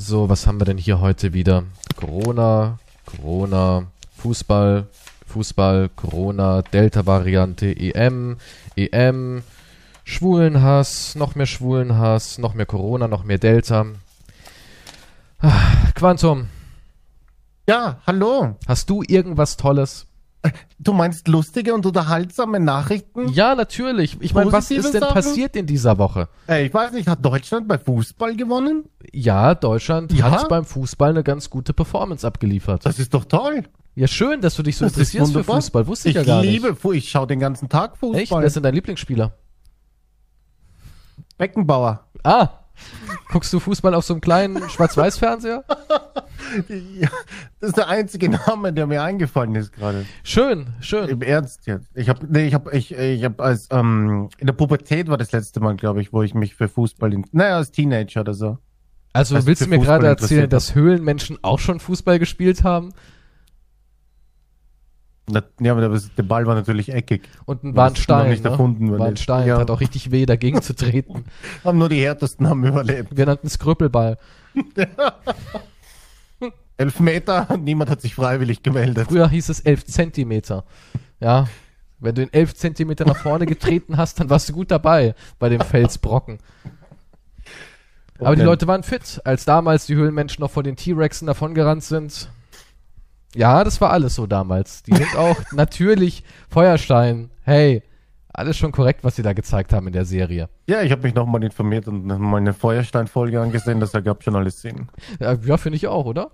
So, was haben wir denn hier heute wieder? Corona, Corona, Fußball, Fußball, Corona, Delta-Variante, EM, EM, Schwulenhass, noch mehr Schwulenhass, noch mehr Corona, noch mehr Delta. Ah, Quantum, Ja, hallo. hast du irgendwas Tolles? Du meinst lustige und unterhaltsame Nachrichten? Ja, natürlich. Ich meine, was ist denn Sachen? passiert in dieser Woche? Äh, ich weiß nicht, hat Deutschland bei Fußball gewonnen? Ja, Deutschland Ja? hat beim Fußball eine ganz gute Performance abgeliefert. Das ist doch toll. Ja, schön, dass du dich so Das interessierst für. Fußball. Wusste ich, Ich ja gar liebe nicht. Fu ich schaue den ganzen Tag Fußball. Echt? Wer ist denn dein Lieblingsspieler? Beckenbauer. Ah, guckst du Fußball auf so einem kleinen Schwarz-Weiß-Fernseher? Ja, das ist der einzige Name, der mir eingefallen ist gerade. Schön, schön. Im Ernst jetzt. Ich habe nee, ich habe ich, ich habe als ähm, in der Pubertät war das letzte Mal, glaube ich, wo ich mich für Fußball in, naja, als Teenager oder so. Also was willst du mir gerade erzählen, dass Höhlenmenschen auch schon Fußball gespielt haben? Na, Ja, aber der Ball war natürlich eckig. Und ein Das war ein ist noch Stein, nicht ne? erfunden. War ein Stein, Ja. hat auch richtig weh, dagegen zu treten. Haben nur die härtesten haben überlebt. Wir nannten es Krüppelball. Elf Meter, niemand hat sich freiwillig gemeldet. Früher hieß es 11 Zentimeter. Ja, wenn du in 11 Zentimeter nach vorne getreten hast, dann warst du gut dabei bei dem Felsbrocken. Aber die Okay. Leute waren fit, als damals die Höhlenmenschen noch vor den T-Rexen davongerannt sind. Ja, das war alles so damals. Die sind auch natürlich Feuerstein. Hey, alles schon korrekt, was sie da gezeigt haben in der Serie. Ja, ich habe mich nochmal informiert und mal eine Feuerstein-Folge angesehen, das ergab schon alles Sinn. Ja, ja finde ich auch, oder?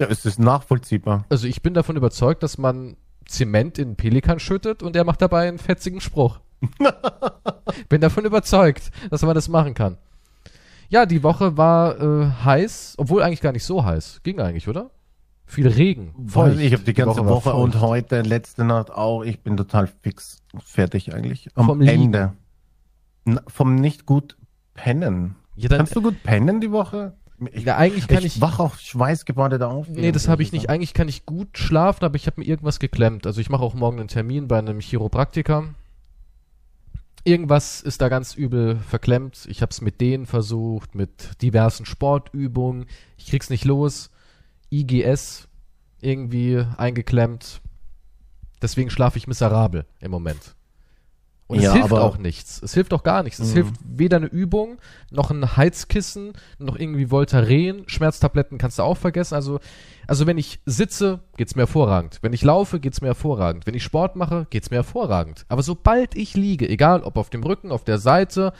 Ja, es ist nachvollziehbar. Also ich bin davon überzeugt, dass man Zement in Pelikan schüttet und er macht dabei einen fetzigen Spruch. bin davon überzeugt, dass man das machen kann. Ja, die Woche war äh, heiß, obwohl eigentlich gar nicht so heiß. Ging eigentlich, oder? Viel Regen. feucht. ich habe die ganze war Woche, und feucht. heute, letzte Nacht auch. Ich bin total fix fertig eigentlich. Am Vom. Ende. Na, vom nicht gut pennen. Ja, dann, Kannst du gut pennen die Woche? Ich, ja, eigentlich kann ich, ich. wach auch schweißgebadet auf. Nee, das habe ich nicht. Eigentlich kann ich gut schlafen, aber ich habe mir irgendwas geklemmt. Also ich mache auch morgen einen Termin bei einem Chiropraktiker. Irgendwas ist da ganz übel verklemmt. Ich habe es mit denen versucht, mit diversen Sportübungen. Ich krieg's nicht los. IGS irgendwie eingeklemmt. Deswegen schlafe ich miserabel im Moment. Und Ja, es hilft aber- auch nichts. Es hilft auch gar nichts. Es Mhm. hilft weder eine Übung, noch ein Heizkissen, noch irgendwie Voltaren. Schmerztabletten kannst du auch vergessen. Also, also wenn ich sitze, geht's mir hervorragend. Wenn ich laufe, geht's mir hervorragend. Wenn ich Sport mache, geht's mir hervorragend. Aber sobald ich liege, egal ob auf dem Rücken, auf der Seite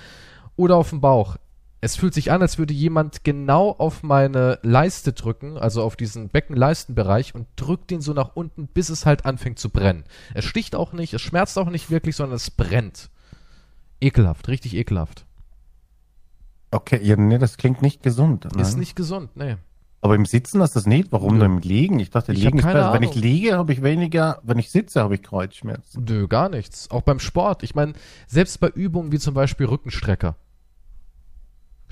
oder auf dem Bauch, es fühlt sich an, als würde jemand genau auf meine Leiste drücken, also auf diesen Beckenleistenbereich und drückt den so nach unten, bis es halt anfängt zu brennen. Es sticht auch nicht, es schmerzt auch nicht wirklich, sondern es brennt. Ekelhaft, richtig ekelhaft. Okay, ja, nee, das klingt nicht gesund. Ist nein. nicht gesund, nee. Aber im Sitzen hast du das nicht. Warum Nö. nur im Liegen? Ich dachte, Ich Liegen ist besser. Wenn ich liege, habe ich weniger. Wenn ich sitze, habe ich Kreuzschmerzen. Nö, gar nichts. Auch beim Sport. Ich meine, selbst bei Übungen wie zum Beispiel Rückenstrecker.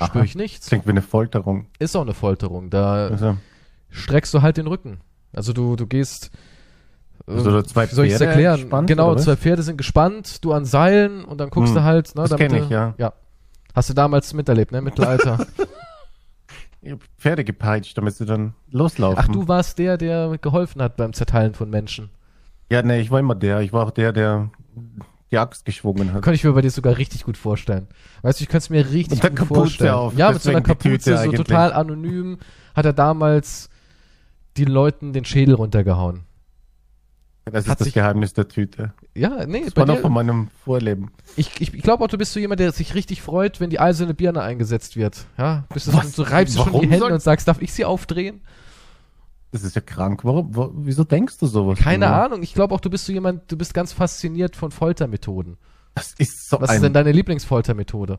Spüre ich nichts. Klingt wie eine Folterung. Ist auch eine Folterung. Da Also, streckst du halt den Rücken. Also du, du gehst. Also zwei wie soll ich es Pferde erklären? gespannt, genau, zwei Pferde sind gespannt, du an Seilen und dann guckst Hm, du halt. Ne, das damit kenn du- ich, ja. Ja. Hast du damals miterlebt, ne? Mittelalter. ich hab Pferde gepeitscht, damit sie dann loslaufen. Ach, du warst der, der geholfen hat beim Zerteilen von Menschen. Ja, nee, ich war immer der. Ich war auch der, der die Axt geschwungen hat. Könnte ich mir bei dir sogar richtig gut vorstellen. Weißt du, ich könnte es mir richtig gut Kapuze vorstellen. auf, ja, mit so einer Kapuze, so total anonym, hat er damals den Leuten den Schädel runtergehauen. Das hat ist das sich- Geheimnis der Tüte. Ja, nee, Das war noch von meinem Vorleben. ich, ich, ich glaube auch, du bist so jemand, der sich richtig freut, wenn die eiserne Birne eingesetzt wird. Ja, bist du so, reibst du schon die Warum Hände und sagst, darf ich sie aufdrehen? Das ist ja krank. Warum, wa- wieso denkst du sowas? Keine Bruno? Ahnung. Ich glaube auch, du bist so jemand, du bist ganz fasziniert von Foltermethoden. Das ist so Was ein... ist denn deine Lieblingsfoltermethode?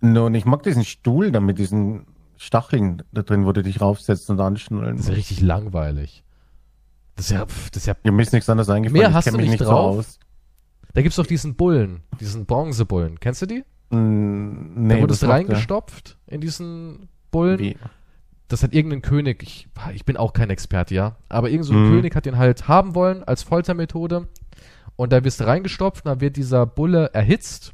Nun, ich mag diesen Stuhl da mit diesen Stacheln da drin, wo du dich raufsetzt und anschnallen. Das ist ja richtig langweilig. Das ist ja, das ist ja mir ist nichts anderes eingefallen. Mehr ich hast du mich nicht drauf? so aus. Da gibt's doch diesen Bullen, diesen Bronzebullen. Kennst du die? Mm, da nee, wurde was es macht der? reingestopft in diesen Bullen. Wie? Das hat irgendein König, ich, ich bin auch kein Experte, ja, aber irgendein so Mhm. König hat den halt haben wollen als Foltermethode. Und da wirst du reingestopft, dann wird dieser Bulle erhitzt.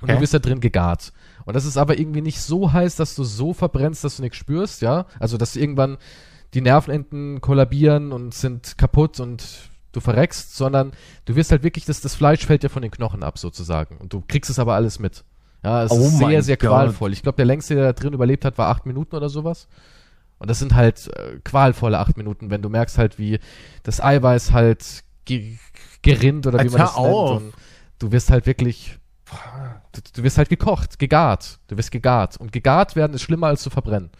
Und Okay. du wirst da drin gegart. Und das ist aber irgendwie nicht so heiß, dass du so verbrennst, dass du nichts spürst, ja. Also, dass irgendwann die Nervenenden kollabieren und sind kaputt und du verreckst, sondern du wirst halt wirklich, das, das Fleisch fällt dir von den Knochen ab, sozusagen. Und du kriegst es aber alles mit. Ja, es Oh ist sehr, sehr qualvoll. Ich glaube, der längste, der da drin überlebt hat, war acht Minuten oder sowas. Und das sind halt äh, qualvolle acht Minuten, wenn du merkst halt, wie das Eiweiß halt ge gerinnt oder wie Jetzt man das nennt. auf. Und du wirst halt wirklich, du, du wirst halt gekocht, gegart. Du wirst gegart. Und gegart werden ist schlimmer als zu verbrennen.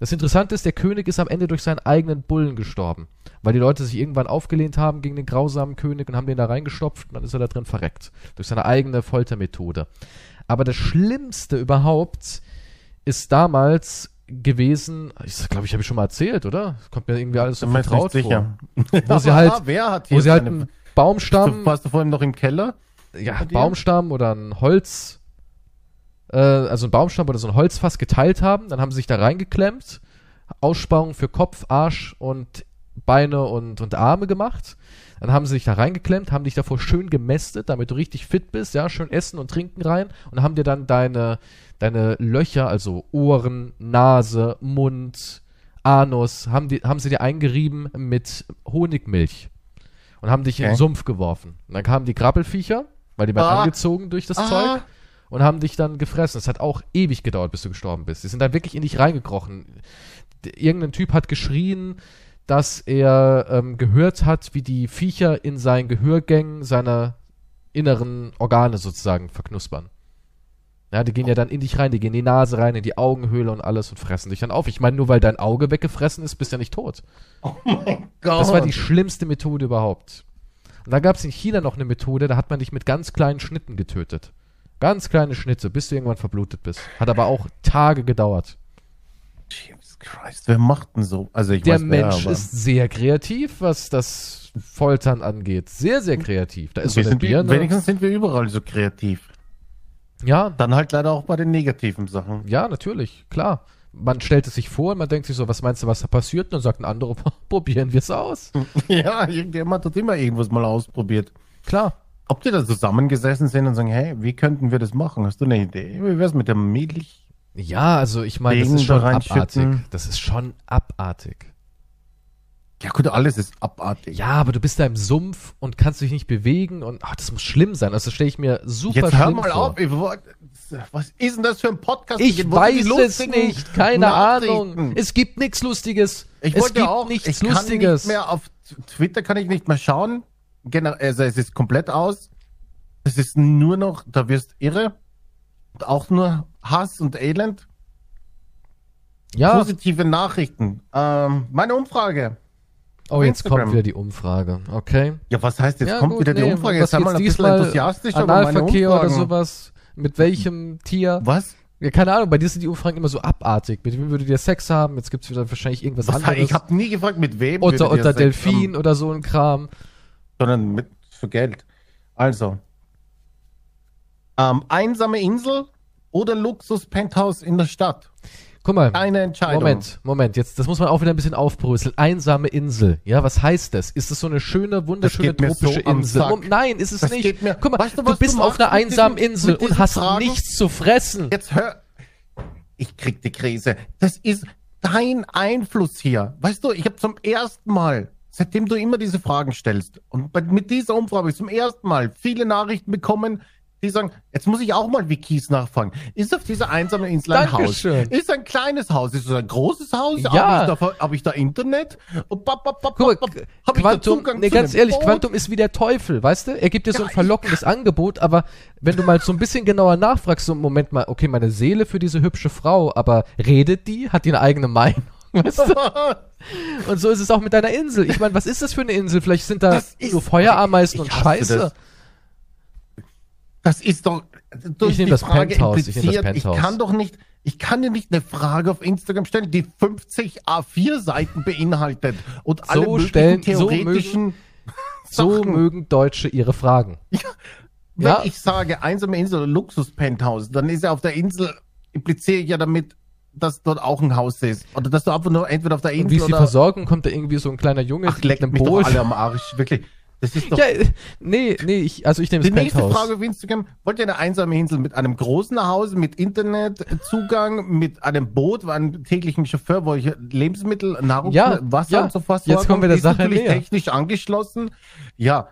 Das Interessante ist, der König ist am Ende durch seinen eigenen Bullen gestorben. Weil die Leute sich irgendwann aufgelehnt haben gegen den grausamen König und haben den da reingestopft und dann ist er da drin verreckt. Durch seine eigene Foltermethode. Aber das Schlimmste überhaupt ist damals gewesen, ich glaube, ich habe schon mal erzählt, oder? Kommt mir irgendwie alles so vertraut nicht vor. sicher. Wo sie halt, wer hat wo sie halt einen Baumstamm, Warst du vorhin noch im Keller? ja? Baumstamm oder ein Holz, äh, also ein Baumstamm oder so ein Holzfass geteilt haben, dann haben sie sich da reingeklemmt, Aussparungen für Kopf, Arsch und Beine und, und Arme gemacht. Dann haben sie sich da reingeklemmt, haben dich davor schön gemästet, damit du richtig fit bist, ja, schön essen und trinken rein und haben dir dann deine, deine Löcher, also Ohren, Nase, Mund, Anus, haben, die, haben sie dir eingerieben mit Honigmilch und haben dich in den Okay. Sumpf geworfen. Und dann kamen die Krabbelfiecher, weil die werden Ah. angezogen durch das Ah. Zeug und haben dich dann gefressen. Es hat auch ewig gedauert, bis du gestorben bist. Die sind dann wirklich in dich reingekrochen. Irgendein Typ hat geschrien, dass er ähm, gehört hat, wie die Viecher in seinen Gehörgängen seine inneren Organe sozusagen verknuspern. Ja, die gehen ja dann in dich rein, die gehen in die Nase rein, in die Augenhöhle und alles und fressen dich dann auf. Ich meine, nur weil dein Auge weggefressen ist, bist du ja nicht tot. Oh mein Gott. Das war die schlimmste Methode überhaupt. Und dann gab es in China noch eine Methode, da hat man dich mit ganz kleinen Schnitten getötet. Ganz kleine Schnitte, bis du irgendwann verblutet bist. Hat aber auch Tage gedauert. Christ, wer macht denn so? Also ich Der weiß wer, Mensch aber- ist sehr kreativ, was das Foltern angeht. Sehr, sehr kreativ. Da ist so wir eine sind, wir- Birne. wenigstens sind wir überall so kreativ. Ja, Dann halt leider auch bei den negativen Sachen. ja, natürlich, klar. Man stellt es sich vor und man denkt sich so, was meinst du, was da passiert? Und dann sagt ein anderer, probieren wir es aus. Ja, irgendjemand hat immer irgendwas mal ausprobiert. Klar. Ob die da zusammengesessen sind und sagen, hey, wie könnten wir das machen? Hast du eine Idee? Wie wär's mit der Milch? Ja, also ich meine, das ist schon da abartig. Das ist schon abartig. Ja gut, alles ist abartig. Ja, aber du bist da im Sumpf und kannst dich nicht bewegen und ach, das muss schlimm sein. Also stelle ich mir super Jetzt hör schlimm mal vor. auf. Was ist denn das für ein Podcast? Ich weiß es nicht, keine Nachrichten? Ahnung. Es gibt nichts Lustiges. Ich es wollte gibt auch, nichts ich kann Lustiges. nicht mehr auf Twitter kann ich nicht mehr schauen. Genau, also es ist komplett aus. Es ist nur noch, da wirst irre. Und auch nur Hass und Elend. ja, Positive Nachrichten. Ähm, meine Umfrage. oh, jetzt Instagram. kommt wieder die Umfrage. Okay. Ja, was heißt jetzt ja, kommt gut, wieder die nee, Umfrage? was Jetzt mal geht's ein bisschen enthusiastischer über meine Analverkehr oder sowas. Mit welchem Tier? Was? Ja, keine Ahnung, bei dir sind die Umfragen immer so abartig. Mit wem würdet ihr Sex haben? Jetzt gibt's wieder wahrscheinlich irgendwas was anderes. ich habe nie gefragt, mit wem. unter unter Delfin haben, oder so ein Kram. sondern mit für Geld. Also. Ähm, einsame Insel oder Luxus-Penthouse in der Stadt? Guck mal. Eine Entscheidung. Moment, Moment, jetzt, das muss man auch wieder ein bisschen aufbröseln. Einsame Insel. Ja, was heißt das? Ist das so eine schöne, wunderschöne tropische so Insel? Mom- Nein, ist es Das nicht. Guck mal, Weißt du, du bist du auf einer einsamen diesen- Insel und hast Fragen? nichts zu fressen. Jetzt hör. Ich krieg die Krise. Das ist dein Einfluss hier. Weißt du, ich habe zum ersten Mal, seitdem du immer diese Fragen stellst, und bei, mit dieser Umfrage habe ich zum ersten Mal viele Nachrichten bekommen, die sagen, jetzt muss ich auch mal Wikis nachfragen. Ist auf dieser einsamen Insel ein Dankeschön. Haus? Ist ein kleines Haus? Ist es ein großes Haus? Ja. Habe ich, da, hab ich da Internet? Und bap, bap, bap, Guck mal, bap, bap. Hab ich da Quantum, Zugang nee, zu ganz ehrlich, Boot? Quantum ist wie der Teufel, weißt du? Er gibt dir so ein ich verlockendes Angebot, aber wenn du mal so ein bisschen genauer nachfragst, so Moment mal, okay, meine Seele für diese hübsche Frau, aber redet die? Hat die eine eigene Meinung? Weißt du? Und so ist es auch mit deiner Insel. Ich meine, was ist das für eine Insel? Vielleicht sind da Das nur Feuerameisen und Scheiße. das. Das ist doch. Du Ich nehm die das Frage Penthouse, ich nehm das. Penthouse. kann doch nicht. Ich kann dir nicht eine Frage auf Instagram stellen, die 50 A4-Seiten beinhaltet und alle möglichen stellen- so theoretischen So Sachen. mögen Deutsche ihre Fragen. Wenn Ja. ich sage einsame Insel oder Luxus-Penthouse, dann ist ja auf der Insel, impliziere ich ja damit, dass dort auch ein Haus ist. Oder dass du einfach nur entweder auf der Und wie Insel ist die. Versorgung? Kommt da irgendwie so ein kleiner Junge Ach, mit einem mich doch Boot? alle am Arsch, wirklich. Das ist doch Ja, nee, nee, ich, also ich nehme die das nächste Penthouse. Frage auf Instagram. Wollt ihr eine einsame Insel mit einem großen Haus, mit Internetzugang, mit einem Boot, einem täglichen Chauffeur, wo ich Lebensmittel, Nahrung, Ja, Wasser ja. und so fort Jetzt kommen wir der ist Sache natürlich näher. technisch angeschlossen. Ja.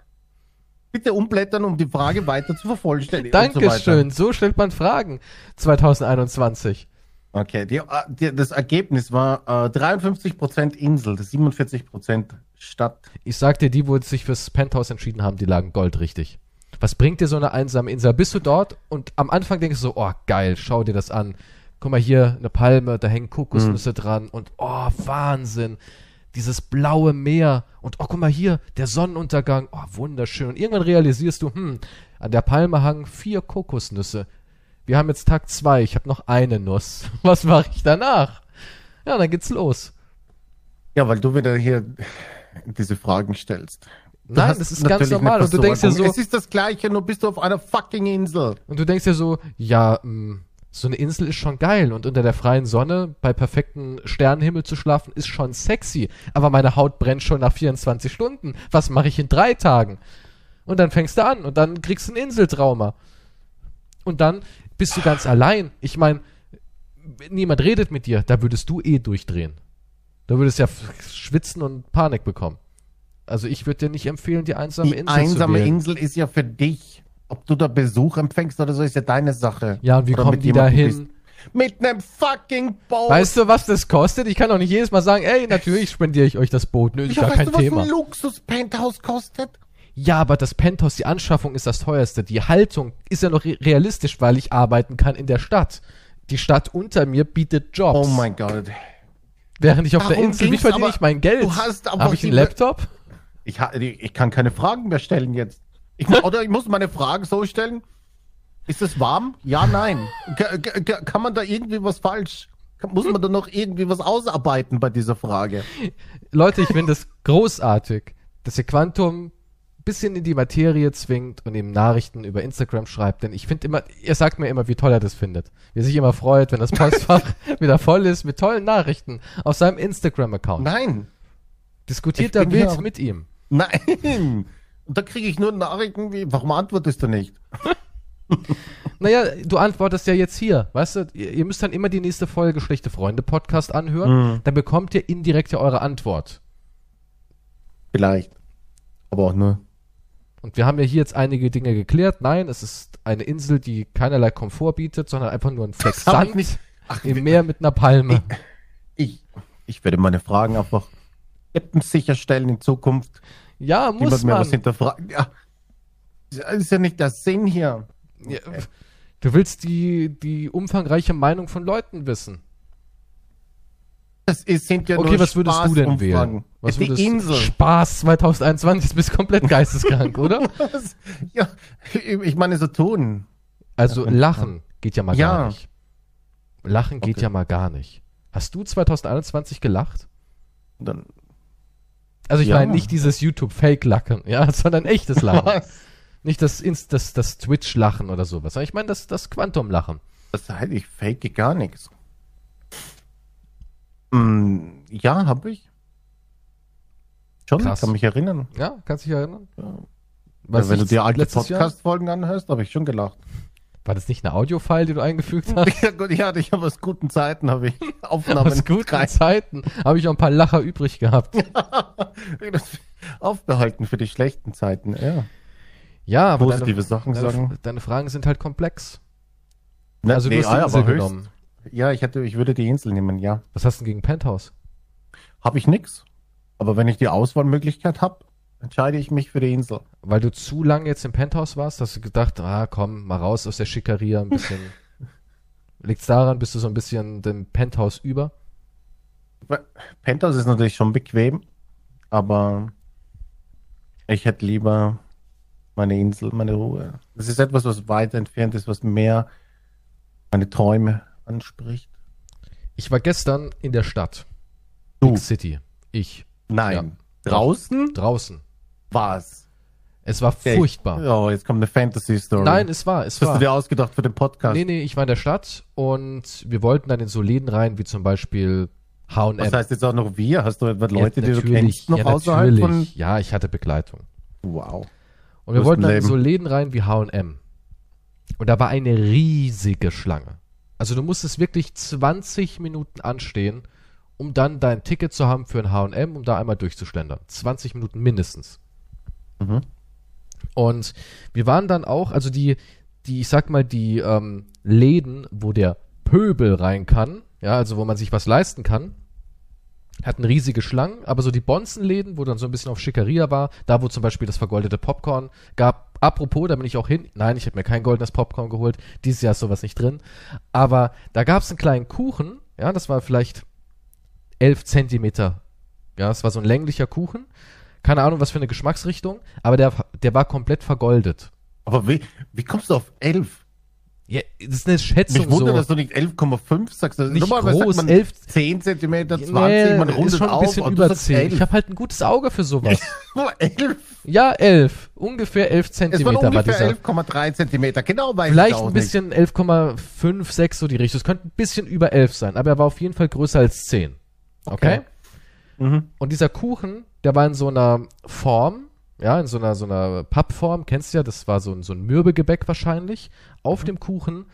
Bitte umblättern, um die Frage weiter zu vervollständigen. und so. Dankeschön, so stellt man Fragen 2021. Okay, die, äh, die, das Ergebnis war äh, 53% Insel, 47% Stadt. Ich sag dir, die, wo sich fürs Penthouse entschieden haben, die lagen goldrichtig. Was bringt dir so eine einsame Insel? Bist du dort und am Anfang denkst du so, oh geil, schau dir das an. Guck mal hier, eine Palme, da hängen Kokosnüsse dran und oh, Wahnsinn. Dieses blaue Meer und oh, guck mal hier, der Sonnenuntergang, oh, wunderschön. Und irgendwann realisierst du, hm, an der Palme hangen vier Kokosnüsse. Wir haben jetzt Tag zwei, ich habe noch eine Nuss. Was mache ich danach? Ja, dann geht's los. Ja, weil du wieder hier diese Fragen stellst. Du Nein, das ist ganz normal. Und du denkst dir so. Es ist das Gleiche, nur bist du auf einer fucking Insel. Und du denkst dir so, ja, mh, so eine Insel ist schon geil und unter der freien Sonne bei perfektem Sternenhimmel zu schlafen ist schon sexy. Aber meine Haut brennt schon nach 24 Stunden. Was mache ich in drei Tagen? Und dann fängst du an und dann kriegst du ein Inseltrauma. Und dann bist du ganz allein. Ich meine, niemand redet mit dir, da würdest du eh durchdrehen. Da würdest ja f- schwitzen und Panik bekommen. Also ich würde dir nicht empfehlen, die einsame Die Insel einsame zu wählen. Insel ist ja für dich. Ob du da Besuch empfängst oder so, ist ja deine Sache. Ja, und wie Oder kommen die da hin? Mit einem fucking Boot. Weißt du, was das kostet? Ich kann doch nicht jedes Mal sagen, ey, natürlich spendiere ich euch das Boot. Nö, ist ja, gar weißt kein du, was Thema. ein Luxus-Penthouse kostet? Ja, aber das Penthouse, die Anschaffung ist das teuerste. Die Haltung ist ja noch re realistisch, weil ich arbeiten kann in der Stadt. Die Stadt unter mir bietet Jobs. Oh mein Gott. Während ich auf der Darum Insel, wie verdiene aber ich mein Geld? du hast Habe ich einen Laptop? Ich, ich kann keine Fragen mehr stellen jetzt. Ich, oder ich muss meine Fragen so stellen. Ist es warm? Ja, nein. Ka- ka- ka- kann man da irgendwie was falsch? Muss man da noch irgendwie was ausarbeiten bei dieser Frage? Leute, ich finde es großartig, dass ihr Quantum bisschen in die Materie zwingt und ihm Nachrichten über Instagram schreibt. Denn ich finde immer, ihr sagt mir immer, wie toll er das findet. Wie er sich immer freut, wenn das Postfach wieder voll ist mit tollen Nachrichten auf seinem Instagram-Account. Nein. Diskutiert da wild mit ihm. Nein. Und da kriege ich nur Nachrichten wie, warum antwortest du nicht? Naja, du antwortest ja jetzt hier, weißt du? Ihr, ihr müsst dann immer die nächste Folge Schlechte Freunde Podcast anhören. Dann bekommt ihr indirekt ja eure Antwort. Vielleicht. Aber auch nur. Und wir haben ja hier jetzt einige Dinge geklärt. Nein, es ist eine Insel, die keinerlei Komfort bietet, sondern einfach nur ein Fleck Das Sand nicht- Ach, im Meer mit einer Palme. Ich, ich werde meine Fragen einfach sicherstellen in Zukunft. Ja, muss Niemand mehr was man. hinterfragen. Ja. Das ist ja nicht der Sinn hier. Ja, du willst die, die umfangreiche Meinung von Leuten wissen. Das ist, sind ja Okay, nur was würdest du denn wählen? Was die würdest Insel. Spaß 2021, du bist komplett geisteskrank, oder? Was? Ja, ich meine, so tun. Also. Lachen geht ja mal Ja. gar nicht. Lachen geht Okay. ja mal gar nicht. Hast du 2021 gelacht? Dann, Also ich Ja. meine nicht dieses YouTube-Fake-Lachen, ja, sondern echtes Lachen. was? nicht das, Inst- das, das Twitch-Lachen oder sowas. sondern Ich meine das, das Quantum-Lachen. Das heißt, ich fake gar nichts. Mm, ja, habe ich. Schon, Krass. kann mich erinnern. Ja, kannst dich erinnern? Ja. Was Wenn du dir alte Podcast-Folgen anhörst, habe ich schon gelacht. War das nicht eine Audio-File, die du eingefügt hast? ja, gut, ja, ich habe aus guten Zeiten habe ich Aufnahmen Aus guten rein- Zeiten habe ich auch ein paar Lacher übrig gehabt. aufbehalten für die schlechten Zeiten. Ja. Ja, aber Positive deine, Sachen deine, sagen. deine Fragen sind halt komplex. Ne, Also du nee, hast die Insel genommen. Ja, ich hätte, ich würde die Insel nehmen, ja. Was hast du denn gegen Penthouse? Habe ich nix. Aber wenn ich die Auswahlmöglichkeit habe, entscheide ich mich für die Insel. Weil du zu lange jetzt im Penthouse warst, hast du gedacht, ah komm, mal raus aus der Schickeria ein bisschen. Liegt's daran, bist du so ein bisschen dem Penthouse über? Penthouse ist natürlich schon bequem, aber ich hätte lieber meine Insel, meine Ruhe. Das ist etwas, was weit entfernt ist, was mehr meine Träume anspricht. Ich war gestern in der Stadt. Du. Big City. Ich. Nein. Ja. Draußen? Draußen. Was? Es war furchtbar. Oh, jetzt kommt eine Fantasy-Story. Nein, es war, es Das hast war. du dir ausgedacht für den Podcast. Nee, nee, ich war in der Stadt und wir wollten dann in so Läden rein, wie zum Beispiel H&M. Was heißt jetzt auch noch wir? Hast du etwa Leute, ja, die du kennst, noch ja, außerhalb natürlich. von... Ja, ich hatte Begleitung. Wow. Und wir hast wollten dann in so Läden rein wie H&M. Und da war eine riesige Schlange. Also du musstest wirklich 20 Minuten anstehen, um dann dein Ticket zu haben für ein H&M, um da einmal durchzuschlendern. 20 Minuten mindestens. Mhm. Und wir waren dann auch, also die, die, ich sag mal, die ähm, Läden, wo der Pöbel rein kann, ja, also wo man sich was leisten kann, hatten riesige Schlangen, aber so die Bonzenläden, wo dann so ein bisschen auf Schickeria war, da wo zum Beispiel das vergoldete Popcorn gab. Apropos, da bin ich auch hin. Nein, ich habe mir kein goldenes Popcorn geholt. Dieses Jahr ist sowas nicht drin. Aber da gab es einen kleinen Kuchen, ja, das war vielleicht 11 Zentimeter. Ja, das war so ein länglicher Kuchen. Keine Ahnung, was für eine Geschmacksrichtung, aber der, der war komplett vergoldet. Aber wie, wie kommst du auf 11? Ja, das ist eine Schätzung Mich wundert, so. dass du nicht 11,5 sagst. Also Nicht normalerweise groß, sagt man 11 10 Zentimeter, 20, Nee, man ist rundet schon ein auf bisschen über sagst 10. 11. Ich habe halt ein gutes Auge für sowas. 11. Ja, 11. Ungefähr 11 Es waren Zentimeter war ungefähr dieser. 11,3 Zentimeter. Genau ich Vielleicht ein bisschen 11,5, 6 so die Richtung. Es könnte ein bisschen über 11 sein, aber er war auf jeden Fall größer als 10. Okay? Okay. Mhm. Und dieser Kuchen, der war in so einer Form, ja, in so einer, so einer Pappform, kennst du ja, das war so ein, so ein Mürbegebäck wahrscheinlich. Auf dem Kuchen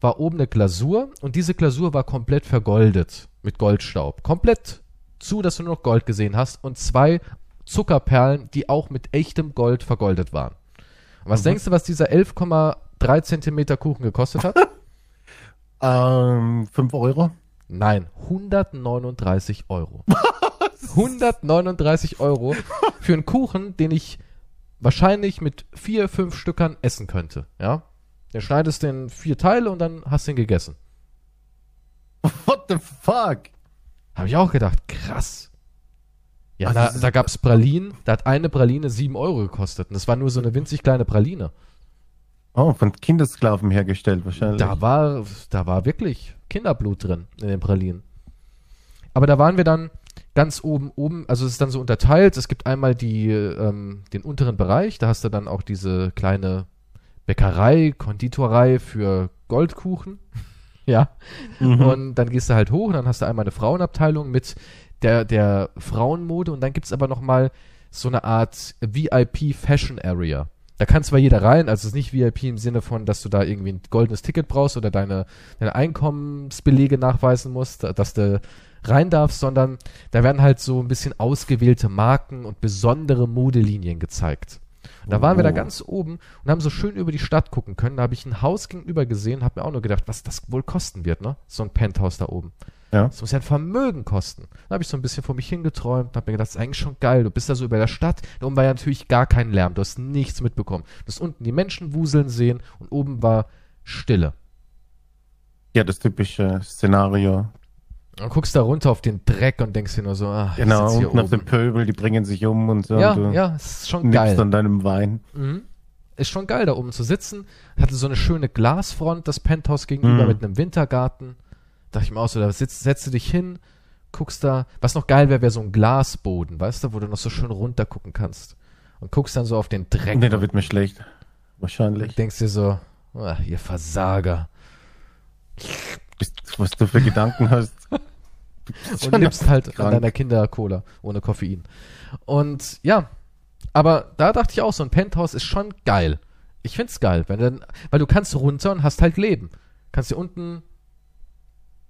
war oben eine Glasur und diese Glasur war komplett vergoldet mit Goldstaub. Komplett zu, dass du nur noch Gold gesehen hast und zwei Zuckerperlen, die auch mit echtem Gold vergoldet waren. Und was denkst du, was dieser 11,3 Zentimeter Kuchen gekostet hat? Ähm, 5 Euro? Nein, 139 Euro. 139 Euro für einen Kuchen, den ich wahrscheinlich mit vier, fünf Stückern essen könnte. Ja, dann schneidest du in vier Teile und dann hast du ihn gegessen. What the fuck? Habe ich auch gedacht, krass. Ja, Also da, da gab's Pralinen, da hat eine Praline sieben Euro gekostet. Und das war nur so eine winzig kleine Praline. Oh, von Kindersklaven hergestellt wahrscheinlich. Da war, da war wirklich Kinderblut drin in den Pralinen. Aber da waren wir dann ganz oben, oben, also es ist dann so unterteilt. Es gibt einmal die, ähm, den unteren Bereich, da hast du dann auch diese kleine Bäckerei, Konditorei für Goldkuchen. ja. Mhm. Und dann gehst du halt hoch und dann hast du einmal eine Frauenabteilung mit der, der Frauenmode und dann gibt's aber noch mal so eine Art VIP Fashion Area. Da kann zwar jeder rein, also es ist nicht VIP im Sinne von, dass du da irgendwie ein goldenes Ticket brauchst oder deine, deine Einkommensbelege nachweisen musst, da- dass du rein darfst, sondern da werden halt so ein bisschen ausgewählte Marken und besondere Modelinien gezeigt. Und da waren wir da Oh. ganz oben und haben so schön über die Stadt gucken können. Da habe ich ein Haus gegenüber gesehen, habe mir auch nur gedacht, was das wohl kosten wird, ne? So ein Penthouse da oben. Ja. Das muss ja ein Vermögen kosten. Da habe ich so ein bisschen vor mich hingeträumt und habe mir gedacht, das ist eigentlich schon geil. Du bist da so über der Stadt. Da oben war ja natürlich gar kein Lärm. Du hast nichts mitbekommen. Du hast unten die Menschen wuseln sehen und oben war Stille. Ja, das typische Szenario. Und guckst da runter auf den Dreck und denkst dir nur so, ah, ich Genau, unten auf oben. dem Pöbel, die bringen sich um und so. Ja, und ja, ist schon nippst geil. an deinem Wein. Mhm. Ist schon geil, da oben zu sitzen. Hatte so eine schöne Glasfront, das Penthouse gegenüber Mhm. mit einem Wintergarten. Dachte ich mir auch so, da sitzt, setzt du dich hin, guckst da. Was noch geil wäre, wäre so ein Glasboden, weißt du, wo du noch so schön runter gucken kannst. Und guckst dann so auf den Dreck Nee, da wird mir schlecht. Wahrscheinlich. und denkst dir so, ah, ihr Versager. Bist- Was du für Gedanken hast. Und nimmst halt an krank. deiner Kinder-Cola ohne Koffein. Und ja, aber da dachte ich auch, so ein Penthouse ist schon geil. Ich find's geil, wenn dann, weil du kannst runter und hast halt Leben. Kannst dir unten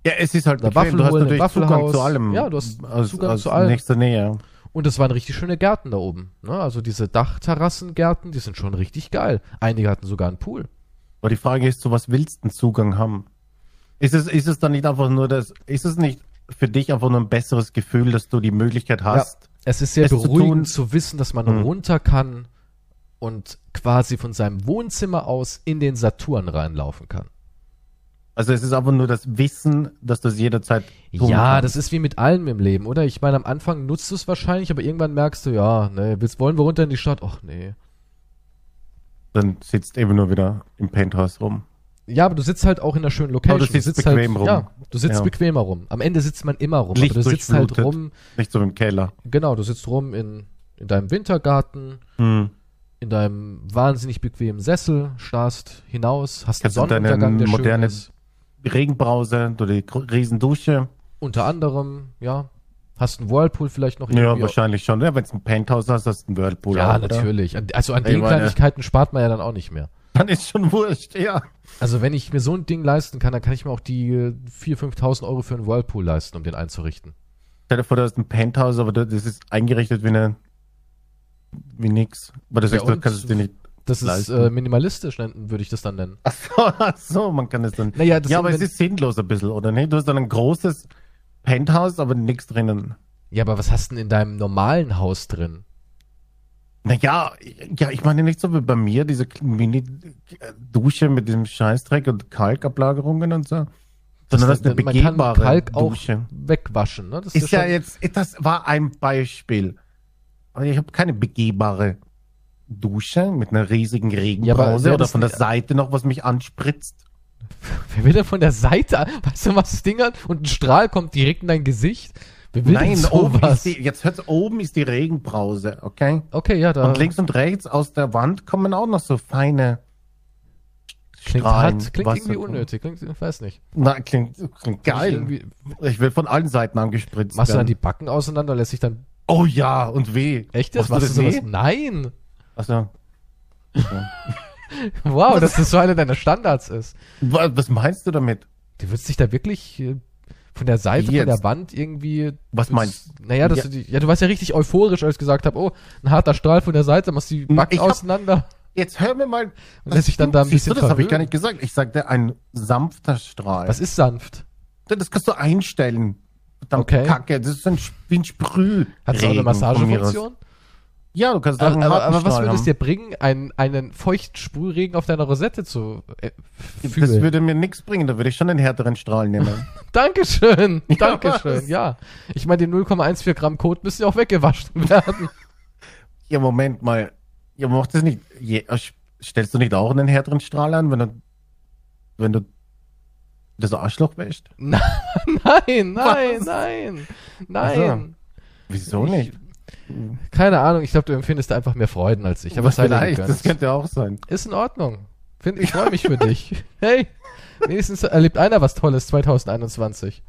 Ja, es ist halt Eine. Waffel Du hast natürlich Zugang zu allem. Ja, du hast aus, Zugang aus zu allem. nächster Nähe. Und es waren richtig schöne Gärten da oben. Ne? Also diese Dachterrassengärten, die sind schon richtig geil. Einige hatten sogar einen Pool. Aber die Frage ist, zu was willst du einen Zugang haben? Ist es, ist es dann nicht einfach nur das, ist es nicht für dich einfach nur ein besseres Gefühl, dass du die Möglichkeit hast? Es ist sehr Es zu beruhigend tun. zu, wissen, dass man Mhm. runter kann und quasi von seinem Wohnzimmer aus in den Saturn reinlaufen kann. Also es ist einfach nur das Wissen, dass du es jederzeit Ja, kannst. das ist wie mit allem im Leben, oder? Ich meine, am Anfang nutzt du es wahrscheinlich, aber irgendwann merkst du, ja, ne, willst, wollen wir runter in die Stadt? Ach nee. Dann sitzt eben nur wieder im Penthouse rum. Ja, aber du sitzt halt auch in einer schönen Location. Aber du sitzt halt, bequem rum. Ja, du sitzt Ja. bequemer rum. Am Ende sitzt man immer rum. Licht aber du sitzt halt rum, Nicht so im Keller. genau, du sitzt rum in, in deinem Wintergarten, Hm. in deinem wahnsinnig bequemen Sessel, starrst hinaus, hast einen Kannst deine Sonnenuntergang, der moderne- schön ist. Regenbrause, du die Riesendusche. Unter anderem, ja. Hast einen Whirlpool vielleicht noch Ja, wahrscheinlich schon. Ja, wenn du ein Penthouse hast, hast du einen Whirlpool. Ja, auch, oder? natürlich. An- Also an Ich den meine- Kleinigkeiten spart man ja dann auch nicht mehr. Dann ist schon wurscht, ja. Also wenn ich mir so ein Ding leisten kann, dann kann ich mir auch die äh, 4.000, 5.000 Euro für einen Whirlpool leisten, um den einzurichten. Stell dir vor, du hast ein Penthouse, aber das ist eingerichtet wie eine, wie nix. Aber das Ja, heißt, du kannst es dir nicht. Das ist äh, minimalistisch, nennen- würde ich das dann nennen. Ach so, ach so, man kann es dann. Naja, das ja, aber es ist sinnlos ein bisschen, oder nicht? Du hast dann ein großes Penthouse, aber nichts drinnen. Ja, aber was hast du denn in deinem normalen Haus drin? Naja, ja, ich meine nicht so wie bei mir, diese Mini-Dusche mit diesem Scheißdreck und Kalkablagerungen und so. Sondern das ist eine begehbare Kalk Dusche. wegwaschen. Ne? Das Ist ja schon- jetzt, das war ein Beispiel. Aber ich habe keine begehbare Dusche mit einer riesigen Ja, Regenbrause wäre oder von der Seite noch was mich anspritzt. Wer will denn von der Seite, an- weißt du, was das Ding hat? Und ein Strahl kommt direkt in dein Gesicht? Nein, oben sowas? ist die, jetzt hört's, oben ist die Regenbrause, okay? Okay, ja, da Und links und rechts aus der Wand kommen auch noch so feine klingt Strahlen. hart, klingt irgendwie unnötig. Klingt, ich weiß nicht. Na, klingt, klingt geil. Ich will von allen Seiten angespritzt machst du dann werden. die Backen auseinander, lässt sich dann. Oh ja, und weh. Echt jetzt? Machst Machst du das sowas? weh? Nein! Also, Wow, dass das so einer deiner Standards ist. wa- was meinst du damit? Du würdest dich da wirklich äh, von der Seite, Wie von der jetzt? Wand irgendwie. Was meinst du? Naja, dass Ja. du die, ja, du warst ja richtig euphorisch, als ich gesagt habe, oh, ein harter Strahl von der Seite, machst die Backen hab- auseinander. Jetzt hör mir mal. Und lässt sich dann da ein Siehst du, bisschen Das habe ich gar nicht gesagt. Ich sagte ein sanfter Strahl. Was ist sanft? Das kannst du einstellen. Verdammt Okay. Kacke. Das ist ein, wie ein Sprüh. Hat es auch eine Massagefunktion? Ja, du kannst auch Aber, aber, was würde es dir bringen, einen, einen feuchten Sprühregen auf deiner Rosette zu äh, Das fühlen? würde mir nichts bringen. Da würde ich schon einen härteren Strahl nehmen. Dankeschön, Ja, Dankeschön, was? ja. Ich meine, die 0,14 Gramm Code müssen ja auch weggewaschen werden. ja, Moment mal. Ja, macht das nicht. Je, äh, stellst du nicht auch einen härteren Strahl an, wenn du, wenn du das Arschloch wäscht? nein, nein, Was? nein, nein. Wieso Ich- nicht? Keine Ahnung, ich glaube, du empfindest einfach mehr Freuden als ich. Aber sei dir Vielleicht, das könnte auch sein. Ist in Ordnung. Find, ich freue mich für dich. Hey, wenigstens erlebt einer was Tolles 2021.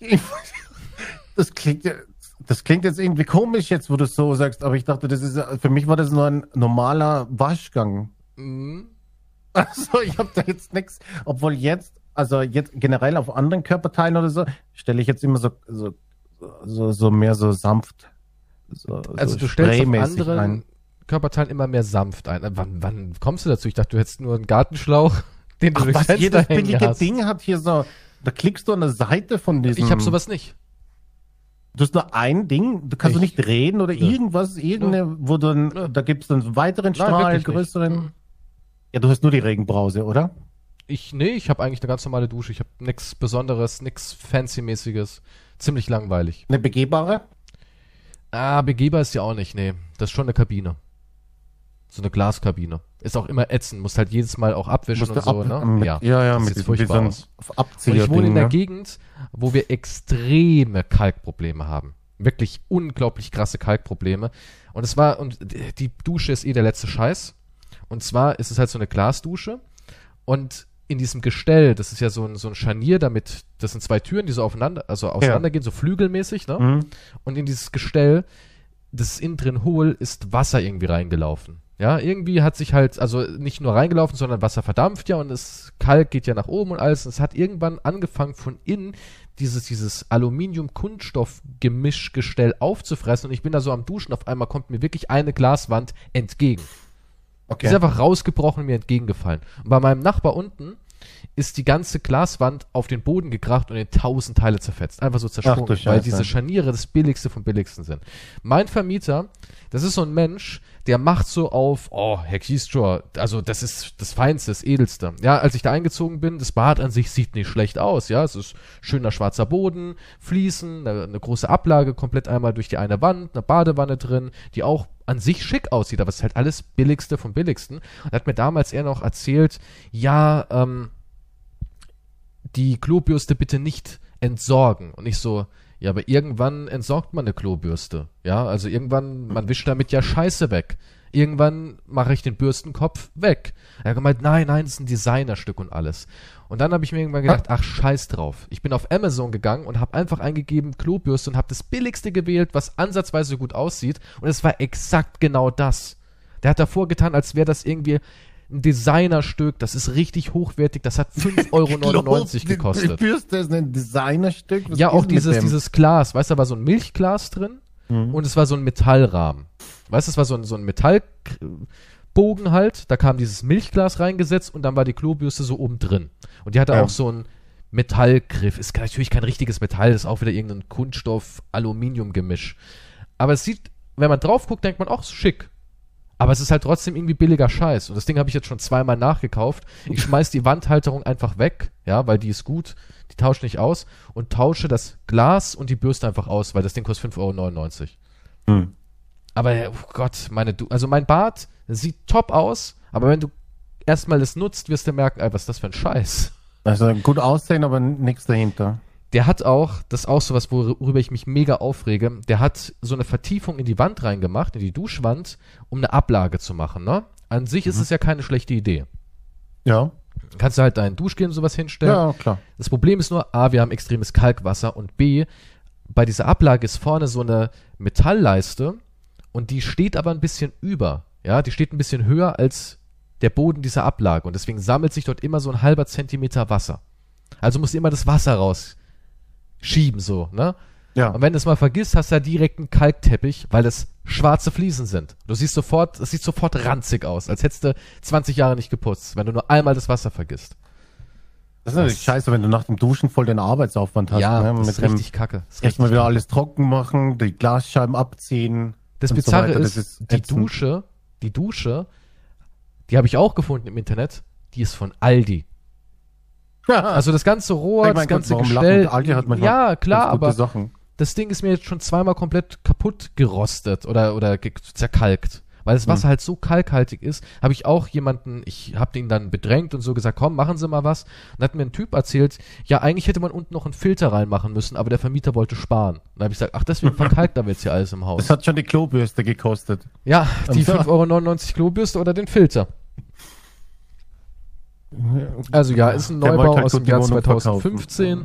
Ich- Das klingt, ja- das klingt jetzt irgendwie komisch jetzt, wo du es so sagst, aber ich dachte, das ist ja- für mich war das nur ein normaler Waschgang. Mhm. Also ich habe da jetzt nichts, obwohl jetzt, also jetzt generell auf anderen Körperteilen oder so, stelle ich jetzt immer so, so, so, so mehr so sanft. So, Also so du stellst auf anderen ein. Körperteilen immer mehr sanft ein. Äh, Wann, wann kommst du dazu? Ich dachte, du hättest nur einen Gartenschlauch, den du Ach, was jedes billige hast. Ding hat hier so, da klickst du an der Seite von diesem. Ich habe sowas nicht. Du hast nur ein Ding, du kannst du Ich- nicht drehen oder Nö. irgendwas, irgendeine, wo du Nö. dann, da gibt's dann einen weiteren Nein, Strahl, nicht. größeren. Mhm. Ja, du hast nur die Regenbrause, oder? Ich, nee, ich habe eigentlich eine ganz normale Dusche. Ich habe nichts Besonderes, nichts Fancy-mäßiges. Ziemlich langweilig. Eine begehbare? Ah, begehbar ist ja auch nicht, nee. Das ist schon eine Kabine. So eine Glaskabine. Ist auch immer ätzend, musst halt jedes Mal auch abwischen Musst und so, ab- ne? mit, ja, ja, das mit diesem, furchtbar diesem aus. Und Abzieher. ich wohne in ne? Gegend, wo wir extreme Kalkprobleme haben. Wirklich unglaublich krasse Kalkprobleme. Und es war, und die Dusche ist eh der letzte Scheiß. Und zwar ist es halt so eine Glasdusche. Und in diesem Gestell, das ist ja so ein, so ein Scharnier, damit, das sind zwei Türen, die so aufeinander, also auseinandergehen, so flügelmäßig, ne? Mhm. Und in dieses Gestell, das ist innen drin hohl, ist Wasser irgendwie reingelaufen. Ja, irgendwie hat sich halt, also nicht nur reingelaufen, sondern Wasser verdampft ja und das Kalk geht ja nach oben und alles. Und es hat irgendwann angefangen von innen dieses, dieses Aluminium-Kunststoff-Gemischgestell aufzufressen und ich bin da so am Duschen, auf einmal kommt mir wirklich eine Glaswand entgegen. Die ist Okay. einfach rausgebrochen und mir entgegengefallen. Und bei meinem Nachbar unten ist die ganze Glaswand auf den Boden gekracht und in tausend Teile zerfetzt. Einfach so zersprungen, weil Scheiße. diese Scharniere das billigste vom billigsten sind. Mein Vermieter, das ist so ein Mensch, der macht so auf, oh, Herr Kiestor, also das ist das Feinste, das Edelste. Ja, als ich da eingezogen bin, das Bad an sich sieht nicht schlecht aus, ja, es ist schöner schwarzer Boden, Fliesen, eine, eine große Ablage, komplett einmal durch die eine Wand, eine Badewanne drin, die auch an sich schick aussieht, aber es ist halt alles billigste vom billigsten. Und hat mir damals eher noch erzählt, ja, ähm, die Klobürste bitte nicht entsorgen. Und ich so, Ja, aber irgendwann entsorgt man eine Klobürste. Ja, also irgendwann, man wischt damit ja Scheiße weg. Irgendwann mache ich den Bürstenkopf weg. Er hat gemeint, nein, nein, das ist ein Designerstück und alles. Und dann habe ich mir irgendwann gedacht, ach scheiß drauf. Ich bin auf Amazon gegangen und habe einfach eingegeben Klobürste und habe das billigste gewählt, was ansatzweise gut aussieht. Und es war exakt genau das. Der hat davor getan, als wäre das irgendwie ein Designerstück, das ist richtig hochwertig, das hat 5,99 Euro Die gekostet. Bürste ist ein Designerstück. Was Ja, auch dieses, dieses Glas, weißt du, da war so ein Milchglas drin Mhm. und es war so ein Metallrahmen. Weißt du, es war so ein, so ein Metallbogen halt, da kam dieses Milchglas reingesetzt und dann war die Klobürste so oben drin. Und die hatte Ja. auch so einen Metallgriff. Ist natürlich kein richtiges Metall, ist auch wieder irgendein Kunststoff-Aluminium-Gemisch. Aber es sieht, wenn man drauf guckt, denkt man, auch schick. Aber es ist halt trotzdem irgendwie billiger Scheiß. Und das Ding habe ich jetzt schon zweimal nachgekauft. Ich schmeiß die Wandhalterung einfach weg, ja, weil die ist gut. Die tauscht nicht aus. Und tausche das Glas und die Bürste einfach aus, weil das Ding kostet 5,99 Euro. Hm. Aber, oh Gott, meine, du, also mein Bart sieht top aus, aber wenn du erstmal das nutzt, wirst du merken, ey, was ist das für ein Scheiß. Also gut aussehen, aber nichts dahinter. Der hat auch, das ist auch sowas, worüber ich mich mega aufrege, der hat so eine Vertiefung in die Wand reingemacht, in die Duschwand, um eine Ablage zu machen, ne? An sich ist es ja keine schlechte Idee. Ja. Kannst du halt deinen Duschgel und sowas hinstellen. Ja, klar. Das Problem ist nur, A, wir haben extremes Kalkwasser und B, bei dieser Ablage ist vorne so eine Metallleiste und die steht aber ein bisschen über. Ja, die steht ein bisschen höher als der Boden dieser Ablage und deswegen sammelt sich dort immer so ein halber Zentimeter Wasser. Also musst du immer das Wasser rausschieben, so, ne? Ja. Und wenn du es mal vergisst, hast du ja direkt einen Kalkteppich, weil es schwarze Fliesen sind. Du siehst sofort, es sieht sofort ranzig aus, als hättest du 20 Jahre nicht geputzt, wenn du nur einmal das Wasser vergisst. Das ist natürlich Das- scheiße, wenn du nach dem Duschen voll den Arbeitsaufwand hast. ja, ne? das Mit ist dem richtig kacke. Das erstmal wieder alles trocken machen, die Glasscheiben abziehen. Das so Bizarre weiter. ist, ist die. Dusche, die Dusche, die habe ich auch gefunden im Internet, die ist von Aldi. Also das ganze Rohr, Ich mein das ganze Gestell. Aldi hat manchmal ja, klar, aber Sachen. das Ding ist mir jetzt schon zweimal komplett kaputt gerostet oder, oder zerkalkt. Weil das Wasser halt so kalkhaltig ist, habe ich auch jemanden, ich habe ihn dann bedrängt und so gesagt, komm, machen Sie mal was. Und dann hat mir ein Typ erzählt, ja, eigentlich hätte man unten noch einen Filter reinmachen müssen, aber der Vermieter wollte sparen. Und dann habe ich gesagt, ach, deswegen verkalkt da jetzt hier alles im Haus. Das hat schon die Klobürste gekostet. Ja, die Und so- 5,99 Euro Klobürste oder den Filter. Also ja, ist ein Neubau halt aus dem Jahr Wohnung 2015.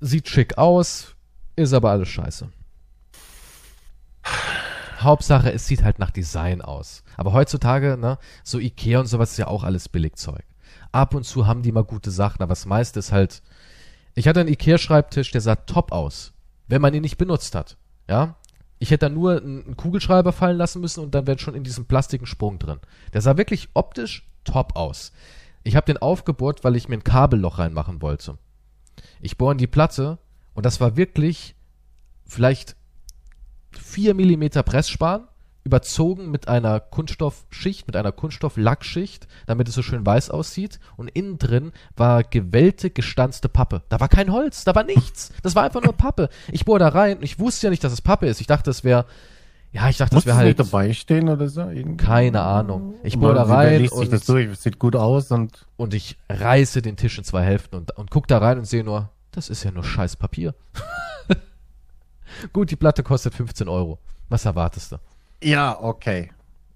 Sieht schick aus, ist aber alles scheiße. Hauptsache, es sieht halt nach Design aus. Aber heutzutage, ne, so Ikea und sowas ist ja auch alles Billigzeug. Ab und zu haben die mal gute Sachen, aber das meiste ist halt. Ich hatte einen Ikea-Schreibtisch, der sah top aus, wenn man ihn nicht benutzt hat. Ja, ich hätte da nur einen Kugelschreiber fallen lassen müssen und dann wäre schon in diesem plastiken Sprung drin. Der sah wirklich optisch top aus. Ich habe den aufgebohrt, weil ich mir ein Kabelloch reinmachen wollte. Ich bohre in die Platte und das war wirklich vielleicht 4 Millimeter Pressspan, überzogen mit einer Kunststoffschicht, mit einer Kunststofflackschicht, damit es so schön weiß aussieht. Und innen drin war gewellte, gestanzte Pappe. Da war kein Holz, da war nichts. Das war einfach nur Pappe. Ich bohre da rein und ich wusste ja nicht, dass es Pappe ist. Ich dachte, es wäre, ja, ich dachte, Muss das wäre halt, dabei stehen oder so? Irgendwie? keine Ahnung. Ich bohre da rein liest sich und das durch, sieht gut aus und und ich reiße den Tisch in zwei Hälften und, und guck da rein und sehe nur, das ist ja nur scheiß Papier. Gut, die Platte kostet 15 Euro. Was erwartest du? ja, okay.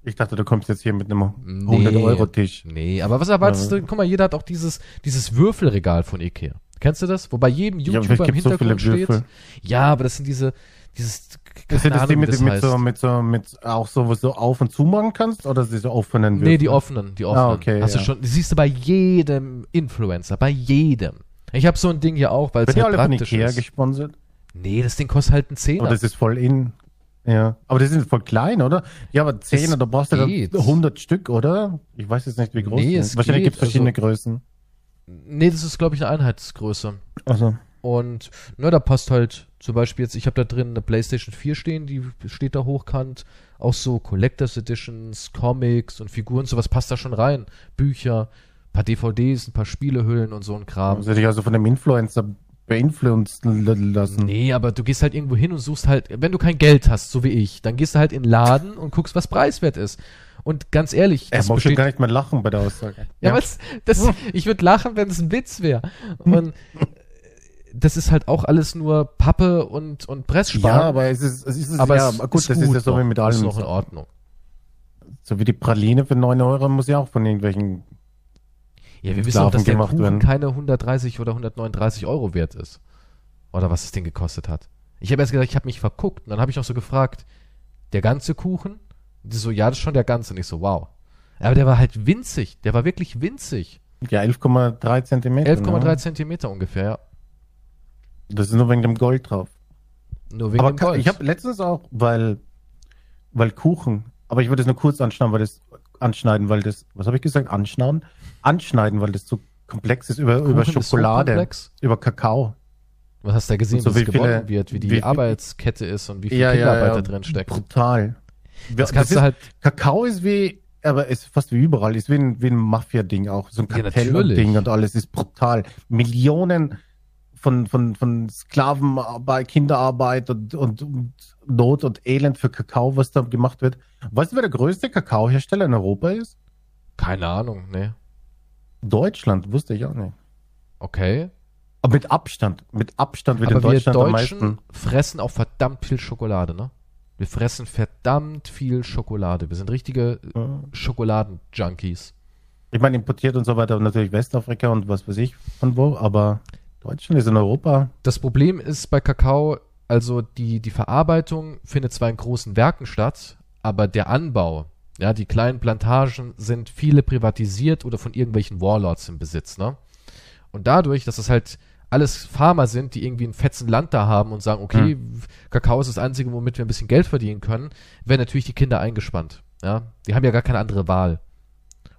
Ich dachte, du kommst jetzt hier mit einem Nee. 100-Euro-Tisch. Nee, aber was erwartest Ja. du? Guck mal, jeder hat auch dieses, dieses Würfelregal von Ikea. Kennst du das? Wo bei jedem Ja, YouTuber es im so Hintergrund viele steht. Würfel. Ja, aber das sind diese, dieses, Ist das Ahnung, die wie mit, das mit, so, mit so, mit auch so, wo du so auf und zu machen kannst? Oder diese offenen Würfel? Nee, die offenen, die offenen. Ah, okay, Hast du ja. schon, die siehst du bei jedem Influencer, bei jedem. Ich habe so ein Ding hier auch, weil es halt alle von Ikea ist. gesponsert? Nee, das Ding kostet halt einen Zehner. Oder ist es voll in? Ja. Aber die sind voll klein, oder? Ja, aber 10, Es da brauchst du dann 100 Stück, oder? Ich weiß jetzt nicht, wie groß Nee, es sind. Wahrscheinlich gibt es verschiedene also- Größen. Nee, das ist, glaube ich, eine Einheitsgröße. Also. Und ne, da passt halt zum Beispiel jetzt, ich habe da drin eine PlayStation 4 stehen, die steht da hochkant. Auch so Collectors Editions, Comics und Figuren, sowas passt da schon rein. Bücher, paar DVDs, ein paar Spielehüllen und so ein Kram. Haben sie dich also von dem Influencer beeinflussen lassen? Nee, aber du gehst halt irgendwo hin und suchst halt, wenn du kein Geld hast, so wie ich, dann gehst du halt in den Laden und guckst, was preiswert ist. Und ganz ehrlich, Er muss schon gar nicht mehr lachen bei der Aussage. Ja, was, das, ich würde lachen, wenn es ein Witz wäre. Und äh, das ist halt auch alles nur Pappe und, und Pressspan. Ja, aber es ist, es ist aber ja, es gut, das ist ja so wie mit Ist allem. noch in Ordnung. So wie die Praline für 9 Euro muss ja auch von irgendwelchen. Ja, wir wissen auch, dass der Kuchen werden. keine 130 oder 139 Euro wert ist. Oder was das Ding gekostet hat. Ich habe erst gesagt, ich habe mich verguckt. Und dann habe ich noch so gefragt, der ganze Kuchen? Und die so, ja, das ist schon der ganze. Und ich so, wow. Aber der war halt winzig. Der war wirklich winzig. Ja, 11,3 Zentimeter. 11,3 Ne? Zentimeter ungefähr, ja. Das ist nur wegen dem Gold drauf. Nur wegen aber dem Gold. ich habe letztens auch, weil, weil Kuchen, aber ich würde es nur kurz anschneiden, weil das anschneiden, weil das, was habe ich gesagt? Anschneiden? Anschneiden, weil das zu komplex ist über, Kuchen über ist so Schokolade, über Kakao. Was hast du da gesehen, so wie es gewonnen wird, wie die wie Arbeitskette ist und wie viel Kinderarbeit da drin steckt. Brutal. Das kannst ist, du halt, Kakao ist wie, aber ist fast wie überall, ist wie ein, wie ein Mafia-Ding auch. So ein Ja, Kartell natürlich. und Ding und alles ist brutal. Millionen von, von, von Sklavenarbeit, Kinderarbeit und, und, und Not und Elend für Kakao, was da gemacht wird. Weißt du, wer der größte Kakaohersteller in Europa ist? keine Ahnung, ne. Deutschland, wusste ich auch nicht. Okay. Aber mit Abstand, mit Abstand wird Aber in wir Deutschland am Deutschen meisten. fressen auch verdammt viel Schokolade, ne? Wir fressen verdammt viel Schokolade. Wir sind richtige Ja. Schokoladen-Junkies. Ich meine, importiert und so weiter, natürlich Westafrika und was weiß ich von wo, aber Deutschland ist in Europa. Das Problem ist bei Kakao, also die, die Verarbeitung findet zwar in großen Werken statt, aber der Anbau, ja, die kleinen Plantagen sind viele privatisiert oder von irgendwelchen Warlords im Besitz, ne? Und dadurch, dass es halt alles Farmer sind, die irgendwie ein fetzen Land da haben und sagen, okay, Kakao ist das Einzige, womit wir ein bisschen Geld verdienen können, werden natürlich die Kinder eingespannt. Ja, die haben ja gar keine andere Wahl.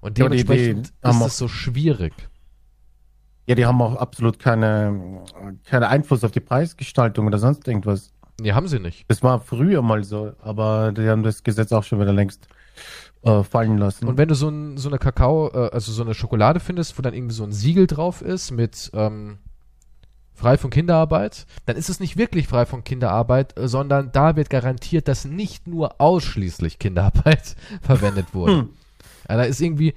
Und Ja, die- die dementsprechend haben ist es so schwierig. Ja, die haben auch absolut keine, keinen Einfluss auf die Preisgestaltung oder sonst irgendwas. Nee, haben sie nicht. Das war früher mal so, aber die haben das Gesetz auch schon wieder längst äh, fallen lassen. Und wenn du so, ein, so eine Kakao, äh, also so eine Schokolade findest, wo dann irgendwie so ein Siegel drauf ist mit ähm, frei von Kinderarbeit, dann ist es nicht wirklich frei von Kinderarbeit, äh, sondern da wird garantiert, dass nicht nur ausschließlich Kinderarbeit verwendet wurde. Hm. Ja, da ist irgendwie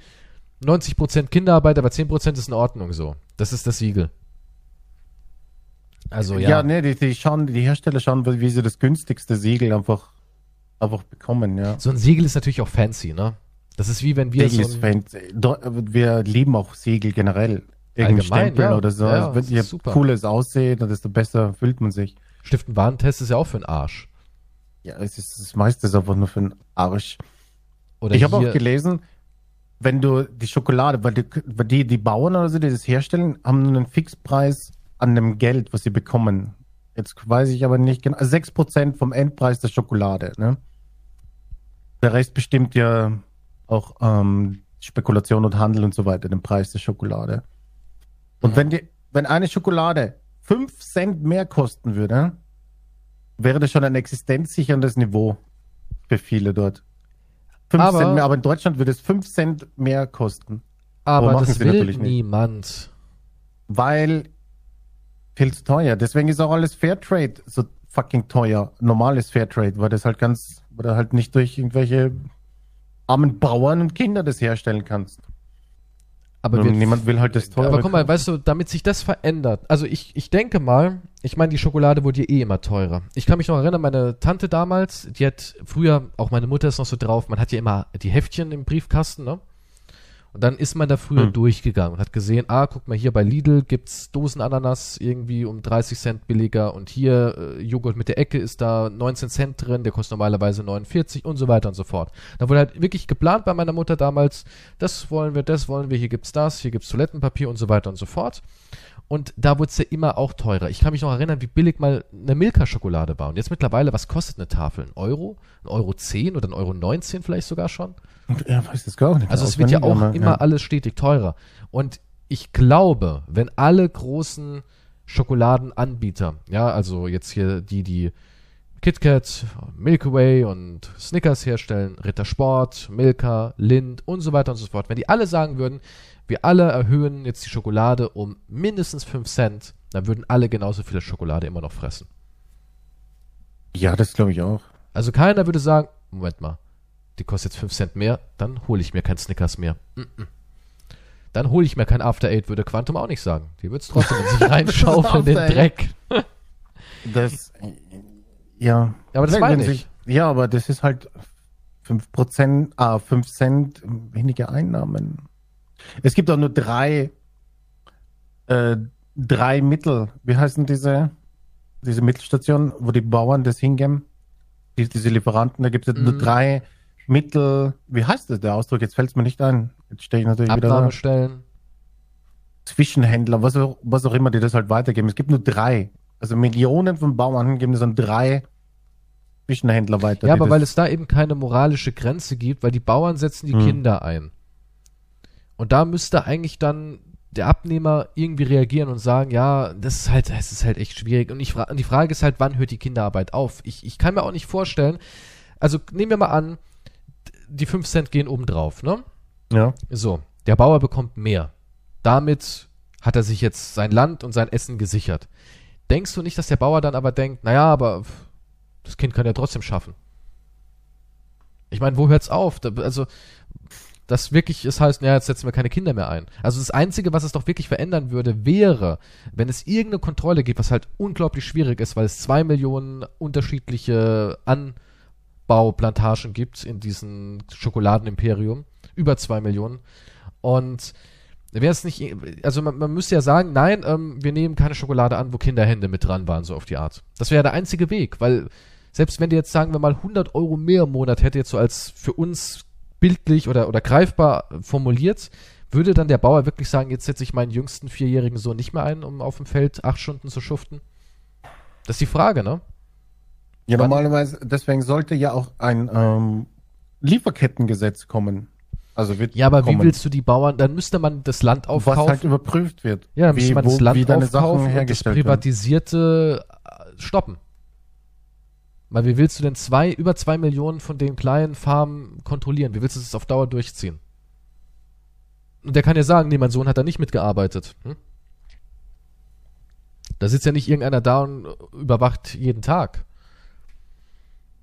90% Kinderarbeit, aber 10% ist in Ordnung so. Das ist das Siegel. Also ja. ja, nee, die, die schauen, die Hersteller schauen, wie sie das günstigste Siegel einfach, einfach bekommen, ja. So ein Siegel ist natürlich auch fancy, ne? Das ist wie wenn wir Siegel so ein, fancy. Wir lieben auch Siegel generell. Irgendein Stempel ja. oder so. Ja, Also wenn ist super. cooles aussieht, desto besser fühlt man sich. Stiften Warentest ist ja auch für den Arsch. Ja, es ist das meiste ist einfach nur für den Arsch. Oder ich habe auch gelesen, wenn du die Schokolade, weil die, weil die, die Bauern oder so, die das herstellen, haben einen Fixpreis an dem Geld, was sie bekommen. Jetzt weiß ich aber nicht genau. Also 6% vom Endpreis der Schokolade, ne? Der Rest bestimmt ja auch ähm, Spekulation und Handel und so weiter, den Preis der Schokolade. Und Mhm. wenn die, wenn eine Schokolade 5 Cent mehr kosten würde, wäre das schon ein existenzsicherndes Niveau für viele dort. 5 Aber- Cent mehr, aber in Deutschland würde es 5 Cent mehr kosten. Aber machen das will niemand. Weil viel zu teuer. Deswegen ist auch alles Fairtrade so fucking teuer. Normales Fairtrade, weil das halt ganz, weil du halt nicht durch irgendwelche armen Bauern und Kinder das herstellen kannst. Aber wir, niemand will halt das teuer. aber guck mal, weißt du, damit sich das verändert, also ich, ich denke mal, ich meine, die Schokolade wurde ja eh immer teurer. Ich kann mich noch erinnern, meine Tante damals, die hat früher, auch meine Mutter ist noch so drauf, man hat ja immer die Heftchen im Briefkasten, ne? Und dann ist man da früher Hm. durchgegangen und hat gesehen, ah, guck mal, hier bei Lidl gibt's Dosenananas irgendwie um 30 Cent billiger und hier äh, Joghurt mit der Ecke ist da 19 Cent drin, der kostet normalerweise 49 und so weiter und so fort. Da wurde halt wirklich geplant bei meiner Mutter damals, das wollen wir, das wollen wir, hier gibt's das, hier gibt's Toilettenpapier und so weiter und so fort. Und da wurde es ja immer auch teurer. Ich kann mich noch erinnern, wie billig mal eine Milka-Schokolade war. Und jetzt mittlerweile, was kostet eine Tafel? Ein Euro? Ein Euro 10 oder ein Euro 19 vielleicht sogar schon? Ja, weiß das gar nicht. Also es wird ja auch auswendig, immer aber, alles stetig teurer. Und ich glaube, wenn alle großen Schokoladenanbieter, ja, also jetzt hier die, die KitKat, Milky Way und Snickers herstellen, Rittersport, Milka, Lind und so weiter und so fort, wenn die alle sagen würden, wir alle erhöhen jetzt die Schokolade um mindestens 5 Cent, dann würden alle genauso viele Schokolade immer noch fressen. Ja, das glaube ich auch. Also keiner würde sagen, Moment mal, die kostet jetzt 5 Cent mehr, dann hole ich mir kein Snickers mehr. Mm -mm. Dann hole ich mir kein After Eight, würde Quantum auch nicht sagen. Die würde es trotzdem in sich reinschaufeln, den Dreck. Das, ja. Aber das meine ich. Ja, aber das ist halt 5%, ah, 5 Cent weniger Einnahmen. Es gibt auch nur drei, äh, drei Mittel. Wie heißen diese, diese Mittelstationen, wo die Bauern das hingeben? Die, diese Lieferanten, da gibt es nur Mhm. drei Mittel. Wie heißt das, der Ausdruck? Jetzt fällt es mir nicht ein. Jetzt stehe ich natürlich wieder. Abnahmestellen. Zwischenhändler, was auch, was auch immer, die das halt weitergeben. Es gibt nur drei. Also Millionen von Bauern geben das an drei Zwischenhändler weiter. Ja, aber weil es da eben keine moralische Grenze gibt, weil die Bauern setzen die Hm. Kinder ein. Und da müsste eigentlich dann der Abnehmer irgendwie reagieren und sagen, ja, das ist halt, es ist halt echt schwierig. Und, ich und die Frage ist halt, wann hört die Kinderarbeit auf? Ich, ich kann mir auch nicht vorstellen, also nehmen wir mal an, die 5 Cent gehen oben drauf, ne? ja. So, der Bauer bekommt mehr. Damit hat er sich jetzt sein Land und sein Essen gesichert. Denkst du nicht, dass der Bauer dann aber denkt, naja, aber das Kind kann ja trotzdem schaffen? Ich meine, wo hört's auf? Da, also, das wirklich, es heißt, naja, jetzt setzen wir keine Kinder mehr ein. Also das Einzige, was es doch wirklich verändern würde, wäre, wenn es irgendeine Kontrolle gibt, was halt unglaublich schwierig ist, weil es zwei Millionen unterschiedliche Anbauplantagen gibt in diesem Schokoladenimperium. Über zwei Millionen. Und wäre es nicht, also man, man müsste ja sagen, nein, ähm, wir nehmen keine Schokolade an, wo Kinderhände mit dran waren, so auf die Art. Das wäre der einzige Weg, weil selbst wenn dir jetzt, sagen wir mal, 100 Euro mehr im Monat hätte, jetzt so als für uns bildlich oder, oder greifbar formuliert, würde dann der Bauer wirklich sagen, jetzt setze ich meinen jüngsten vierjährigen Sohn nicht mehr ein, um auf dem Feld acht Stunden zu schuften? Das ist die Frage, ne? ja, Wann- normalerweise, deswegen sollte ja auch ein ähm, Lieferkettengesetz kommen. Also wird Ja, aber kommen, wie willst du die Bauern, dann müsste man das Land was aufkaufen. halt überprüft wird. Ja, dann müsste man das Land aufkaufen und das hergestellt werden. Privatisierte äh, stoppen. Weil wie willst du denn zwei, über zwei Millionen von den kleinen Farmen kontrollieren? Wie willst du das auf Dauer durchziehen? Und der kann ja sagen, nee, mein Sohn hat da nicht mitgearbeitet. Hm? Da sitzt ja nicht irgendeiner da und überwacht jeden Tag.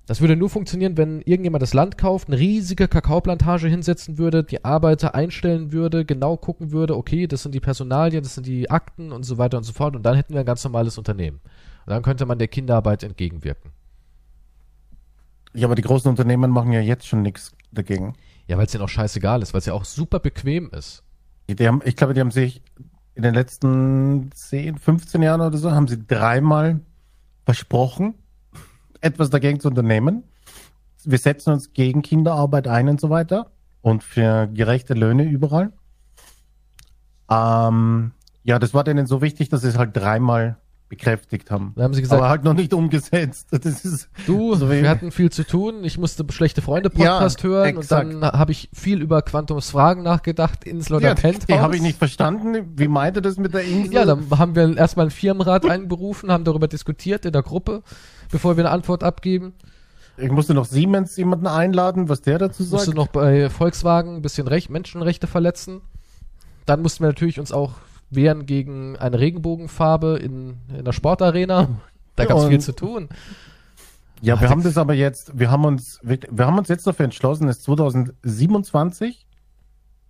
Das würde nur funktionieren, wenn irgendjemand das Land kauft, eine riesige Kakaoplantage hinsetzen würde, die Arbeiter einstellen würde, genau gucken würde, okay, das sind die Personalien, das sind die Akten und so weiter und so fort. Und dann hätten wir ein ganz normales Unternehmen. Und dann könnte man der Kinderarbeit entgegenwirken. Ja, aber die großen Unternehmen machen ja jetzt schon nichts dagegen. Ja, weil es denen auch scheißegal ist, weil es ja auch super bequem ist. Die, haben, ich glaube, die haben sich in den letzten 10, 15 Jahren oder so, haben sie dreimal versprochen, etwas dagegen zu unternehmen. Wir setzen uns gegen Kinderarbeit ein und so weiter und für gerechte Löhne überall. Ähm, ja, das war denen so wichtig, dass sie es halt dreimal bekräftigt haben. Da haben sie gesagt, Aber halt noch nicht umgesetzt. Das ist, du, so wir hatten viel zu tun, ich musste schlechte Freunde Podcast Ja, hören exakt. und dann habe ich viel über Quantums Fragen nachgedacht, Insel oder ja, Penthouse. die habe ich nicht verstanden. Wie meinte das mit der Insel? Ja, dann haben wir erstmal einen Firmenrat einberufen, haben darüber diskutiert in der Gruppe, bevor wir eine Antwort abgeben. ich musste noch Siemens jemanden einladen, was der dazu sagt. Musste noch bei Volkswagen ein bisschen Recht, Menschenrechte verletzen. Dann mussten wir natürlich uns auch wehren gegen eine Regenbogenfarbe in, in der Sportarena. Da gab es viel zu tun. Ja, wir haben das aber jetzt, wir haben uns, wir, wir haben uns jetzt dafür entschlossen, es 2027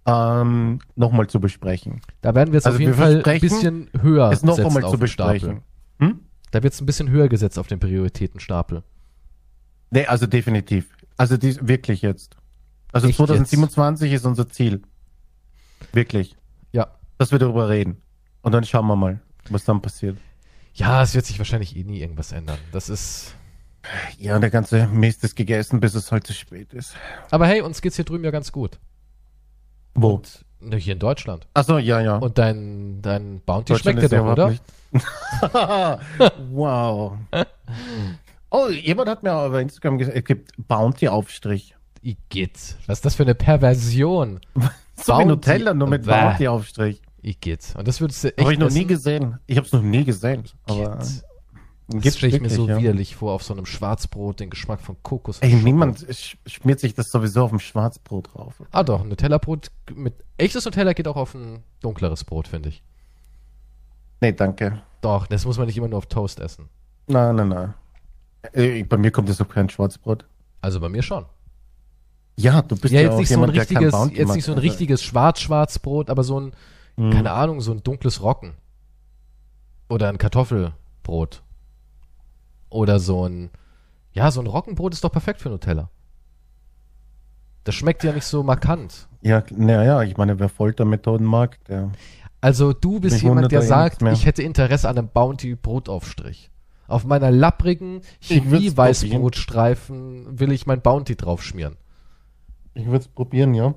ähm, nochmal zu besprechen. Da werden wir jetzt Also auf jeden Fall ein bisschen höher es noch setzen einmal auf zu den Stapel. besprechen. Hm? Da wird es ein bisschen höher gesetzt auf den Prioritätenstapel. Nee, also definitiv. Also dies, wirklich jetzt. Also Echt 2027 ist unser Ziel. Wirklich. Dass wir darüber reden. Und dann schauen wir mal, was dann passiert. Ja, es wird sich wahrscheinlich eh nie irgendwas ändern. Das ist. Ja, der ganze Mist ist gegessen, bis es halt zu spät ist. Aber hey, uns geht's hier drüben ja ganz gut. Wo? Und, hier in Deutschland. Achso, ja, ja. Und dein, dein Bounty schmeckt dir doch, oder? wow. Oh, jemand hat mir auf Instagram gesagt, es gibt Bounty-Aufstrich. Igitt. Was ist das für eine Perversion? So Bounty- wie Nutella, nur mit Bäh. Bounty-Aufstrich. Igitt. Und das würdest du echt Habe ich noch nie essen? gesehen. Ich habe es noch nie gesehen. Aber Das stelle ich mir so ja. widerlich vor, auf so einem Schwarzbrot den Geschmack von Kokos. Ey, niemand sch- schmiert sich das sowieso auf dem Schwarzbrot drauf. Ah doch, ein Nutella-Brot mit... Echtes Nutella geht auch auf ein dunkleres Brot, finde ich. Nee, danke. Doch, das muss man nicht immer nur auf Toast essen. Nein, nein, nein. Bei mir kommt das auf kein Schwarzbrot. Also bei mir schon. Ja, du bist Ja, ja, jetzt auch nicht so ein jemand, richtiges, jetzt nicht so ein richtiges Schwarz-Schwarz-Brot, aber so ein, Mhm. keine Ahnung, so ein dunkles Rocken. Oder ein Kartoffelbrot. Oder so ein, ja, so ein Roggenbrot ist doch perfekt für Nutella. Das schmeckt ja nicht so markant. Ja, naja, ich meine, wer Foltermethoden mag, der. Also du bist jemand, der sagt, ich hätte Interesse an einem Bounty-Brotaufstrich. Auf meiner lapprigen Chemie-Weißbrotstreifen will ich mein Bounty draufschmieren. Ich würde es probieren, ja.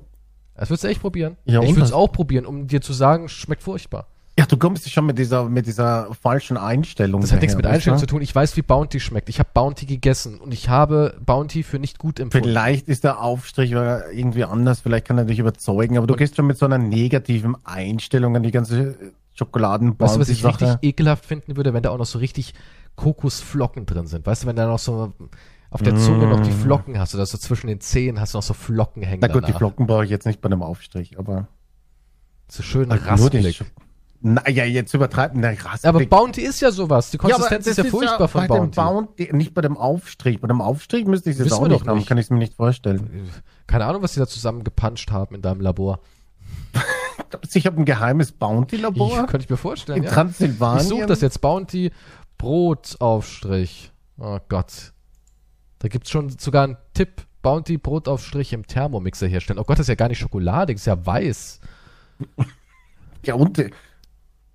Das würdest du echt probieren? Ja, ich und würde es auch probieren, um dir zu sagen, schmeckt furchtbar. Ja, du kommst schon mit dieser, mit dieser falschen Einstellung. Das hat nichts mit Einstellung zu tun. Ich weiß, wie Bounty schmeckt. Ich habe Bounty gegessen und ich habe Bounty für nicht gut empfunden. Vielleicht ist der Aufstrich irgendwie anders, vielleicht kann er dich überzeugen, aber du gehst schon mit so einer negativen Einstellung an die ganze schokoladen Weißt du, was ich richtig ekelhaft finden würde, wenn da auch noch so richtig Kokosflocken drin sind? Weißt du, wenn da noch so auf der Zunge noch die Mm. Flocken hast oder so zwischen den Zähnen hast du noch so Flocken hängen Na gut, die danach. Flocken brauche ich jetzt nicht bei einem Aufstrich, aber So schön die raspelig. Naja, jetzt übertreiben, na, raspelig. Aber Bounty ist ja sowas. Die Konsistenz das ist ja furchtbar von bei Bounty. Dem Bounty. Nicht bei dem Aufstrich. Bei dem Aufstrich müsste ich es jetzt auch nicht haben, kann ich es mir nicht vorstellen. Keine Ahnung, was die da zusammen gepuncht haben in deinem Labor. Ich habe ein geheimes Ich, Bounty-Labor könnte ich mir vorstellen. in Ja. Transsilvanien. Ich suche das jetzt. Bounty Brotaufstrich. Oh Gott. Da gibt's schon sogar einen Tipp. Bounty Brotaufstrich im Thermomixer herstellen. Oh Gott, das ist ja gar nicht Schokolade, das ist ja weiß. Ja, und äh,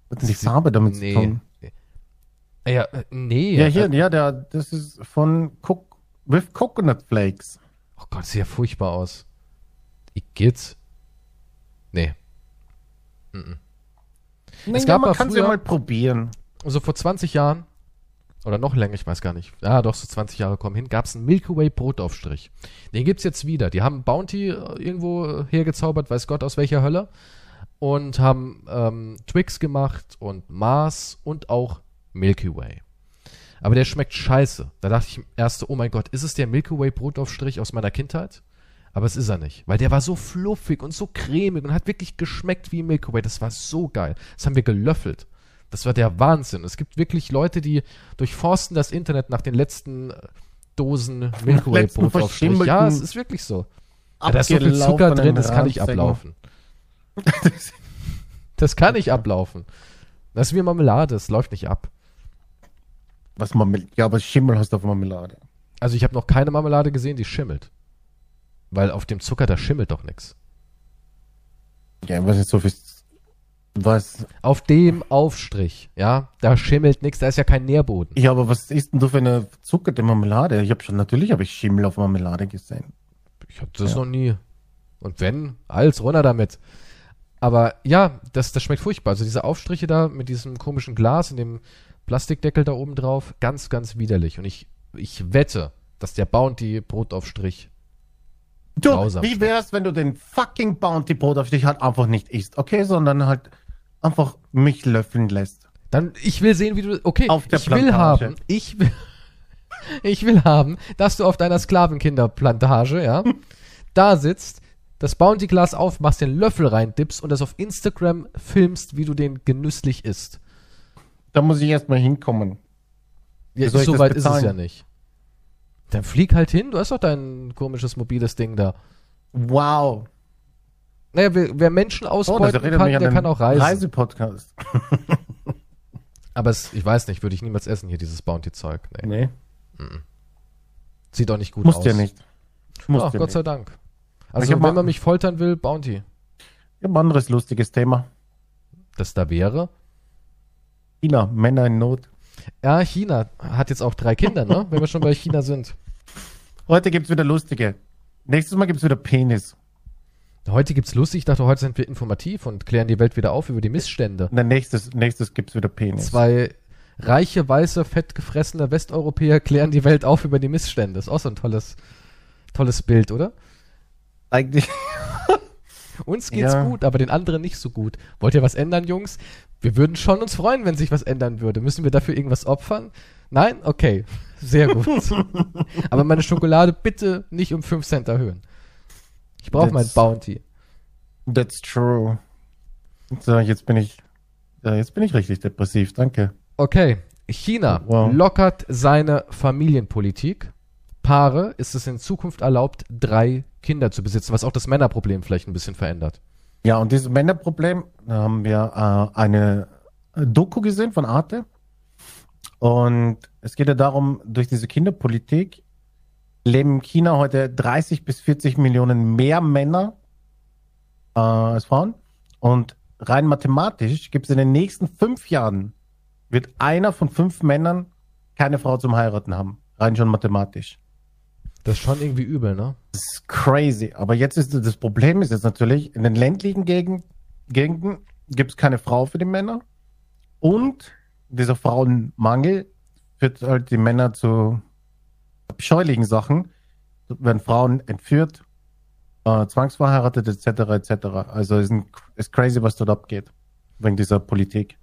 hat die Farbe damit zu Nee. tun? Ja, äh, nee. Ja, hier, Äh, ja, der, das ist von Cook, with Coconut Flakes. Oh Gott, das sieht ja furchtbar aus. Igitt. Nee. Gab man mal kann es ja früher- mal probieren. Also vor 20 Jahren, oder noch länger, ich weiß gar nicht. Ja, doch, so 20 Jahre kommen hin, gab's einen Milky Way Brotaufstrich. Den gibt's jetzt wieder. Die haben Bounty äh, irgendwo äh, hergezaubert, weiß Gott aus welcher Hölle. Und haben ähm, Twix gemacht und Mars und auch Milky Way. Aber der schmeckt scheiße. Da dachte ich erst, oh mein Gott, ist es der Milky Way Brotaufstrich aus meiner Kindheit? Aber es ist er nicht, weil der war so fluffig und so cremig und hat wirklich geschmeckt wie Milky Way. Das war so geil. Das haben wir gelöffelt. Das war der Wahnsinn. Es gibt wirklich Leute, die durchforsten das Internet nach den letzten äh, Dosen Milky Way Brotaufstrich. Ja, es ist wirklich so. Ja, da ist so viel Zucker drin, das kann nicht ablaufen. Das kann nicht ablaufen. Das ist wie Marmelade, es läuft nicht ab. Was Marmelade? Ja, aber Schimmel hast du auf Marmelade. Also ich habe noch keine Marmelade gesehen, die schimmelt. Weil auf dem Zucker, da schimmelt doch nichts. Ja, was ist so viel. Was? Auf dem Aufstrich, ja, da schimmelt nichts, da ist ja kein Nährboden. Ja, aber was ist denn du für eine zuckerte Marmelade? Ich habe schon, natürlich habe ich Schimmel auf Marmelade gesehen. Ich habe das Ja. noch nie. Und wenn, als runter damit. Aber ja, das, das schmeckt furchtbar. Also diese Aufstriche da mit diesem komischen Glas und dem Plastikdeckel da oben drauf, ganz, ganz widerlich. Und ich, ich wette, dass der Bounty Brotaufstrich Du, wie wär's, wenn du den fucking Bounty Brot auf dich halt einfach nicht isst, okay? Sondern halt einfach mich löffeln lässt. Dann, ich will sehen, wie du, okay, Auf der ich will Plantage. haben, ich will, ich will haben, dass du auf deiner Sklavenkinderplantage, ja, da sitzt, das Bounty-Glas aufmachst, den Löffel reindippst und das auf Instagram filmst, wie du den genüsslich isst. Da muss ich erstmal hinkommen. Ja, soll so weit ist es ja nicht. Dann flieg halt hin, du hast doch dein komisches mobiles Ding da. Wow. Naja, wer, wer Menschen Oh, ausbeuten erinnert kann, der kann auch reisen. Reisepodcast. Aber es, ich weiß nicht, würde ich niemals essen hier, dieses Bounty-Zeug. Nee. Nee, Sieht auch nicht gut musst aus. ja nicht. Musst Ach, ja Gott nicht. sei Dank. Also, wenn mal- man mich foltern will, Bounty. Ich habe ein anderes lustiges Thema. Das da wäre. China, Männer in Not. Ja, China hat jetzt auch drei Kinder, ne? wenn wir schon bei China sind. Heute gibt's wieder lustige. Nächstes Mal gibt's wieder Penis. Heute gibt's lustig, ich dachte, heute sind wir informativ und klären die Welt wieder auf über die Missstände. Dann nächstes, nächstes gibt's wieder Penis. Zwei reiche, weiße, fettgefressene Westeuropäer klären die Welt auf über die Missstände. Ist auch so ein tolles, tolles Bild, oder? Eigentlich. Uns geht's Ja. gut, aber den anderen nicht so gut. Wollt ihr was ändern, Jungs? Wir würden schon uns freuen, wenn sich was ändern würde. Müssen wir dafür irgendwas opfern? Nein? Okay. Sehr gut. aber meine Schokolade bitte nicht um 5 Cent erhöhen. Ich brauche mein Bounty. That's true. So, jetzt bin ich. Ja, jetzt bin ich richtig depressiv, danke. Okay. China Wow. lockert seine Familienpolitik. Paare ist es in Zukunft erlaubt, drei Kinder zu besitzen, was auch das Männerproblem vielleicht ein bisschen verändert. Ja, und dieses Männerproblem, da haben wir äh, eine Doku gesehen von Arte. Und es geht ja darum, durch diese Kinderpolitik leben in China heute 30 bis 40 Millionen mehr Männer äh, als Frauen. Und rein mathematisch gibt es in den nächsten fünf Jahren, wird einer von fünf Männern keine Frau zum Heiraten haben. Rein schon mathematisch. Das ist schon irgendwie übel, ne? Das ist crazy. Aber jetzt ist das Problem ist jetzt natürlich, in den ländlichen Gegend, Gegenden gibt es keine Frau für die Männer. Und dieser Frauenmangel führt halt die Männer zu abscheulichen Sachen. Werden Frauen entführt, äh, zwangsverheiratet, etc. etc. Also ist, ein, ist crazy, was dort abgeht. Wegen dieser Politik.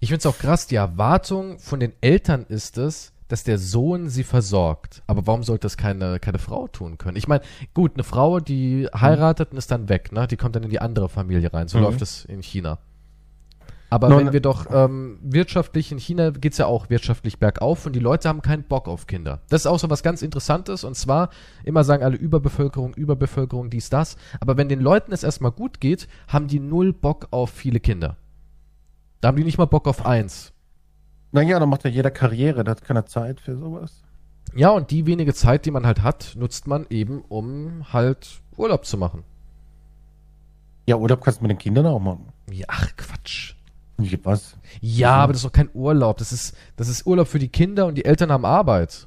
Ich finde es auch krass, die Erwartung von den Eltern ist es, dass der Sohn sie versorgt. Aber warum sollte das keine, keine Frau tun können? Ich meine, gut, eine Frau, die heiratet und ist dann weg, ne? Die kommt dann in die andere Familie rein. So Mhm. läuft es in China. Aber Nun- wenn wir doch ähm, wirtschaftlich, in China geht's ja auch wirtschaftlich bergauf und die Leute haben keinen Bock auf Kinder. Das ist auch so was ganz Interessantes und zwar, immer sagen alle Überbevölkerung, Überbevölkerung, dies, das. Aber wenn den Leuten es erstmal gut geht, haben die null Bock auf viele Kinder. Da haben die nicht mal Bock auf eins. Naja, dann macht ja jeder Karriere, der hat keine Zeit für sowas. Ja, und die wenige Zeit, die man halt hat, nutzt man eben, um halt Urlaub zu machen. Ja, Urlaub kannst du mit den Kindern auch machen. Ja, ach, Quatsch. Wie, Was? Ja, aber das ist doch kein Urlaub. Das ist, das ist Urlaub für die Kinder und die Eltern haben Arbeit.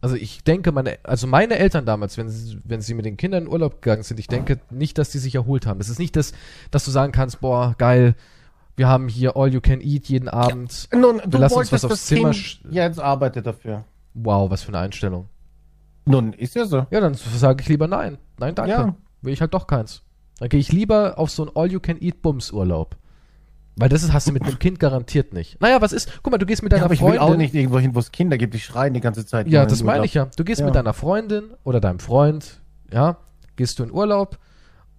Also ich denke, meine, also meine Eltern damals, wenn sie, wenn sie mit den Kindern in Urlaub gegangen sind, ich denke nicht, dass die sich erholt haben. Das ist nicht das, dass du sagen kannst, boah, geil, wir haben hier all you can eat jeden Abend. Nun, du lassen uns was aufs das Zimmer ja, jetzt arbeite dafür. Wow, was für eine Einstellung. Nun, ist ja so. Ja, dann sage ich lieber nein. Nein, danke. Ja. Will ich halt doch keins. Dann gehe ich lieber auf so einen All-You-Can-Eat-Bums-Urlaub. Weil das ist, hast du mit einem Kind garantiert nicht. Naja, was ist? Guck mal, du gehst mit Ja, deiner aber ich will Freundin. auch nicht irgendwo hin, wo es Kinder gibt, die schreien die ganze Zeit. Ja, das in meine ich ja. Du gehst Ja. mit deiner Freundin oder deinem Freund, ja, gehst du in Urlaub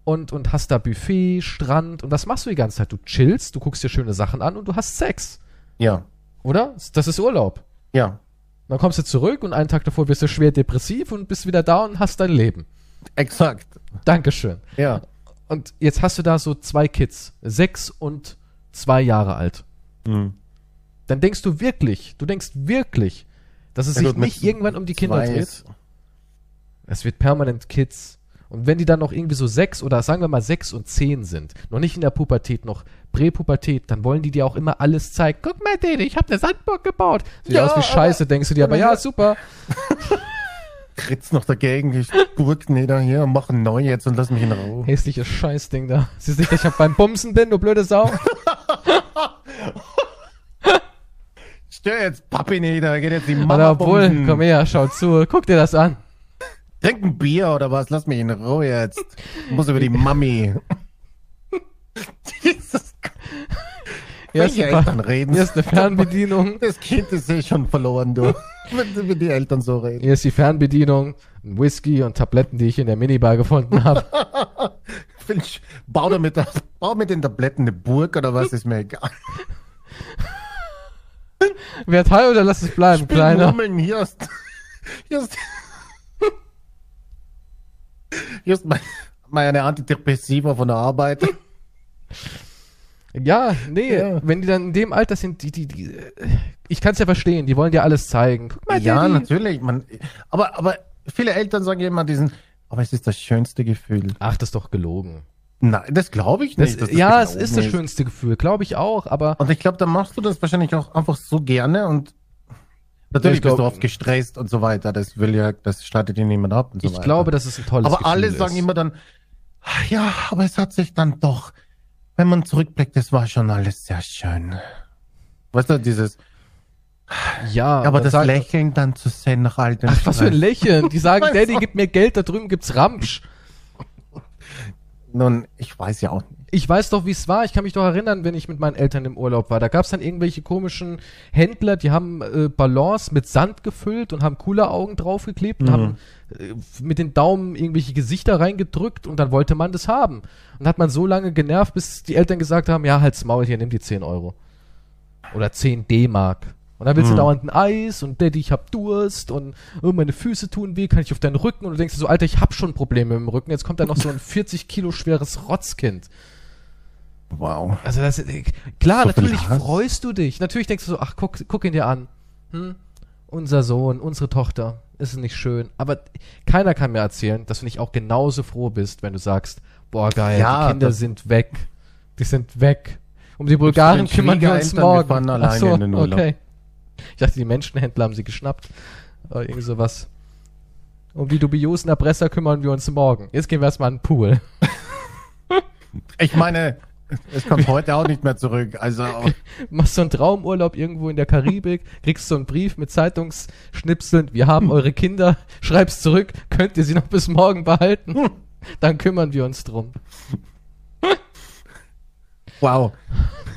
und, und hast da Buffet, Strand und was machst du die ganze Zeit? Du chillst, du guckst dir schöne Sachen an und du hast Sex. Ja, Oder? Das ist Urlaub. ja, Dann kommst du zurück und einen Tag davor wirst du schwer depressiv und bist wieder da und hast dein Leben. exakt. Dankeschön. Ja. Und jetzt hast du da so zwei Kids, sechs und zwei Jahre alt. Hm. Dann denkst du wirklich, du denkst wirklich, dass es Ja, sich gut, nicht irgendwann um die Kinder dreht. Es wird permanent Kids. Und wenn die dann noch irgendwie so sechs oder sagen wir mal sechs und zehn sind, noch nicht in der Pubertät, noch Präpubertät, dann wollen die dir auch immer alles zeigen. Guck mal, Dede, ich habe eine Sandburg gebaut. Sieht Ja, aus wie Scheiße, denkst du dir, aber ja, super. Kritz noch dagegen, ich burg nieder hier und mach neu jetzt und lass mich in Ruhe. Hässliches Scheißding da. Siehst nicht, dass ich beim Bumsen bin, du blöde Sau? Stör jetzt Papi nieder, geht jetzt die Mama Oder obwohl, bumsen. komm her, schau zu, guck dir das an. Trink ein Bier oder was, lass mich in Ruhe jetzt. Ich muss über die Mami. Jesus Hier Welche ist, Eltern reden hier ist eine Fernbedienung. Das Kind ist eh schon verloren, du. Wenn, wenn die Eltern so reden. Hier ist die Fernbedienung, ein Whisky und Tabletten, die ich in der Minibar gefunden habe. Finch, bau damit, das- bau mit den Tabletten eine Burg oder was, ist mir egal. Wer teil oder lass es bleiben, Spiel Kleiner. Murmeln, hier ist, hier ist, hier ist mein, meine Antidepressiva von der Arbeit. Ja, nee, Ja. wenn die dann in dem Alter sind, die, die, die, ich kann es ja verstehen, die wollen dir alles zeigen. Guck mal, Ja, Daddy. natürlich. Man, aber, aber viele Eltern sagen immer diesen, aber es ist das schönste Gefühl. Ach, das ist doch gelogen. Nein, das glaube ich Das, nicht. dass ja, es ist das schönste Gefühl, glaube ich auch, aber Und ich glaube, dann machst du das wahrscheinlich auch einfach so gerne und natürlich Ich glaub- bist du oft gestresst und so weiter. Das will ja, das startet dir niemand ab und so ich weiter. glaube, dass es ein tolles aber Gefühl alle ist. sagen immer dann, "Ah, ja, aber es hat sich dann doch, wenn man zurückblickt, das war schon alles sehr schön. Weißt du, dieses, ja, aber das sagt, Lächeln dann zu sehen nach all dem Ach, was für ein. Lächeln. Die sagen, Daddy, gib mir Geld, da drüben gibt's Ramsch. Nun, ich weiß ja auch nicht. Ich weiß doch, wie es war. Ich kann mich doch erinnern, wenn ich mit meinen Eltern im Urlaub war. Da gab's dann irgendwelche komischen Händler, die haben äh, Ballons mit Sand gefüllt und haben Augen draufgeklebt und Mhm. haben äh, mit den Daumen irgendwelche Gesichter reingedrückt und dann wollte man das haben. Und hat man so lange genervt, bis die Eltern gesagt haben, ja, halt's Maul hier, nimm die 10 Euro. Oder 10 D-Mark. Und dann willst du Mhm. dauernd ein Eis und Daddy, ich hab Durst und oh, meine Füße tun weh, kann ich auf deinen Rücken? Und du denkst dir so, Alter, ich hab schon Probleme im Rücken, jetzt kommt da noch so ein 40 Kilo schweres Rotzkind. Wow. Also das äh, klar, So natürlich freust du dich. Natürlich denkst du so, ach, guck, guck ihn dir an. Hm? Unser Sohn, unsere Tochter, ist es nicht schön. Aber keiner kann mir erzählen, dass du nicht auch genauso froh bist, wenn du sagst, boah geil, Ja, die Kinder sind weg. Die sind weg. Um die Bulgaren kümmern wir uns morgen. fahren Ach alleine so, in den Urlaub. okay. Ich dachte, die Menschenhändler haben sie geschnappt. Oder irgendwie sowas. Um die dubiosen Erpresser kümmern wir uns morgen. Jetzt gehen wir erstmal an den Pool. Ich meine, es kommt heute auch nicht mehr zurück. Also, machst so einen Traumurlaub irgendwo in der Karibik, kriegst so einen Brief mit Zeitungsschnipseln, wir haben eure Kinder, schreibst zurück, könnt ihr sie noch bis morgen behalten? Dann kümmern wir uns drum. Wow.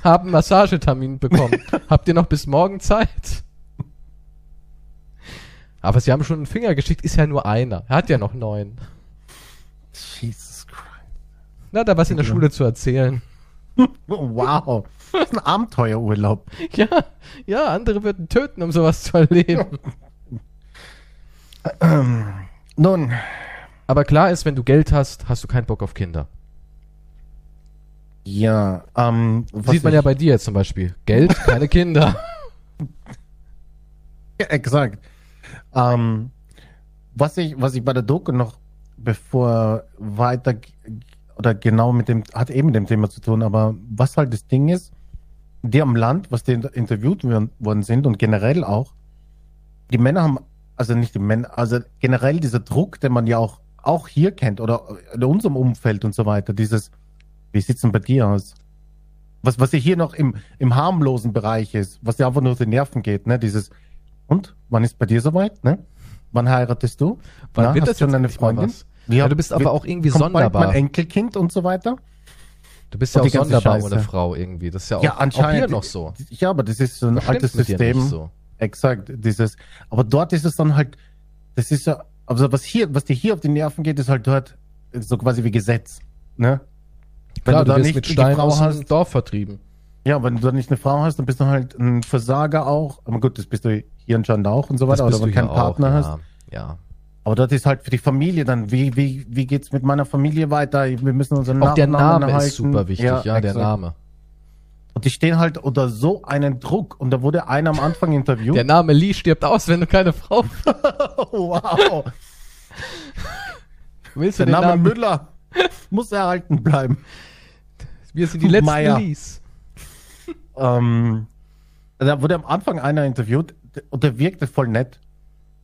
Haben Massagetermin bekommen. Habt ihr noch bis morgen Zeit? Aber sie haben schon einen Finger geschickt, ist ja nur einer. Er hat ja noch neun. Jesus Christ. Na, da was in der Schule zu erzählen. Wow. Das ist ein Abenteuerurlaub. Ja, ja, andere würden töten, um sowas zu erleben. Nun, Aber klar ist, wenn du Geld hast, hast du keinen Bock auf Kinder. Ja, ähm, was Sieht man ja bei dir jetzt zum Beispiel. Geld, keine Kinder. Ja, exakt. Ähm, was ich, was ich bei der Doku noch, bevor weiter oder genau mit dem, hat eben mit dem Thema zu tun, aber was halt das Ding ist, die am Land, was die inter- interviewt worden sind und generell auch, die Männer haben, also nicht die Männer, also generell dieser Druck, den man ja auch, auch hier kennt oder in unserem Umfeld und so weiter, dieses, wie sieht's denn bei dir aus? Was, was ja hier noch im, im harmlosen Bereich ist, was ja einfach nur auf die Nerven geht, ne, dieses, und? Wann ist bei dir soweit? Ne? Wann heiratest du? Wann Na, wird hast das schon eine Freundin? was? Ja, du bist aber auch irgendwie kommt bald sonderbar. mein Enkelkind und so weiter. Du bist ja auch sonderbar Scheiße. ohne Frau irgendwie. Das ist ja auch, ja, auch anscheinend. hier noch so. Ja, aber das ist so ein Das altes dir System. so. Exakt, dieses. Aber dort ist es dann halt, das ist ja, also was hier, was dir hier auf die Nerven geht, ist halt dort so quasi wie Gesetz. Ne? Wenn Klar, du da nicht mit die Stein Frau aus dem hast, Dorf vertrieben. ja, wenn du da nicht eine Frau hast, dann bist du halt ein Versager auch. Aber gut, das bist du hier anscheinend auch und so weiter. Oder wenn du keinen hier auch, Partner ja. hast. Ja. Aber das ist halt für die Familie dann, wie, wie, wie geht's mit meiner Familie weiter? Wir müssen unseren Auch der Nachnamen Name erhalten. ist super wichtig, ja, der exakt. Name. Und die stehen halt unter so einen Druck. Und da wurde einer am Anfang interviewt. Der Name Lee stirbt aus, wenn du keine Frau wow. willst. Du Der den Name Namen? Müller muss erhalten bleiben. Wir sind die letzten Meier. Lees. Ähm, da wurde am Anfang einer interviewt und der wirkte voll nett.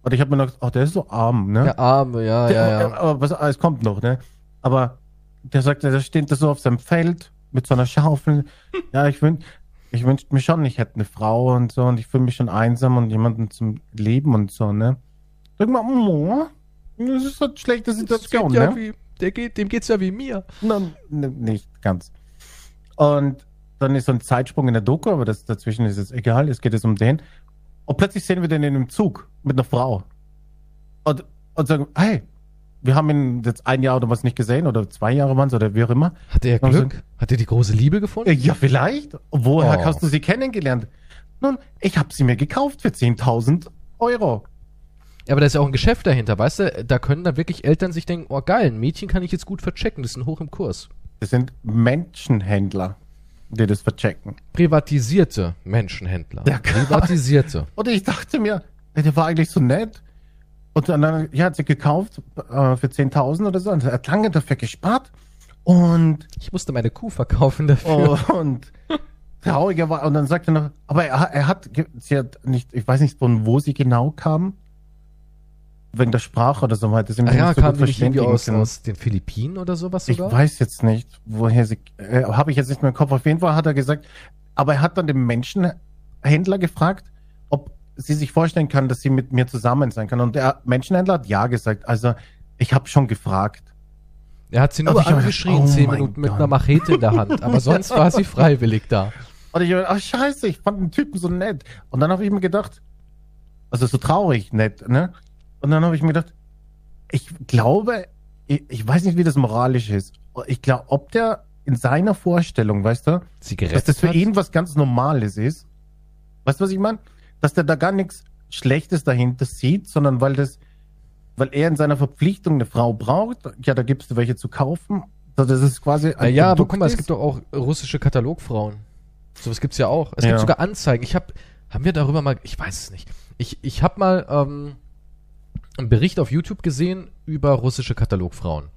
Und ich habe mir gedacht, oh, der ist so arm, ne? Der Arme, ja, Der- ja, ja. Aber was, es kommt noch, ne? Aber der sagte, der steht da so auf seinem Feld mit so einer Schaufel. ja, ich wünsch, ich wünschte mir schon, ich hätte eine Frau und so und ich fühle mich schon einsam und jemanden zum Leben und so, ne? Sag mal, oh, das ist eine schlechte Das Situation, geht ja ne? wie, der geht, dem geht's ja wie mir. Nein, ne, nicht ganz. Und dann ist so ein Zeitsprung in der Doku, aber das dazwischen ist es egal, es geht jetzt um den. Und plötzlich sehen wir den in einem Zug mit einer Frau. Und, und sagen, hey, wir haben ihn jetzt ein Jahr oder was nicht gesehen oder zwei Jahre waren es oder wie auch immer. Hat er Glück? Hat er die große Liebe gefunden? Ja, vielleicht. Woher Oh. hast du sie kennengelernt? Nun, ich habe sie mir gekauft für 10.000 Euro. Ja, aber da ist ja auch ein Geschäft dahinter, weißt du? Da können dann wirklich Eltern sich denken, oh geil, ein Mädchen kann ich jetzt gut verchecken, das ist ein hoch im Kurs. Das sind Menschenhändler, die das verchecken. Privatisierte Menschenhändler. Ja, klar. Privatisierte. Und ich dachte mir, der war eigentlich so nett. Und dann ja, hat sie gekauft äh, für 10.000 oder so. Und er hat lange dafür gespart. Und, Ich musste meine Kuh verkaufen dafür. und trauriger war. Und dann sagte er noch, aber er, hat- er hat, sie hat nicht, ich weiß nicht, von wo sie genau kam. Wegen der Sprache oder so weiter. Sie sich ja, so kam die irgendwie aus, aus den Philippinen oder sowas Ich sogar? weiß jetzt nicht, woher sie, äh, habe ich jetzt nicht mehr im Kopf. Auf jeden Fall hat er gesagt, aber er hat dann den Menschenhändler gefragt, ob sie sich vorstellen kann, dass sie mit mir zusammen sein kann. Und der Menschenhändler hat ja gesagt. Also ich habe schon gefragt. Er hat sie nur Aber ich angeschrien, oh zehn Minuten mit einer Machete in der Hand. Aber sonst war sie freiwillig da. Und ich hab, ach scheiße, ich fand den Typen so nett. Und dann habe ich mir gedacht, also so traurig nett, ne? Und dann habe ich mir gedacht, ich glaube, ich, ich weiß nicht, wie das moralisch ist. Ich glaube, ob der in seiner Vorstellung, weißt du, dass das für hat? ihn was ganz Normales ist. Weißt du, was ich meine? dass der da gar nichts Schlechtes dahinter sieht, sondern weil das, weil er in seiner Verpflichtung eine Frau braucht, ja, da gibst du welche zu kaufen. Das ist quasi ein Ja, aber guck mal, es gibt doch auch russische Katalogfrauen. Sowas gibt's ja auch. Es ja. gibt sogar Anzeigen. Ich habe, haben wir darüber mal, ich weiß es nicht. Ich, ich habe mal ähm, einen Bericht auf YouTube gesehen über russische Katalogfrauen.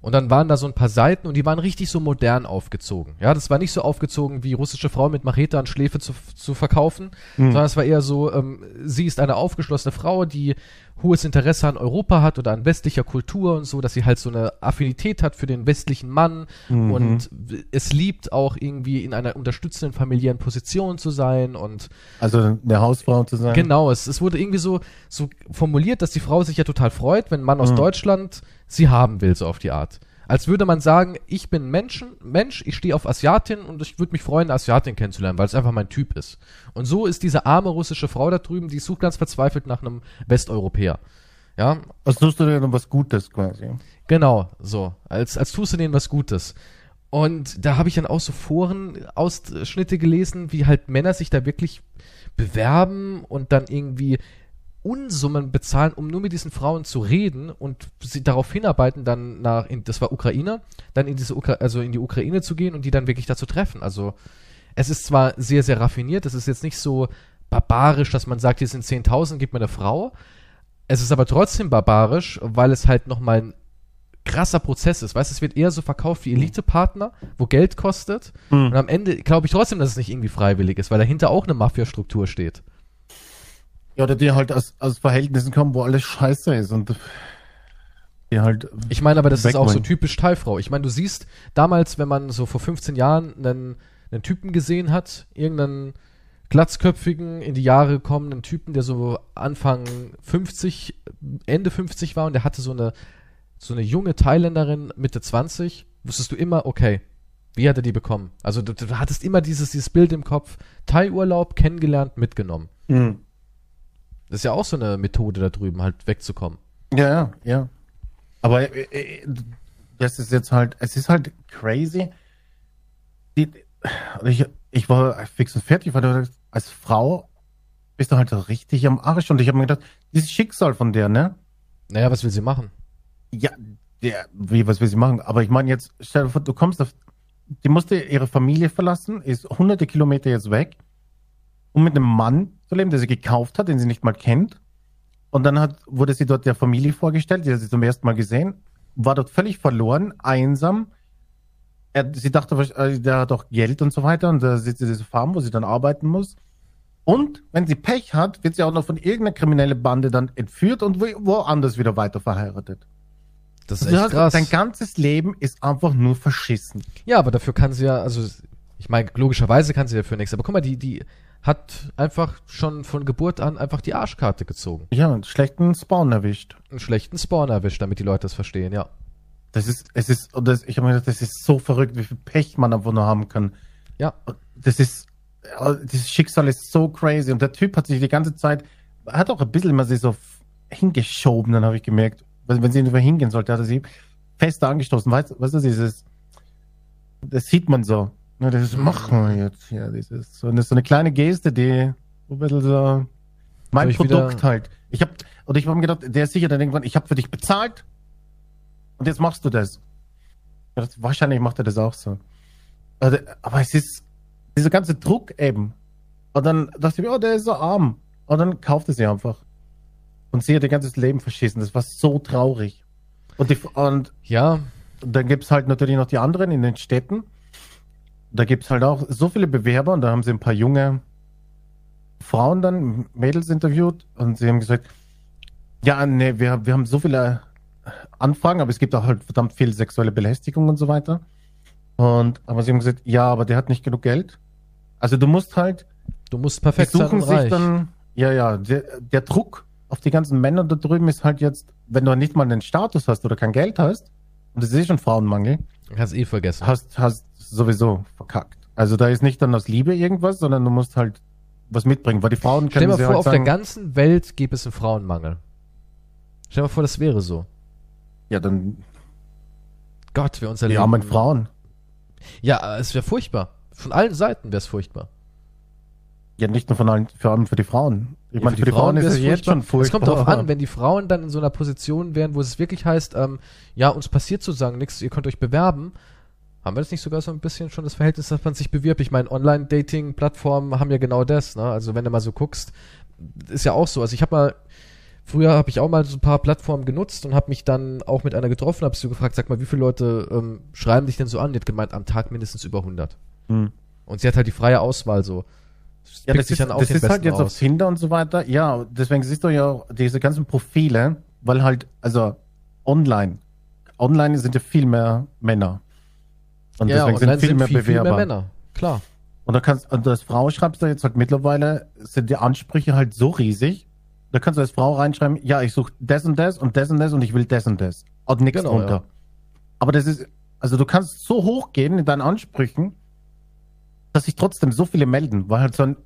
Und dann waren da so ein paar Seiten und die waren richtig so modern aufgezogen. Ja, das war nicht so aufgezogen wie russische Frau mit Machete an Schläfe zu, zu verkaufen, mhm. sondern es war eher so, ähm, sie ist eine aufgeschlossene Frau, die hohes Interesse an Europa hat oder an westlicher Kultur und so, dass sie halt so eine Affinität hat für den westlichen Mann mhm. und es liebt auch irgendwie in einer unterstützenden familiären Position zu sein und also eine Hausfrau zu sein. Genau, es, es wurde irgendwie so so formuliert, dass die Frau sich ja total freut, wenn ein Mann aus mhm. Deutschland sie haben will so auf die Art. Als würde man sagen, ich bin Menschen, Mensch, ich stehe auf Asiatin und ich würde mich freuen, eine Asiatin kennenzulernen, weil es einfach mein Typ ist. Und so ist diese arme russische Frau da drüben, die sucht ganz verzweifelt nach einem Westeuropäer. Ja. Als tust du denen was Gutes quasi. Genau, so. Als, als tust du denen was Gutes. Und da habe ich dann auch so Foren-Ausschnitte gelesen, wie halt Männer sich da wirklich bewerben und dann irgendwie Unsummen bezahlen, um nur mit diesen Frauen zu reden und sie darauf hinarbeiten, dann nach, in, das war Ukraine, dann in diese Ukra also in die Ukraine zu gehen und die dann wirklich da zu treffen. Also es ist zwar sehr, sehr raffiniert, es ist jetzt nicht so barbarisch, dass man sagt, hier sind 10.000, gib mir eine Frau. Es ist aber trotzdem barbarisch, weil es halt nochmal ein krasser Prozess ist. Weißt du, es wird eher so verkauft wie Elite-Partner, wo Geld kostet. Mhm. Und am Ende glaube ich trotzdem, dass es nicht irgendwie freiwillig ist, weil dahinter auch eine Mafia-Struktur steht. Ja, oder die halt aus, aus Verhältnissen kommen, wo alles scheiße ist und die halt. Ich meine, aber das ist auch so typisch Teilfrau. Ich meine, du siehst damals, wenn man so vor 15 Jahren einen, einen Typen gesehen hat, irgendeinen glatzköpfigen, in die Jahre kommenden Typen, der so Anfang 50, Ende 50 war und der hatte so eine, so eine junge Thailänderin, Mitte 20, wusstest du immer, okay, wie hat er die bekommen? Also du, du hattest immer dieses, dieses Bild im Kopf, Thai-Urlaub, kennengelernt, mitgenommen. Mhm. Das ist ja auch so eine Methode da drüben, halt wegzukommen. Ja, ja, ja. Aber äh, äh, das ist jetzt halt, es ist halt crazy. Die, ich, ich war fix und fertig, weil du als Frau bist du halt richtig am Arsch. Und ich habe mir gedacht, dieses Schicksal von der, ne? Naja, was will sie machen? Ja, der, wie, was will sie machen? Aber ich meine jetzt, stell dir vor, du kommst auf, die musste ihre Familie verlassen, ist hunderte Kilometer jetzt weg um mit einem Mann zu leben, der sie gekauft hat, den sie nicht mal kennt. Und dann hat, wurde sie dort der Familie vorgestellt, die hat sie zum ersten Mal gesehen, war dort völlig verloren, einsam. Er, sie dachte, äh, der hat doch Geld und so weiter und da sitzt sie diese Farm, wo sie dann arbeiten muss. Und wenn sie Pech hat, wird sie auch noch von irgendeiner kriminellen Bande dann entführt und woanders wieder weiter verheiratet. Das ist also echt krass. Dein ganzes Leben ist einfach nur verschissen. Ja, aber dafür kann sie ja, also ich meine, logischerweise kann sie dafür nichts. Aber guck mal, die, die hat einfach schon von Geburt an einfach die Arschkarte gezogen. Ja, einen schlechten Spawn erwischt. Einen schlechten Spawn erwischt, damit die Leute das verstehen, ja. Das ist, es ist, und das, ich habe mir gedacht, das ist so verrückt, wie viel Pech man einfach nur haben kann. Ja. Das ist, dieses Schicksal ist so crazy. Und der Typ hat sich die ganze Zeit, hat auch ein bisschen immer sich so hingeschoben, dann habe ich gemerkt, wenn, wenn sie nicht mehr hingehen sollte, hat er sie fester angestoßen. Weißt, weißt du, dieses, das sieht man so. Na, das machen wir jetzt hier. Das ist so eine, so eine kleine Geste, die so ein bisschen so mein Produkt halt. Ich hab, und ich habe mir gedacht, der ist sicher dann irgendwann, ich habe für dich bezahlt und jetzt machst du das. Dachte, wahrscheinlich macht er das auch so. Also, aber es ist dieser ganze Druck eben. Und dann dachte ich mir, oh, der ist so arm. Und dann kaufte sie einfach. Und sie hat ihr ganzes Leben verschissen. Das war so traurig. Und, die, und ja. Und dann gibt's halt natürlich noch die anderen in den Städten da gibt es halt auch so viele Bewerber und da haben sie ein paar junge Frauen dann, Mädels interviewt und sie haben gesagt, ja, nee, wir, wir haben so viele Anfragen, aber es gibt auch halt verdammt viel sexuelle Belästigung und so weiter. Und, aber sie haben gesagt, ja, aber der hat nicht genug Geld. Also du musst halt. Du musst perfekt die suchen sein sich dann, ja, ja, der, der Druck auf die ganzen Männer da drüben ist halt jetzt, wenn du nicht mal einen Status hast oder kein Geld hast, und das ist eh schon Frauenmangel. Hast eh vergessen. Hast, hast sowieso verkackt. Also da ist nicht dann aus Liebe irgendwas, sondern du musst halt was mitbringen, weil die Frauen können Stell dir mal vor, halt auf sagen, der ganzen Welt gäbe es einen Frauenmangel. Stell dir mal vor, das wäre so. Ja, dann. Gott, wir unser Leben. Die armen Frauen. Ja, es wäre furchtbar. Von allen Seiten wäre es furchtbar. Ja, nicht nur von allen, vor allem für die Frauen. Ich Ja, meine, für die, Frauen, ist wär's es jetzt schon furchtbar. Es kommt darauf an, wenn die Frauen dann in so einer Position wären, wo es wirklich heißt, ähm, ja, uns passiert sozusagen nichts, ihr könnt euch bewerben. Haben wir das nicht sogar so ein bisschen schon das Verhältnis, dass man sich bewirbt? Ich meine, Online-Dating-Plattformen haben ja genau das, ne? Also wenn du mal so guckst, ist ja auch so. Also ich habe mal, früher habe ich auch mal so ein paar Plattformen genutzt und habe mich dann auch mit einer getroffen, habe sie gefragt, sag mal, wie viele Leute ähm, schreiben dich denn so an? Die hat gemeint, am Tag mindestens über 100. Hm. Und sie hat halt die freie Auswahl so. Ja, das sich ist, dann auch das ist halt jetzt auf aus. Tinder und so weiter. Ja, deswegen siehst du ja auch diese ganzen Profile, weil halt, also online, online sind ja viel mehr Männer. Und ja, deswegen sind viel mehr Bewerber. Männer. Klar. Und da kannst, und als Frau schreibst du jetzt halt mittlerweile, sind die Ansprüche halt so riesig, da kannst du als Frau reinschreiben, ja, ich suche das und das und das und das und ich will das und das. Und nichts Genau, drunter. ja. Aber das ist, also du kannst so hoch gehen in deinen Ansprüchen, dass sich trotzdem so viele melden, weil halt so ein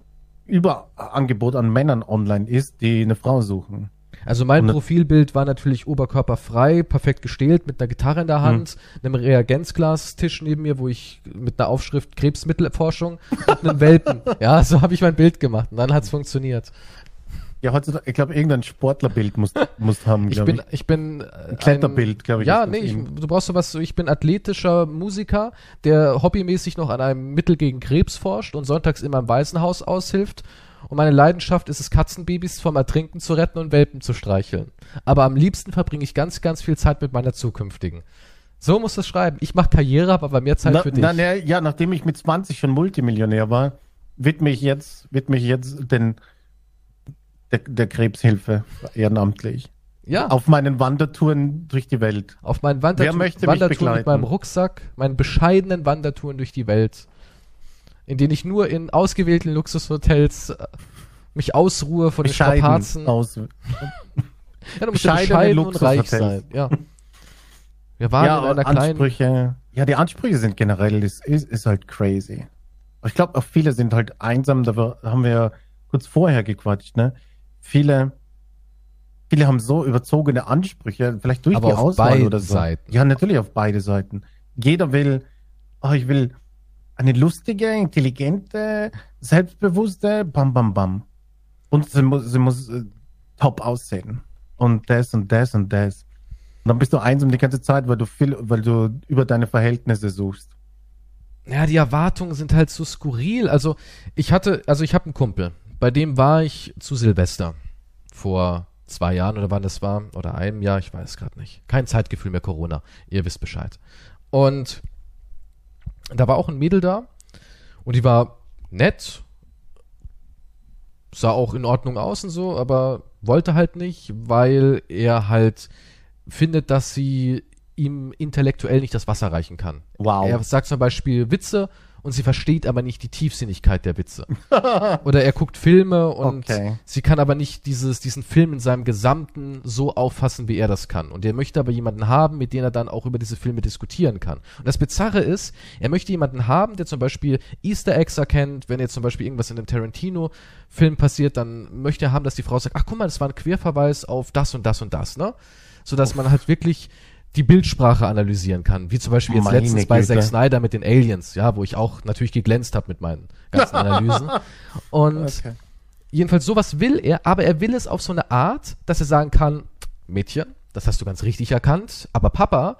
Überangebot an Männern online ist, die eine Frau suchen. Also mein Profilbild war natürlich oberkörperfrei, perfekt gestählt, mit einer Gitarre in der Hm. Hand, einem Reagenzglastisch neben mir, wo ich mit einer Aufschrift Krebsmittelforschung und einem Welpen. Ja, so habe ich mein Bild gemacht und dann hat's funktioniert. Ja, heutzutage, ich glaube, irgendein Sportlerbild musst, musst haben, Ich bin, ich bin äh, Ein Kletterbild, glaube ich. Ja, nee, ich, du brauchst sowas, so, ich bin athletischer Musiker, der hobbymäßig noch an einem Mittel gegen Krebs forscht und sonntags immer im Waisenhaus aushilft. Und meine Leidenschaft ist es, Katzenbabys vom Ertrinken zu retten und Welpen zu streicheln. Aber am liebsten verbringe ich ganz, ganz viel Zeit mit meiner zukünftigen. So muss es schreiben. Ich mache Karriere, aber mehr Zeit na, für dich. na, na, ja, nachdem ich mit 20 schon Multimillionär war, widme ich jetzt, widme ich jetzt den, der, der Krebshilfe ehrenamtlich. ja, auf, meinen Wandertouren durch die Welt. auf meinen Wandertouren, Wer möchte mich Wandertouren mit begleiten? meinem Rucksack, meinen bescheidenen Wandertouren durch die Welt, in denen ich nur in ausgewählten Luxushotels äh, mich ausruhe von den Strapazen. aus. Ja, du musst ja Bescheidene bescheiden und reich sein. Ja. Wir waren ja, in einer kleinen. Ansprüche. Ja, die Ansprüche sind generell, ist, ist, ist halt crazy. Ich glaube, auch viele sind halt einsam, da wir- haben wir ja kurz vorher gequatscht, ne? Viele, viele haben so überzogene Ansprüche, vielleicht durch Aber die auf Auswahl oder so. Seiten. Ja, natürlich auf beide Seiten. Jeder will, oh, ich will eine lustige, intelligente, selbstbewusste, bam, bam, bam. Und sie muss, sie muss äh, top aussehen. Und das und das und das. Und dann bist du einsam die ganze Zeit, weil du viel, weil du über deine Verhältnisse suchst. Ja, die Erwartungen sind halt so skurril. Also, ich hatte, also ich habe einen Kumpel, bei dem war ich zu Silvester vor zwei Jahren oder wann das war, oder einem Jahr, ich weiß gerade nicht. Kein Zeitgefühl mehr Corona. Ihr wisst Bescheid. Und da war auch ein Mädel da und die war nett, sah auch in Ordnung aus und so, aber wollte halt nicht, weil er halt findet, dass sie ihm intellektuell nicht das Wasser reichen kann. Wow. Er sagt zum Beispiel Witze und sie versteht aber nicht die Tiefsinnigkeit der Witze. Oder er guckt Filme und Okay. sie kann aber nicht dieses, diesen Film in seinem Gesamten so auffassen, wie er das kann. Und er möchte aber jemanden haben, mit dem er dann auch über diese Filme diskutieren kann. Und das Bizarre ist, er möchte jemanden haben, der zum Beispiel Easter Eggs erkennt, wenn jetzt zum Beispiel irgendwas in einem Tarantino-Film passiert, dann möchte er haben, dass die Frau sagt, ach guck mal, das war ein Querverweis auf das und das und das, ne? Sodass man halt wirklich die Bildsprache analysieren kann, wie zum Beispiel jetzt Meine letztens bei Güte. Zack Snyder mit den Aliens, ja, wo ich auch natürlich geglänzt habe mit meinen ganzen Analysen. Und Okay. jedenfalls sowas will er, aber er will es auf so eine Art, dass er sagen kann, Mädchen, das hast du ganz richtig erkannt, aber Papa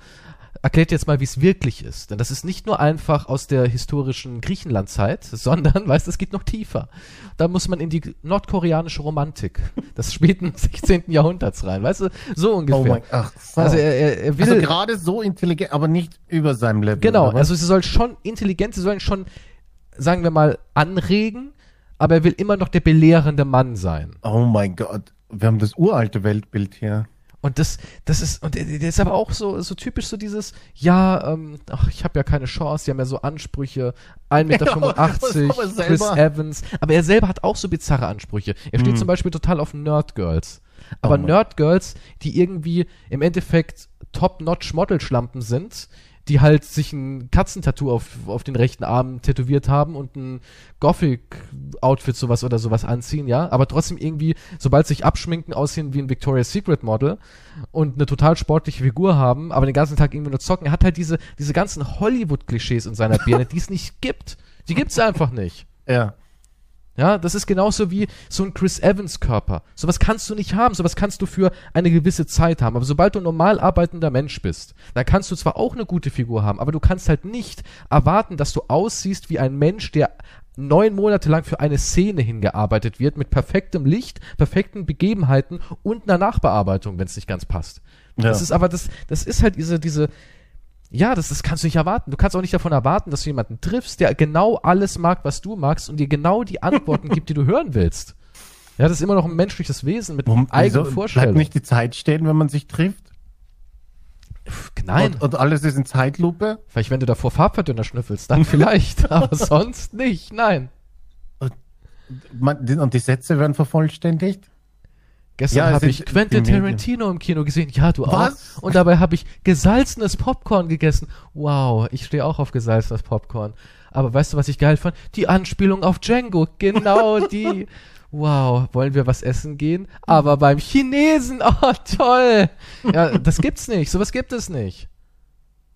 erklärt jetzt mal, wie es wirklich ist. Denn das ist nicht nur einfach aus der historischen Griechenlandzeit, sondern, weißt du, es geht noch tiefer. Da muss man in die nordkoreanische Romantik des späten 16. Jahrhunderts rein, weißt du, so Oh ungefähr. mein, ach so. also er, er, er will... Also gerade so intelligent, aber nicht über seinem Level. Genau, also sie soll schon intelligent, sie sollen schon, sagen wir mal, anregen, aber er will immer noch der belehrende Mann sein. Oh mein Gott, wir haben das uralte Weltbild hier. Und das, das ist, und der, ist aber auch so, so typisch so dieses, ja, ähm, ach, ich habe ja keine Chance, die haben ja so Ansprüche, 1,85 Meter, Chris Evans, aber er selber hat auch so bizarre Ansprüche. Er steht Hm. zum Beispiel total auf Nerd-Girls. Aber Oh mein- Nerd-Girls, die irgendwie im Endeffekt Top-Notch-Model-Schlampen sind, die halt sich ein Katzentattoo auf, auf den rechten Arm tätowiert haben und ein Gothic-Outfit sowas oder sowas anziehen, ja, aber trotzdem irgendwie, sobald sie sich abschminken, aussehen wie ein Victoria's Secret Model und eine total sportliche Figur haben, aber den ganzen Tag irgendwie nur zocken. Er hat halt diese, diese ganzen Hollywood-Klischees in seiner Birne, die es nicht gibt. Die gibt's einfach nicht. Ja. Ja, das ist genauso wie so ein Chris Evans Körper. Sowas kannst du nicht haben, sowas kannst du für eine gewisse Zeit haben. Aber sobald du ein normal arbeitender Mensch bist, dann kannst du zwar auch eine gute Figur haben, aber du kannst halt nicht erwarten, dass du aussiehst wie ein Mensch, der neun Monate lang für eine Szene hingearbeitet wird, mit perfektem Licht, perfekten Begebenheiten und einer Nachbearbeitung, wenn es nicht ganz passt. Ja. Das ist aber das, das ist halt diese, diese, ja, das, das kannst du nicht erwarten. Du kannst auch nicht davon erwarten, dass du jemanden triffst, der genau alles mag, was du magst und dir genau die Antworten gibt, die du hören willst. Ja, das ist immer noch ein menschliches Wesen mit Warum, eigenen wieso Vorstellungen. Bleibt nicht die Zeit stehen, wenn man sich trifft? Nein, Und, und alles ist in Zeitlupe? vielleicht wenn du davor Farbverdünner schnüffelst, dann vielleicht, aber sonst nicht, nein. Die- und die Sätze werden vervollständigt? Gestern Ja, habe ich Quentin. Tarantino im Kino gesehen. Ja, du Was? auch. Und dabei habe ich gesalzenes Popcorn gegessen. Wow, ich stehe auch auf gesalzenes Popcorn. Aber weißt du, was ich geil fand? Die Anspielung auf Django. Genau die. Wow, wollen wir was essen gehen? Aber beim Chinesen. Oh, toll. Ja, das gibt's nicht. Sowas gibt es nicht.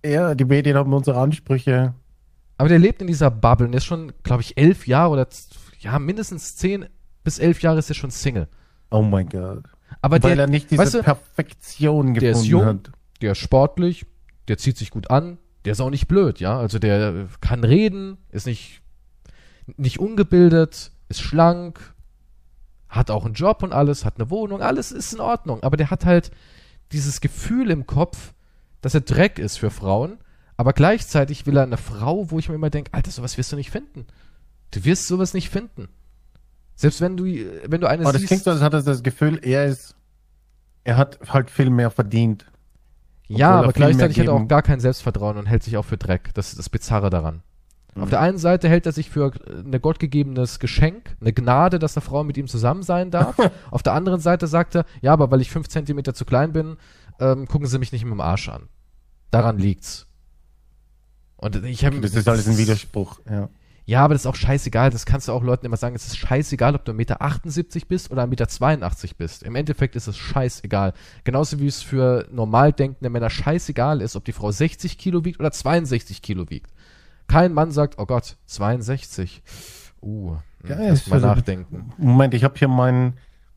Ja, die Medien haben unsere Ansprüche. Aber der lebt in dieser Bubble und der ist schon, glaube ich, elf Jahre oder ja, mindestens zehn bis elf Jahre ist er schon Single. Oh mein Gott. Aber Weil der, er nicht diese weißt du, Perfektion der ist gefunden jung, hat. der ist sportlich, der zieht sich gut an, der ist auch nicht blöd, ja. Also der kann reden, ist nicht, nicht ungebildet, ist schlank, hat auch einen Job und alles, hat eine Wohnung, alles ist in Ordnung. Aber der hat halt dieses Gefühl im Kopf, dass er Dreck ist für Frauen, aber gleichzeitig will er eine Frau, wo ich mir immer denke, Alter, sowas wirst du nicht finden. Du wirst sowas nicht finden. Selbst wenn du, wenn du eine Aber das siehst, klingt so, als hat er das Gefühl, er ist, er hat halt viel mehr verdient. Ja, er aber gleichzeitig hat er auch gar kein Selbstvertrauen und hält sich auch für Dreck. Das ist das Bizarre daran. Mhm. Auf der einen Seite hält er sich für ein gottgegebenes Geschenk, eine Gnade, dass eine Frau mit ihm zusammen sein darf. Auf der anderen Seite sagt er, ja, aber weil ich fünf Zentimeter zu klein bin, ähm, gucken sie mich nicht mit dem Arsch an. Daran liegt's. Und ich habe Das ist alles ein Widerspruch. Ja. Ja, aber das ist auch scheißegal. Das kannst du auch Leuten immer sagen. Es ist scheißegal, ob du 1,78 Meter bist oder 1,82 Meter bist. Im Endeffekt ist es scheißegal. Genauso wie es für normal denkende Männer scheißegal ist, ob die Frau 60 Kilo wiegt oder 62 Kilo wiegt. Kein Mann sagt, oh Gott, 62. Uh, hm, Ja, erst mal also- nachdenken. Moment, ich habe hier meinen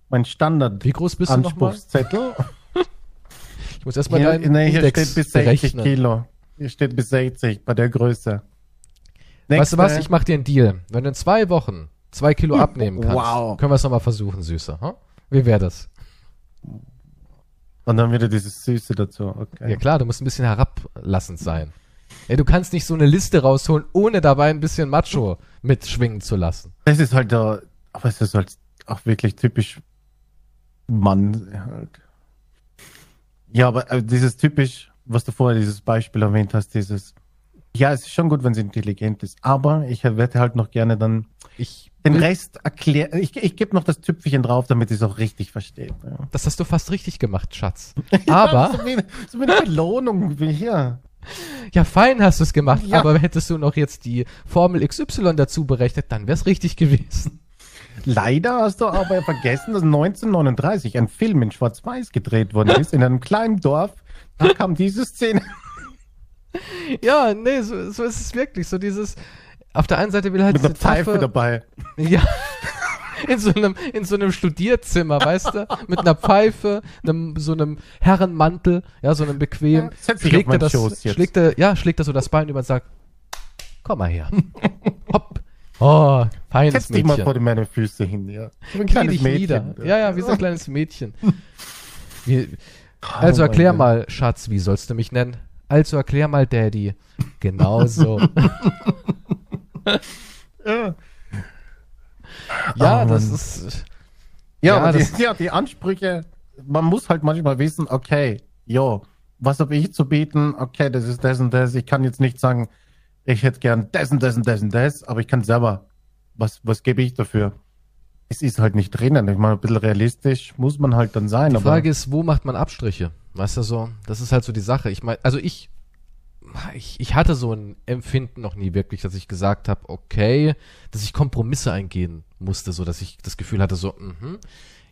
mein Standard Wie groß bist du? Anspruchszettel. Ich muss erstmal deinen nee, hier Index steht bis 60 berechnen. Kilo. Hier steht bis 60 bei der Größe. Weißt du was? Ich mach dir einen Deal. Wenn du in zwei Wochen zwei Kilo abnehmen kannst, Wow. können wir es nochmal versuchen, Süßer. Hm? Wie wäre das? Und dann wieder dieses Süße dazu. Okay. Ja klar, du musst ein bisschen herablassend sein. Ey, du kannst nicht so eine Liste rausholen, ohne dabei ein bisschen Macho mitschwingen zu lassen. Das ist halt der, aber es ist halt auch wirklich typisch Mann halt. Ja, aber äh, dieses typisch, was du vorher dieses Beispiel erwähnt hast, dieses, ja, es ist schon gut, wenn sie intelligent ist, aber ich hätte halt noch gerne dann Ich, den Rest erklären. Ich, ich gebe noch das Tüpfelchen drauf, damit sie es auch richtig versteht. Ja. das hast du fast richtig gemacht, Schatz. Aber, so so eine Belohnung wie hier. ja, fein hast du es gemacht, Ja. aber hättest du noch jetzt die Formel XY dazu berechnet, dann wär's richtig gewesen. Leider hast du aber vergessen, dass 1939 ein Film in Schwarz-Weiß gedreht worden ist, in einem kleinen Dorf. Da kam diese Szene. Ja, nee, so, so ist es wirklich. So dieses, auf der einen Seite will halt Mit einer diese Pfeife taffe- dabei. Ja. In so einem, in so einem Studierzimmer, weißt du? Mit einer Pfeife, einem, so einem Herrenmantel, ja, so einem bequem. Ja, setz schlägt er das, schlägt er, ja, schlägt er so das Bein über und sagt, komm mal her. Hopp. Oh, feines Setz dich mal Mädchen. vor meine Füße hin, ja. Wie ein kleines dich Mädchen. nieder. Ja, ja, wie so ein kleines Mädchen. Wie, also Oh mein erklär mal, Schatz, wie sollst du mich nennen? Also erklär mal, Daddy. Genau so. Ja, ja, Oh, das ist, ja, Ja, aber das- die, ja, die Ansprüche, man muss halt manchmal wissen, okay, jo, was habe ich zu bieten? Okay, das ist das und das. Ich kann jetzt nicht sagen, ich hätte gern das und das und das und das, aber ich kann selber, was, was gebe ich dafür? Es ist halt nicht drinnen. Ich meine, ein bisschen realistisch muss man halt dann sein. Die Frage ist, wo macht man Abstriche? Weißt du so? Das ist halt so die Sache. Ich meine, also ich, ich, ich hatte so ein Empfinden noch nie wirklich, dass ich gesagt habe, okay, dass ich Kompromisse eingehen musste, so dass ich das Gefühl hatte, so, mhm,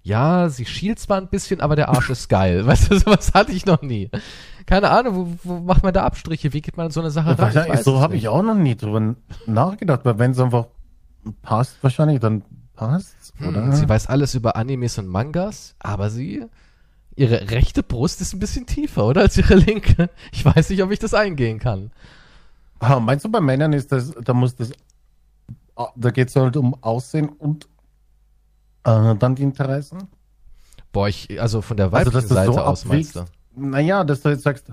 ja, sie schielt zwar ein bisschen, aber der Arsch ist geil. Weißt du, sowas hatte ich noch nie. Keine Ahnung, wo, wo macht man da Abstriche? Wie geht man an so eine Sache ran? Wahrscheinlich, weiß so habe ich auch noch nie drüber nachgedacht, weil wenn es einfach passt, wahrscheinlich, dann passt, oder? Hm, sie weiß alles über Animes und Mangas, aber sie, ihre rechte Brust ist ein bisschen tiefer, oder? Als ihre linke. Ich weiß nicht, ob ich das eingehen kann. Ah, meinst du, bei Männern ist das, da muss das, ah, da geht es halt um Aussehen und äh, dann die Interessen? Boah, ich, also von der Also, weiblichen du Seite so aus meinst abwiegst. du? Naja, dass du jetzt sagst,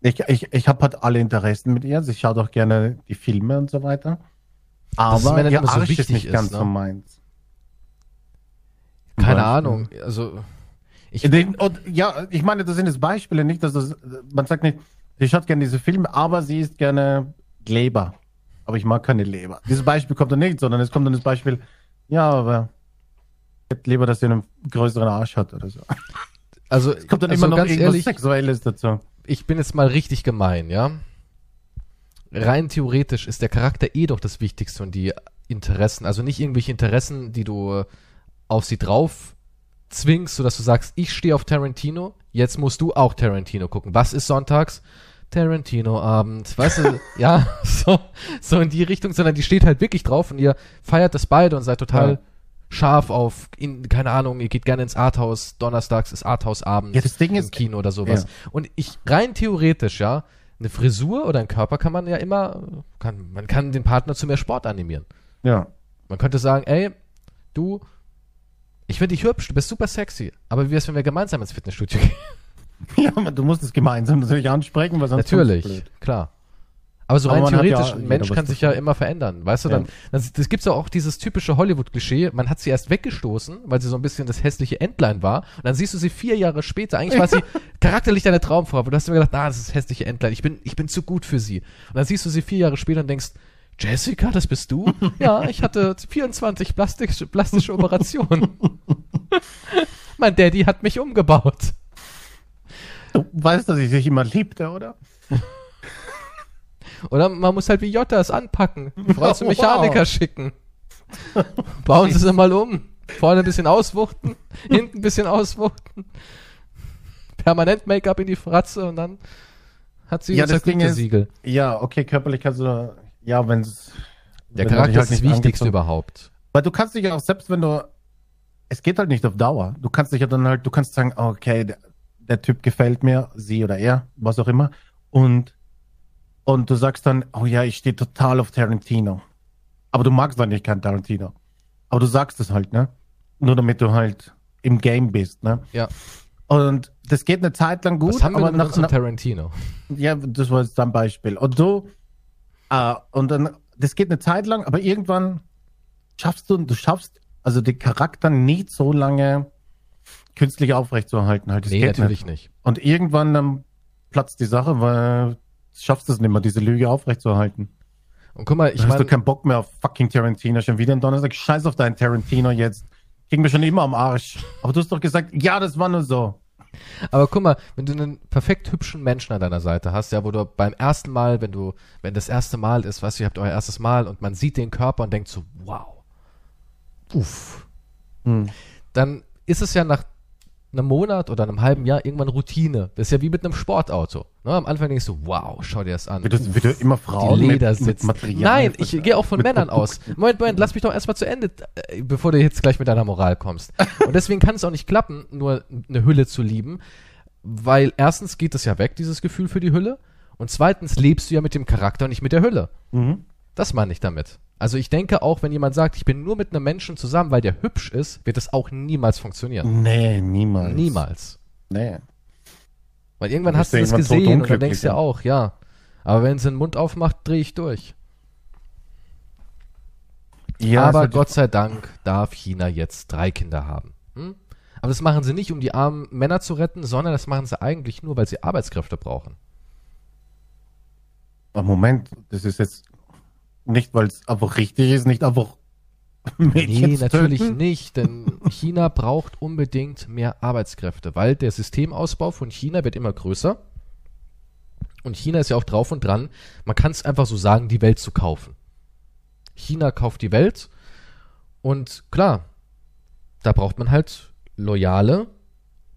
ich, ich, ich habe halt alle Interessen mit ihr. Sie schaut auch gerne die Filme und so weiter. Aber ihr so Arsch ist nicht ist, ganz ne? so meins. Keine. Ahnung. Also, ich, und, ja, ich meine, das sind jetzt Beispiele, nicht, dass das, man sagt nicht, sie schaut gerne diese Filme, aber sie isst gerne Leber. Aber ich mag keine Leber. Dieses Beispiel kommt dann nicht, sondern es kommt dann das Beispiel, ja, aber ich hätte lieber, dass sie einen größeren Arsch hat oder so. also, Es kommt dann also immer noch ganz irgendwas ehrlich, Sexuelles dazu. ich bin jetzt mal richtig gemein, ja? Rein theoretisch ist der Charakter eh doch das Wichtigste und die Interessen, also nicht irgendwelche Interessen, die du auf sie drauf zwingst, sodass du sagst, ich stehe auf Tarantino, jetzt musst du auch Tarantino gucken. Was ist sonntags? Tarantino-Abend, weißt du, ja, so, so in die Richtung, sondern die steht halt wirklich drauf und ihr feiert das beide und seid total Ja. scharf auf, in, keine Ahnung, ihr geht gerne ins Arthouse, donnerstags ist Arthouse-Abend Ja, das Ding im ist- Kino oder sowas. Ja. Und ich, rein theoretisch, ja, eine Frisur oder ein Körper kann man ja immer, kann, man kann den Partner zu mehr Sport animieren. Ja. Man könnte sagen, ey, du, ich finde dich hübsch, du bist super sexy, aber wie wär's, wenn wir gemeinsam ins Fitnessstudio gehen? Ja, aber du musst es gemeinsam natürlich ansprechen, weil sonst Natürlich, klar. Aber so Aber rein man hat ja theoretisch, ein Mensch kann sich ja immer verändern. Weißt du, Ja. dann, das, das gibt's ja auch dieses typische Hollywood-Klischee, man hat sie erst weggestoßen, weil sie so ein bisschen das hässliche Entlein war, und dann siehst du sie vier Jahre später, eigentlich war sie charakterlich deine Traumfrau, aber du hast immer gedacht, ah, das ist das hässliche Entlein, ich bin, ich bin zu gut für sie. Und dann siehst du sie vier Jahre später und denkst, Jessica, das bist du? ja, ich hatte 24 plastische, plastische Operationen. mein Daddy hat mich umgebaut. Du weißt, dass ich dich immer liebte, oder? Oder man muss halt wie Jota es anpacken. Die Frau zum Wow. Mechaniker schicken. Bauen sie sie mal um. Vorne ein bisschen auswuchten, hinten ein bisschen auswuchten. Permanent Make-up in die Fratze und dann hat sie Ja, das Ding ist- Gütesiegel. Ja, okay, körperlich kannst du, ja, wenn's. Der wenn Charakter halt ist das Wichtigste angezogen- überhaupt. Weil du kannst dich ja auch, selbst wenn du, es geht halt nicht auf Dauer. Du kannst dich ja dann halt, du kannst sagen, okay, der, der Typ gefällt mir, sie oder er, was auch immer. Und, und du sagst dann, oh ja, ich stehe total auf Tarantino. Aber du magst eigentlich keinen Tarantino. Aber du sagst es halt, ne? Nur damit du halt im Game bist, ne? Ja. Und das geht eine Zeit lang gut, Was haben wir aber nach, nach, Tarantino? ja, das war jetzt ein Beispiel. Und du, äh, und dann, das geht eine Zeit lang, aber irgendwann schaffst du, du schaffst also den Charakter nicht so lange künstlich aufrechtzuerhalten. Halt. Das Nee, geht natürlich nicht. nicht. Und irgendwann dann platzt die Sache, weil du schaffst es nicht mehr, diese Lüge aufrechtzuerhalten. Und guck mal, ich Dann hast du meine, keinen Bock mehr auf fucking Tarantino. Schon wieder am Donnerstag, scheiß auf deinen Tarantino jetzt. Ging mir schon immer am Arsch. Aber du hast doch gesagt, ja, das war nur so. Aber guck mal, wenn du einen perfekt hübschen Menschen an deiner Seite hast, ja, wo du beim ersten Mal, wenn du, wenn das erste Mal ist, weißt du, ihr habt euer erstes Mal und man sieht den Körper und denkt so, wow. Uff. Hm. dann ist es ja nach einem Monat oder einem halben Jahr irgendwann Routine. Das ist ja wie mit einem Sportauto. Ne? Am Anfang denkst du, wow, schau dir das an. Wie du immer Frauen die mit, Leder mit sitzen. Material Nein, ich gehe auch von mit Männern Produkten. aus. Moment, Moment, lass mich doch erstmal zu Ende, äh, bevor du jetzt gleich mit deiner Moral kommst. Und deswegen kann es auch nicht klappen, nur eine Hülle zu lieben, weil erstens geht es ja weg, dieses Gefühl für die Hülle, und zweitens lebst du ja mit dem Charakter und nicht mit der Hülle. Mhm. Das meine ich damit. Also ich denke auch, wenn jemand sagt, ich bin nur mit einem Menschen zusammen, weil der hübsch ist, wird das auch niemals funktionieren. Nee, niemals. Niemals. Nee. Weil irgendwann Dann hast du das gesehen und dann denkst du ja auch, ja. Aber wenn sie den Mund aufmacht, drehe ich durch. Ja, Aber halt- Gott sei Dank darf China jetzt drei Kinder haben. Hm? Aber das machen sie nicht, um die armen Männer zu retten, sondern das machen sie eigentlich nur, weil sie Arbeitskräfte brauchen. Moment, das ist jetzt nicht, weil es einfach richtig ist, nicht einfach Mädchen Nee, natürlich töten. nicht, denn China braucht unbedingt mehr Arbeitskräfte, weil der Systemausbau von China wird immer größer. Und China ist ja auch drauf und dran, man kann es einfach so sagen, die Welt zu kaufen. China kauft die Welt und klar, da braucht man halt loyale,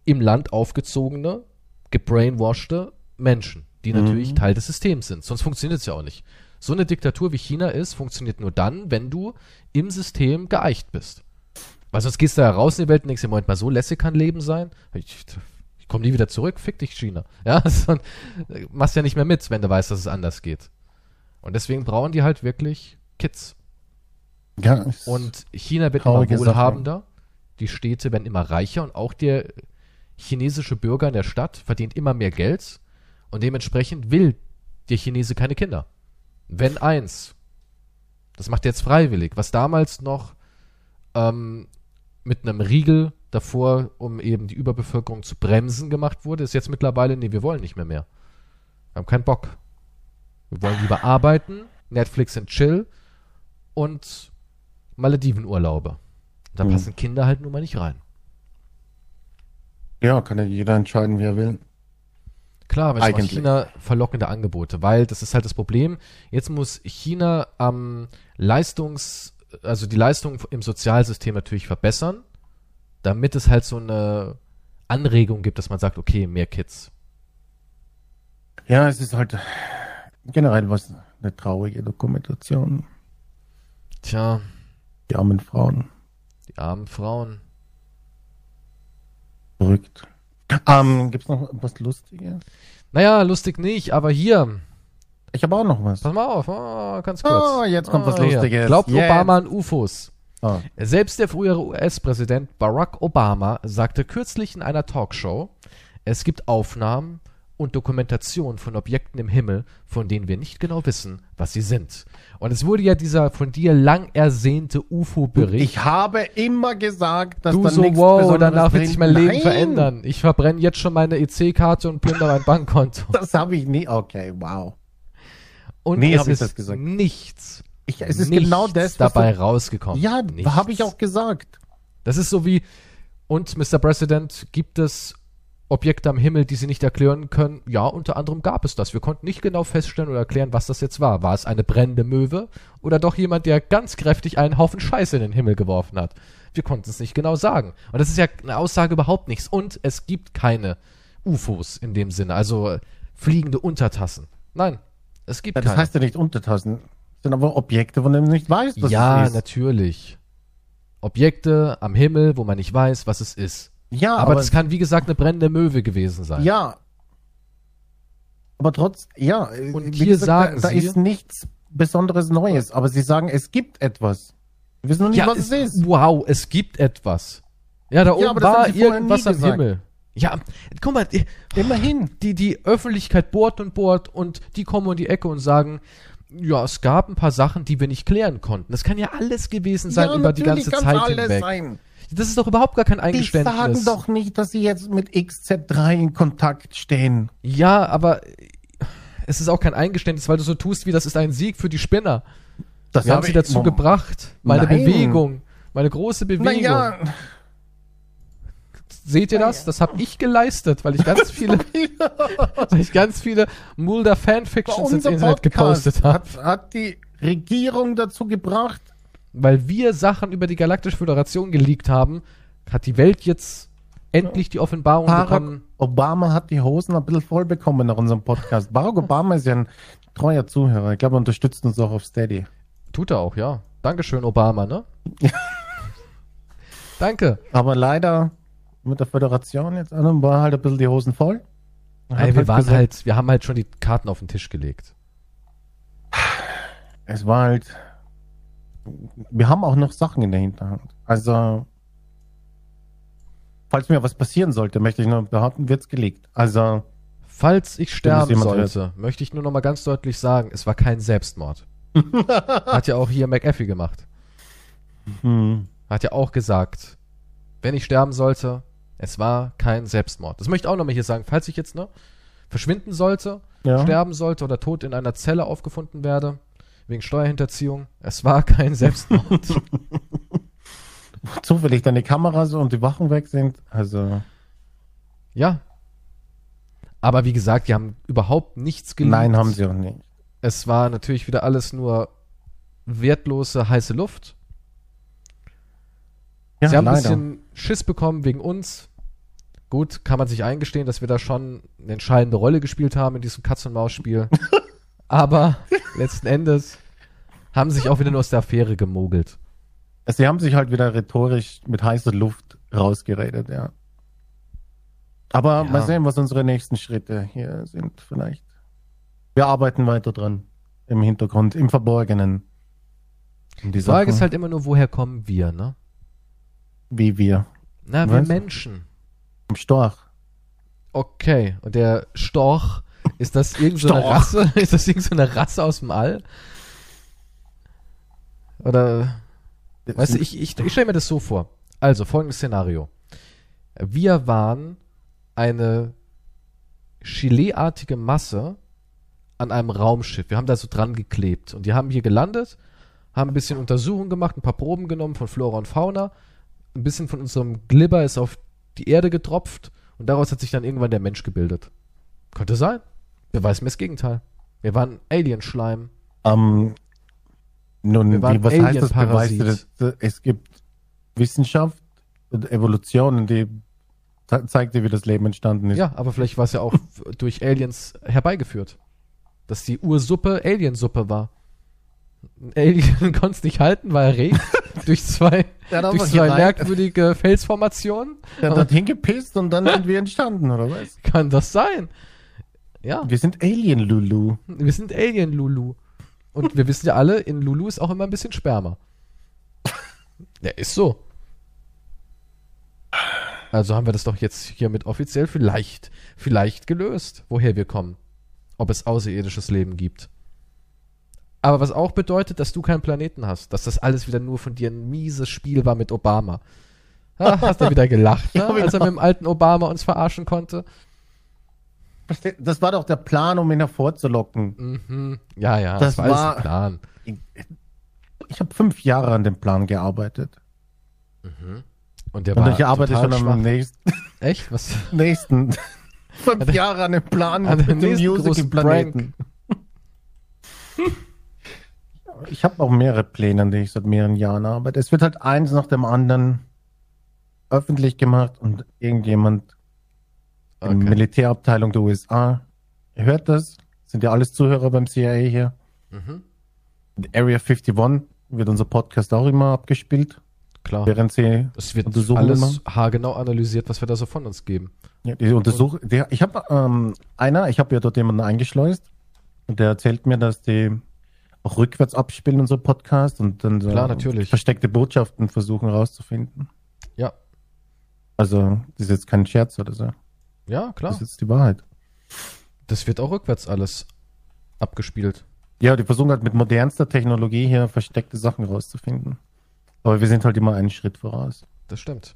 im Land aufgezogene, gebrainwashte Menschen, die Mhm. natürlich Teil des Systems sind. Sonst funktioniert es ja auch nicht. So eine Diktatur wie China ist, funktioniert nur dann, wenn du im System geeicht bist. Weil sonst gehst du da raus in die Welt und denkst dir, Moment mal, so lässig kann Leben sein? Ich, ich komme nie wieder zurück, fick dich, China. Ja, so, machst ja nicht mehr mit, wenn du weißt, dass es anders geht. Und deswegen brauchen die halt wirklich Kids. Ja, Und China wird immer Traurige Sache. wohlhabender, die Städte werden immer reicher und auch der chinesische Bürger in der Stadt verdient immer mehr Geld und dementsprechend will der Chinese keine Kinder. Wenn eins. Das macht er jetzt freiwillig, was damals noch ähm, mit einem Riegel davor, um eben die Überbevölkerung zu bremsen, gemacht wurde, ist jetzt mittlerweile, nee, wir wollen nicht mehr mehr. Wir haben keinen Bock. Wir wollen lieber arbeiten, Netflix and Chill und Maledivenurlaube. Da Mhm. passen Kinder halt nun mal nicht rein. ja, kann ja jeder entscheiden, wie er will. Klar, aber es macht. China verlockende Angebote, weil das ist halt das Problem. Jetzt muss China am Leistungs, also die Leistung im Sozialsystem natürlich verbessern, damit es halt so eine Anregung gibt, dass man sagt, okay, mehr Kids. Ja, es ist halt generell was eine traurige Dokumentation. Tja, Die armen Frauen. die armen Frauen. Verrückt. Ähm, gibt's noch was Lustiges? Naja, lustig nicht, aber hier, Ich habe auch noch was. pass mal auf, oh, ganz kurz. Oh, jetzt kommt was hier. Lustiges. Glaubt Jetzt. Obama an UFOs? Ah, Selbst der frühere US-Präsident Barack Obama sagte kürzlich in einer Talkshow, es gibt Aufnahmen und Dokumentationen von Objekten im Himmel, von denen wir nicht genau wissen, was sie sind. Und es wurde ja dieser von dir lang ersehnte UFO-Bericht. ich habe immer gesagt, dass Du so, nichts wow, Besonderes danach wird sich mein Leben Nein, verändern. Ich verbrenne jetzt schon meine EC-Karte und plündere mein Bankkonto. Das habe ich nie. Okay, wow. Und Nee, es ist das gesagt. nichts, Ich, es ist nichts genau das, was dabei du, rausgekommen. Ja, habe ich auch gesagt. Das ist so wie, und Mr. President, gibt es Objekte am Himmel, die Sie nicht erklären können? Ja, unter anderem gab es das. Wir konnten nicht genau feststellen oder erklären, was das jetzt war. War es eine brennende Möwe oder doch jemand, der ganz kräftig einen Haufen Scheiße in den Himmel geworfen hat? Wir konnten es nicht genau sagen. Und das ist ja eine Aussage überhaupt nichts. Und es gibt keine UFOs in dem Sinne, also äh, fliegende Untertassen. Nein, es gibt Ja, das keine. heißt ja nicht Untertassen. Das sind aber Objekte, von denen du nicht weißt, was ja, es ist. natürlich. Objekte am Himmel, wo man nicht weiß, was es ist. Ja, aber, aber, das kann, wie gesagt, eine brennende Möwe gewesen sein. ja. Aber trotz, ja. Und hier gesagt, sagen da, da Sie- ist nichts Besonderes Neues, aber sie sagen, es gibt etwas. Wir wissen noch nicht, Ja, was es, ist. Wow, es gibt etwas. Ja, da oben das haben war irgendwas am. Himmel. Ja, guck mal, Immerhin. die, die Öffentlichkeit bohrt und bohrt und die kommen um die Ecke und sagen, ja, es gab ein paar Sachen, die wir nicht klären konnten. Das kann ja alles gewesen sein ja, über die ganze Zeit alles hinweg. Sein. Das ist doch überhaupt gar kein Die Eingeständnis. sagen doch nicht, dass sie jetzt mit XZ3 in Kontakt stehen. Ja, aber es ist auch kein Eingeständnis, weil du so tust, wie das ist ein Sieg für die Spinner. Das Wir haben habe sie dazu gebracht. Meine Nein. Bewegung. Meine große Bewegung. Naja, Seht ihr das? Das habe ich geleistet, weil ich ganz viele, weil ich ganz viele Mulder Fanfictions ins Internet Podcast gepostet habe. hat, hat die Regierung dazu gebracht, Weil wir Sachen über die Galaktische Föderation geleakt haben, hat die Welt jetzt endlich die Offenbarung Barack bekommen. Obama hat die Hosen ein bisschen voll bekommen nach unserem Podcast. Barack Obama ist ja ein treuer Zuhörer. Ich glaube, er unterstützt uns auch auf Steady. Tut er auch, ja. Dankeschön, Obama, ne? Danke. Aber leider mit der Föderation jetzt an war halt ein bisschen die Hosen voll. Ey, wir waren gesagt, halt, wir haben halt schon die Karten auf den Tisch gelegt. Es war halt. Wir haben auch noch Sachen in der Hinterhand. Also. Falls mir was passieren sollte, möchte ich nur behaupten, wird's gelegt. Also. Falls ich sterben sollte, möchte ich nur noch mal ganz deutlich sagen, es war kein Selbstmord. Hat ja auch hier McAfee gemacht. Hm. Hat ja auch gesagt, wenn ich sterben sollte, es war kein Selbstmord. Das möchte ich auch nochmal hier sagen. Falls ich jetzt ne, verschwinden sollte, Ja. sterben sollte oder tot in einer Zelle aufgefunden werde, wegen Steuerhinterziehung, es war kein Selbstmord. Zufällig deine Kameras und die Wachen weg sind. Also. ja. Aber wie gesagt, die haben überhaupt nichts geleakt. Nein, haben sie auch nicht. Es war natürlich wieder alles nur wertlose, heiße Luft. Ja, Sie haben ein leider. bisschen Schiss bekommen wegen uns. Gut, kann man sich eingestehen, dass wir da schon eine entscheidende Rolle gespielt haben in diesem Katz-und-Maus-Spiel. Aber letzten Endes haben sich auch wieder nur aus der Affäre gemogelt. Sie haben sich halt wieder rhetorisch mit heißer Luft rausgeredet, ja. Aber Ja. mal sehen, was unsere nächsten Schritte hier sind, vielleicht. Wir arbeiten weiter dran. Im Hintergrund, im Verborgenen. Um Die Frage ist halt immer nur, woher kommen wir, ne? wie wir. Na, wir? Menschen. Im Storch. Okay. Und der Storch, ist das irgendeine so eine Storch. Rasse? Ist das irgendeine so eine Rasse aus dem All? Oder, weißt du, ich, ich, ich stelle mir das so vor. Also, folgendes Szenario. Wir waren eine Gelee-artige Masse an einem Raumschiff. Wir haben da so dran geklebt. Und die haben hier gelandet, haben ein bisschen Untersuchungen gemacht, ein paar Proben genommen von Flora und Fauna. Ein bisschen von unserem Glibber ist auf die Erde getropft. Und daraus hat sich dann irgendwann der Mensch gebildet. Könnte sein. Beweis mir das Gegenteil. Wir waren Alienschleim. Ähm, nun, wie, was heißt das? Beweist? Es gibt Wissenschaft und Evolution, die ze- zeigt dir, wie das Leben entstanden ist. Ja, aber vielleicht war es ja auch durch Aliens herbeigeführt. Dass die Ursuppe Aliensuppe war. Ein Alien konnte es nicht halten, war erregt durch zwei, hat durch zwei merkwürdige Felsformationen. Der hat dorthin gepisst und dann sind wir entstanden, oder was? Kann das sein? Ja, Wir sind Alien Lulu. wir sind Alien-Lulu. Und wir wissen ja alle, in Lulu ist auch immer ein bisschen Sperma. Ja, ist so. Also haben wir das doch jetzt hiermit offiziell vielleicht, vielleicht gelöst, woher wir kommen. Ob es außerirdisches Leben gibt. Aber was auch bedeutet, dass du keinen Planeten hast. Dass das alles wieder nur von dir ein mieses Spiel war mit Obama. Ah, hast du wieder gelacht, ne? Ja, genau. als er mit dem alten Obama uns verarschen konnte? Das war doch der Plan, um ihn hervorzulocken. Mhm. Ja, ja, Das das, war war- Plan. Ich habe fünf Jahre an dem Plan gearbeitet. Und der Und war ich arbeite schon am nächsten, Echt? Was? nächsten fünf Jahre an dem Plan an dem mit dem Musical-Planeten. Ich habe auch mehrere Pläne, an denen ich seit mehreren Jahren arbeite. Es wird halt eins nach dem anderen öffentlich gemacht und irgendjemand in der Okay. Militärabteilung der USA hört das. Sind ja alles Zuhörer beim CIA hier. Mhm. In Area 51 wird unser Podcast auch immer abgespielt, Klar. während sie Es wird alles machen? haargenau analysiert, was wir da so von uns geben. Ja, die Untersuch der, ich habe ähm, einer, ich habe ja dort jemanden eingeschleust und der erzählt mir, dass die auch rückwärts abspielen unsere Podcast und dann so Klar, natürlich. versteckte Botschaften versuchen rauszufinden. Ja. Also, das ist jetzt kein Scherz oder so. Ja, klar. Das ist jetzt die Wahrheit. Das wird auch rückwärts alles abgespielt. Ja, die versuchen halt mit modernster Technologie hier versteckte Sachen rauszufinden. Aber wir sind halt immer einen Schritt voraus. Das stimmt.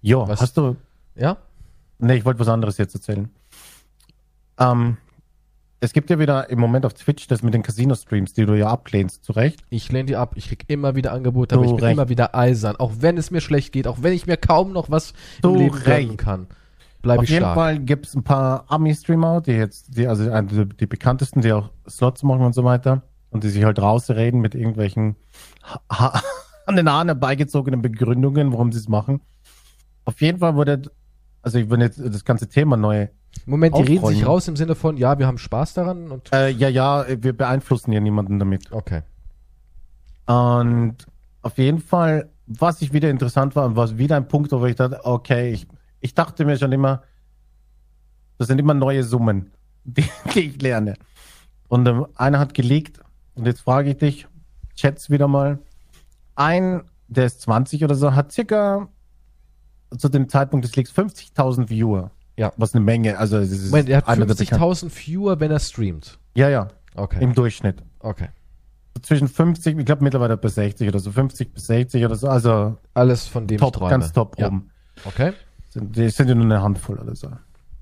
Ja, hast du. Ja? Nee, ich wollte was anderes jetzt erzählen. Ähm, es gibt ja wieder im Moment auf Twitch das mit den Casino-Streams, die du ja ablehnst, zu Recht. Ich lehne die ab. Ich krieg immer wieder Angebote, aber ich bin recht. immer wieder eisern. Auch wenn es mir schlecht geht, auch wenn ich mir kaum noch was Du im Leben recht. kann, bleibe Auf ich jeden stark. Fall gibt es ein paar Ami-Streamer, die jetzt, die, also die, die bekanntesten, die auch Slots machen und so weiter. Und die sich halt rausreden mit irgendwelchen ha- an den Haaren herbeigezogenen Begründungen, warum sie es machen. Auf jeden Fall wurde, also ich würde jetzt das ganze Thema neu. Moment, die reden aufrollen. sich raus im Sinne von, ja, wir haben Spaß daran und. Äh, ja, ja, wir beeinflussen ja niemanden damit. Okay. Und auf jeden Fall, was ich wieder interessant war und was wieder ein Punkt, wo ich dachte, okay, ich, ich dachte mir schon immer, das sind immer neue Summen, die, die ich lerne. Und ähm, einer hat gelegt, und jetzt frage ich dich, Chats wieder mal, ein, der ist 20 oder so, hat circa zu dem Zeitpunkt des Leaks 50.000 Viewer. Ja. Was eine Menge, also es ist Moment, er hat einer der bekannten- 50.000 Viewer, wenn er streamt. Ja, ja, Okay. im Durchschnitt. Okay. Zwischen 50, ich glaube mittlerweile bei 60 oder so, 50 bis 60 oder so, also Alles von dem top, ganz top ja. oben. Okay. Sind, die sind ja nur eine Handvoll oder so.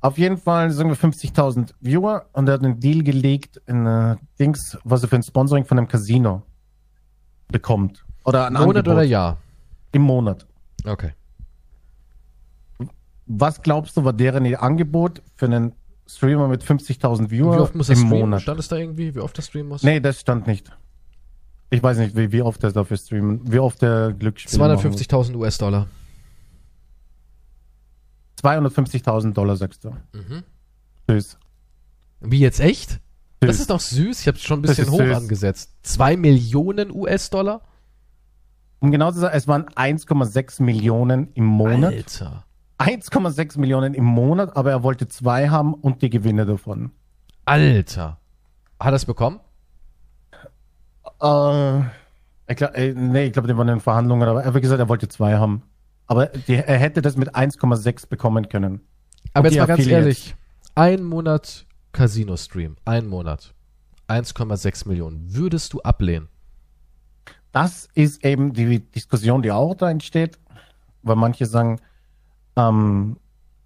Auf jeden Fall sagen wir 50.000 Viewer und er hat einen Deal gelegt in äh, Dings, was er für ein Sponsoring von einem Casino bekommt. Oder ein Monat Angebot oder Jahr? im Monat. Okay. Was glaubst du, war deren ihr Angebot für einen Streamer mit 50.000 Viewer Wie oft muss er im streamen? Monat? Stand es da irgendwie, wie oft er streamen muss? Nee, das stand nicht. Ich weiß nicht, wie, wie oft er dafür streamen, wie oft der Glücksspiel machen muss. 250.000 US-Dollar. 250.000 Dollar, sagst du. Mhm. Tschüss. Wie jetzt echt? Das ist doch süß. Ich habe schon ein bisschen hoch süß. angesetzt. Zwei Millionen US-Dollar? Um genau zu sagen, es waren 1,6 Millionen im Monat. Alter. 1,6 Millionen im Monat, aber er wollte zwei haben und die Gewinne davon. Alter. Hat er es bekommen? Äh, ich glaub, äh, nee, ich glaube, die waren in Verhandlungen, aber er hat gesagt, er wollte zwei haben. Aber die, er hätte das mit 1,6 bekommen können. Aber Und jetzt mal ganz ehrlich. Ein Monat Casino-Stream. Ein Monat. 1,6 Millionen. Würdest du ablehnen? Das ist eben die Diskussion, die auch da entsteht, weil manche sagen, ähm,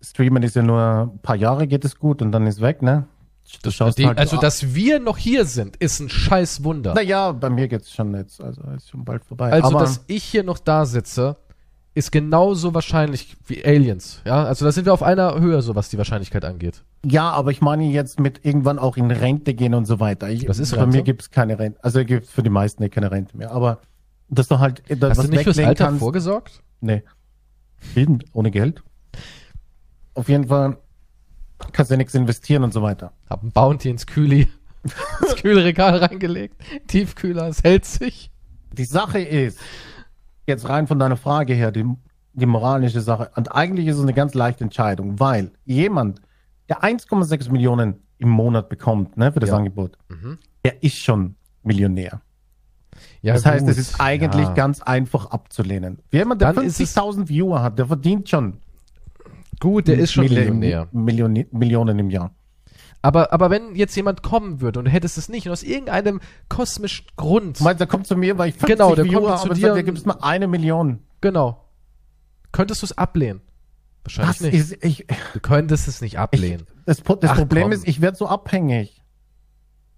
Streamen ist ja nur ein paar Jahre geht es gut und dann ist weg, ne? Du schaust Die, halt, also, dass wir noch hier sind, ist ein scheiß Wunder. Naja, bei mir geht's schon jetzt, also ist schon bald vorbei. Also, aber dass ich hier noch da sitze, ist genauso wahrscheinlich wie Aliens. Ja, also da sind wir auf einer Höhe, so was die Wahrscheinlichkeit angeht. ja, aber ich meine jetzt mit irgendwann auch in Rente gehen und so weiter. Ich, Das ist bei Rente? mir gibt's keine Rente. Also gibt's für die meisten keine Rente mehr. Aber dass du halt äh, Hast was du nicht fürs Alter kannst, vorgesorgt? Nee. Jeden, ohne Geld. Auf jeden Fall kannst du ja nichts investieren und so weiter. Hab ein Bounty ins Kühli, ins Kühlregal reingelegt. Tiefkühler, es hält sich. Die Sache ist, jetzt rein von deiner Frage her, die, die moralische Sache, und eigentlich ist es eine ganz leichte Entscheidung, weil jemand, der 1,6 Millionen im Monat bekommt, ne, für das Ja. Angebot, Mhm. der ist schon Millionär. Ja, Das heißt, gut, es ist eigentlich ja. ganz einfach abzulehnen. Jemand, der Dann ist es- 50.000 Viewer hat, der verdient schon gut, der ist schon Millionen- Millionär. Millionen, Millionen im Jahr. Aber, aber wenn jetzt jemand kommen würde und du hättest es nicht und aus irgendeinem kosmischen Grund, Du meinst, der kommt zu mir, weil ich 50 Genau, der Viewer kommt zu dir sagt, gibt es mal eine Million. genau, könntest du es ablehnen? Wahrscheinlich Das nicht. ist, ich, du könntest es nicht ich, ablehnen. das, Pro- das Ach, Problem komm. ist, ich werde so abhängig.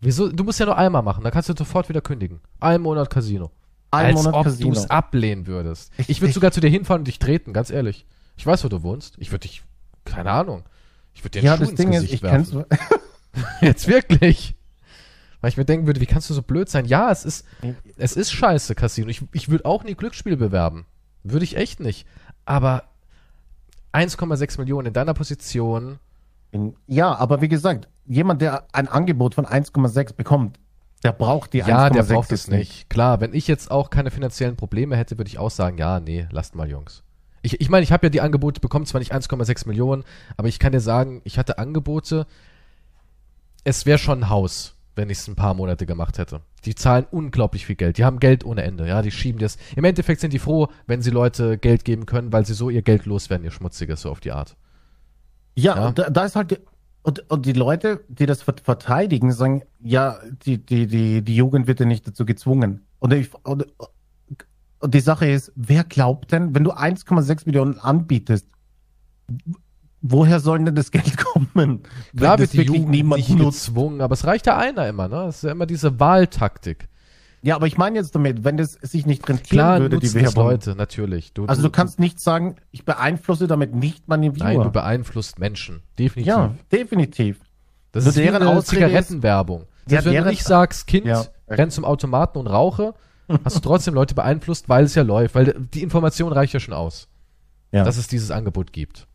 Wieso? Du musst ja nur einmal machen, dann kannst du sofort wieder kündigen. Ein Monat Casino. Ein Als Monat ob Casino. du es ablehnen würdest. Ich, Ich- würde sogar zu dir hinfahren und dich treten, ganz ehrlich. Ich weiß, wo du wohnst. Ich würde dich, keine Ahnung. Ich würde dir Ja, einen Schuh das ins Ding ist, Gesicht ich werfen. Jetzt wirklich. Weil ich mir denken würde, wie kannst du so blöd sein? Ja, es ist, es ist scheiße, Casino. Ich, ich würde auch nie Glücksspiel bewerben. Würde ich echt nicht. Aber 1,6 Millionen in deiner Position. In- Ja, aber wie gesagt, jemand, der ein Angebot von 1,6 bekommt, der braucht die Ja, 1,6 der braucht es jetzt nicht. Klar, wenn ich jetzt auch keine finanziellen Probleme hätte, würde ich auch sagen, ja, nee, lasst mal, Jungs. Ich, ich meine, ich habe ja die Angebote bekommen, zwar nicht 1,6 Millionen, aber ich kann dir sagen, ich hatte Angebote. Es wäre schon ein Haus, wenn ich es ein paar Monate gemacht hätte. Die zahlen unglaublich viel Geld. Die haben Geld ohne Ende. Ja, die schieben das. Im Endeffekt sind die froh, wenn sie Leute Geld geben können, weil sie so ihr Geld loswerden, ihr Schmutziges, so auf die Art. Ja, Ja. Da, da ist halt, die- und, und die Leute, die das ver- verteidigen, sagen, ja, die, die, die, die Jugend wird ja nicht dazu gezwungen. Und, ich, und, und die Sache ist, wer glaubt denn, wenn du 1,6 Millionen anbietest, woher soll denn das Geld kommen? Klar wird die wirklich Jugend niemand nicht nutzt. gezwungen, aber es reicht ja einer immer, ne? Das ist ja immer diese Wahltaktik. Ja, aber ich meine jetzt damit, wenn das sich nicht rentieren Klar würde, die Werbung. Leute, natürlich. Du, Also du kannst nicht sagen, ich beeinflusse damit nicht meine Viewer. Nein, du beeinflusst Menschen. Definitiv. ja, definitiv. das nur ist wie deren eine Ausrede ist- Zigarettenwerbung. Ja, Selbst wenn du deren- nicht sagst, Kind, Ja. renn zum Automaten und rauche, hast du trotzdem Leute beeinflusst, weil es ja läuft. Weil die Information reicht ja schon aus, Ja. dass es dieses Angebot gibt.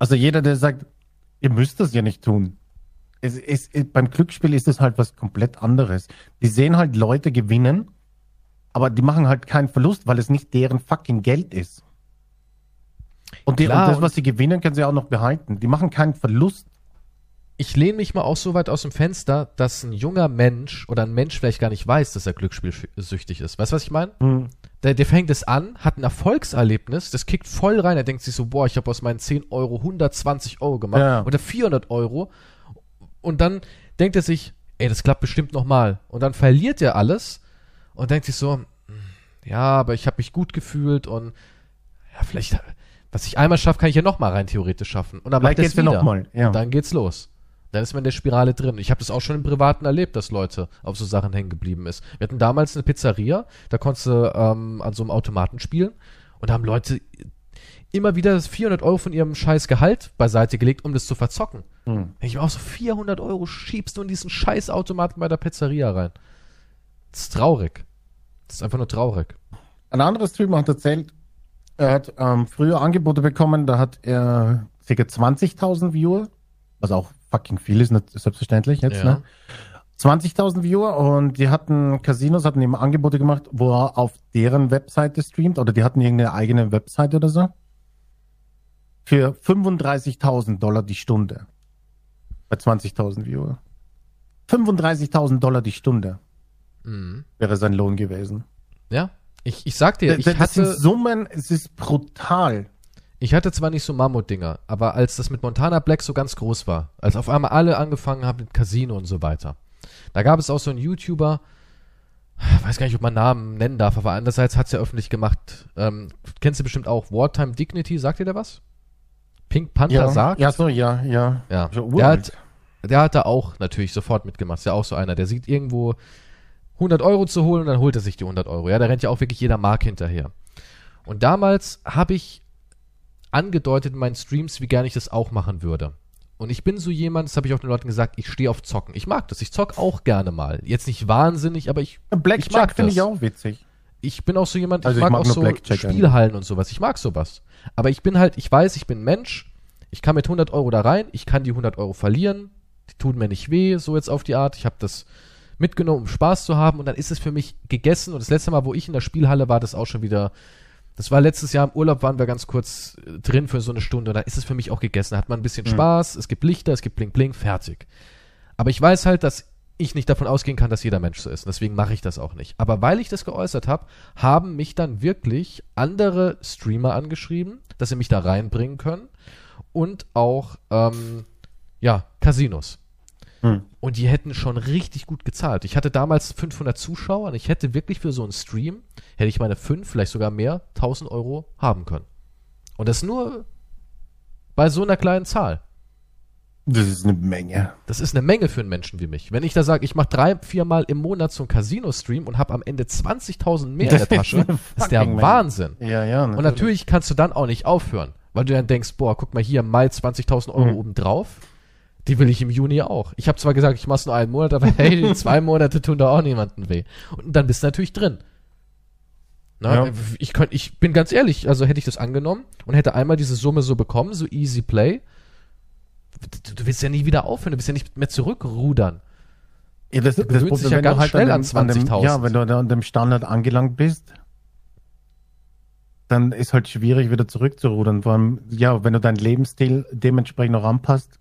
Also jeder, der sagt, ihr müsst das ja nicht tun. Es, es, es, beim Glücksspiel ist es halt was komplett anderes. Die sehen halt Leute gewinnen, aber die machen halt keinen Verlust, weil es nicht deren fucking Geld ist. Und, die, Klar, und das, was sie gewinnen, können sie auch noch behalten. Die machen keinen Verlust. Ich lehne mich mal auch so weit aus dem Fenster, dass ein junger Mensch oder ein Mensch vielleicht gar nicht weiß, dass er glücksspielsüchtig ist. Weißt du, was ich meine? Der, der fängt es an, hat ein Erfolgserlebnis, das kickt voll rein. Er denkt sich so, boah, ich habe aus meinen 10 Euro 120 Euro gemacht Ja. oder 400 Euro. Und dann denkt er sich, ey, das klappt bestimmt nochmal. Und dann verliert er alles und denkt sich so, hm, ja, aber ich habe mich gut gefühlt und ja, vielleicht, was ich einmal schaffe, kann ich ja nochmal rein theoretisch schaffen. Und dann Vielleicht macht er es wieder. ja. Und dann geht's los. Dann ist man in der Spirale drin. Ich habe das auch schon im Privaten erlebt, dass Leute auf so Sachen hängen geblieben ist. Wir hatten damals eine Pizzeria, da konntest du ähm, an so einem Automaten spielen und da haben Leute immer wieder das 400 Euro von ihrem scheiß Gehalt beiseite gelegt, um das zu verzocken. Hm. Ich mir auch so 400 Euro schiebst du in diesen scheiß Automaten bei der Pizzeria rein. Das ist traurig. Das ist einfach nur traurig. Ein anderer Streamer hat erzählt, er hat ähm, früher Angebote bekommen, da hat er ca. 20.000 Viewer, was auch fucking viel ist, nicht selbstverständlich jetzt, Ja. ne? 20.000 Viewer und die hatten, Casinos hatten eben Angebote gemacht, wo er auf deren Webseite streamt oder die hatten irgendeine eigene Webseite oder so. Für 35.000 Dollar die Stunde. Bei 20.000 Viewer. 35.000 Dollar die Stunde Mhm. wäre sein Lohn gewesen. Ja. Ich, ich sag dir, ich das sind hatte, Summen, es ist brutal. ich hatte zwar nicht so Mammutdinger, aber als das mit Montana Black so ganz groß war, als auf einmal alle angefangen haben mit Casino und so weiter, da gab es auch so einen YouTuber, weiß gar nicht, ob man Namen nennen darf, aber andererseits hat es ja öffentlich gemacht. Ähm, kennst du bestimmt auch Wartime Dignity, sagt dir der was? Pink Panther Ja, sagt? ja, so, ja, ja. Ja. So Der hat, der hat da auch natürlich sofort mitgemacht. Ist ja auch so einer, der sieht irgendwo 100 Euro zu holen und dann holt er sich die 100 Euro. Ja, da rennt ja auch wirklich jeder Mark hinterher. Und damals habe ich angedeutet in meinen Streams, wie gerne ich das auch machen würde. Und ich bin so jemand, das habe ich auch den Leuten gesagt, ich stehe auf Zocken. Ich mag das. Ich zock auch gerne mal. Jetzt nicht wahnsinnig, aber ich, ich mag Blackjack finde ich auch witzig. ich bin auch so jemand, Also ich ich mag, mag auch so Blackjack Spielhallen und sowas. Ich mag sowas. Aber ich bin halt, ich weiß, ich bin Mensch. Ich kann mit 100 Euro da rein. Ich kann die 100 Euro verlieren. Die tun mir nicht weh, so jetzt auf die Art. Ich habe das mitgenommen, um Spaß zu haben. Und dann ist es für mich gegessen. Und das letzte Mal, wo ich in der Spielhalle war, das auch schon wieder. Das war letztes Jahr im Urlaub, waren wir ganz kurz äh, drin für so eine Stunde. Und da ist es für mich auch gegessen. Da hat man ein bisschen Mhm. Spaß. Es gibt Lichter, es gibt Bling Bling, fertig. Aber ich weiß halt, dass ich nicht davon ausgehen kann, dass jeder Mensch so ist. Und deswegen mache ich das auch nicht. Aber weil ich das geäußert habe, haben mich dann wirklich andere Streamer angeschrieben, dass sie mich da reinbringen können. Und auch, ähm, ja, Casinos. Hm. Und die hätten schon richtig gut gezahlt. Ich hatte damals 500 Zuschauer und ich hätte wirklich für so einen Stream, hätte ich meine 5, vielleicht sogar mehr, 1000 Euro haben können. Und das nur bei so einer kleinen Zahl. Das ist eine Menge. Das ist eine Menge für einen Menschen wie mich. Wenn ich da sage, ich mache drei, viermal im Monat so einen Casino-Stream und habe am Ende 20.000 mehr in der Tasche, ist der Menge. Wahnsinn. Ja, ja. Und natürlich kannst du dann auch nicht aufhören, weil du dann denkst, boah, guck mal hier, mal 20.000 Euro Mhm. obendrauf. Die will ich im Juni auch. Ich habe zwar gesagt, ich mach's nur einen Monat, aber hey, die zwei Monate tun da auch niemandem weh. Und dann bist du natürlich drin. Na, Ja. ich, könnt, ich bin ganz ehrlich, also hätte ich das angenommen und hätte einmal diese Summe so bekommen, so easy play, du, du willst ja nie wieder aufhören, du willst ja nicht mehr zurückrudern. Ja, das, Du das Problem, ja wenn du ganz halt schnell an dem, an dem, 20.000. Ja, wenn du an dem Standard angelangt bist, dann ist halt schwierig, wieder zurückzurudern. Vor allem, ja, wenn du deinen Lebensstil dementsprechend noch anpasst,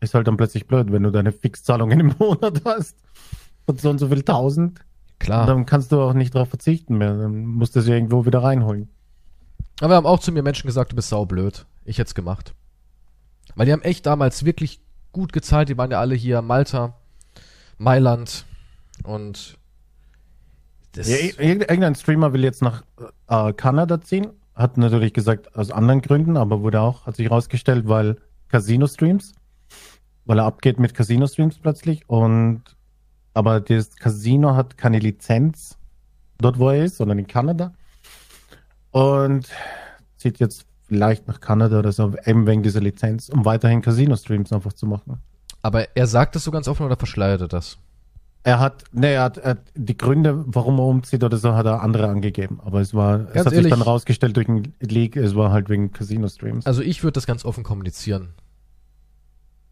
ist halt dann plötzlich blöd, wenn du deine Fixzahlungen im Monat hast und so und so viel tausend, Klar. dann kannst du auch nicht darauf verzichten mehr. Dann musst du sie irgendwo wieder reinholen. Aber haben auch zu mir Menschen gesagt, du bist saublöd. Ich hätte es gemacht. Weil die haben echt damals wirklich gut gezahlt. Die waren ja alle hier Malta, Mailand und das, Ja, ir- irgendein Streamer will jetzt nach äh, Kanada ziehen. Hat natürlich gesagt, aus anderen Gründen, aber wurde auch, hat sich rausgestellt, weil Casino-Streams, weil er abgeht mit Casino-Streams plötzlich und aber das Casino hat keine Lizenz dort, wo er ist, sondern in Kanada. Und zieht jetzt vielleicht nach Kanada oder so, eben wegen dieser Lizenz, um weiterhin Casino-Streams einfach zu machen. aber er sagt das so ganz offen oder verschleiert er das? Er hat, ne, er hat, er hat die Gründe, warum er umzieht oder so, hat er andere angegeben. Aber es war, es Ganz hat ehrlich- sich dann rausgestellt durch den Leak, es war halt wegen Casino-Streams. Also ich würde das ganz offen kommunizieren.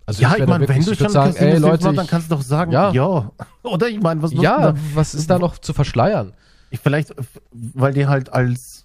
Also ja, ich da meine, wenn du ich schon sagen, ey Leute, machst, dann ich, kannst du doch sagen, Ja. ja. Oder ich meine, was ja, was ist da noch zu verschleiern? Vielleicht, weil die halt als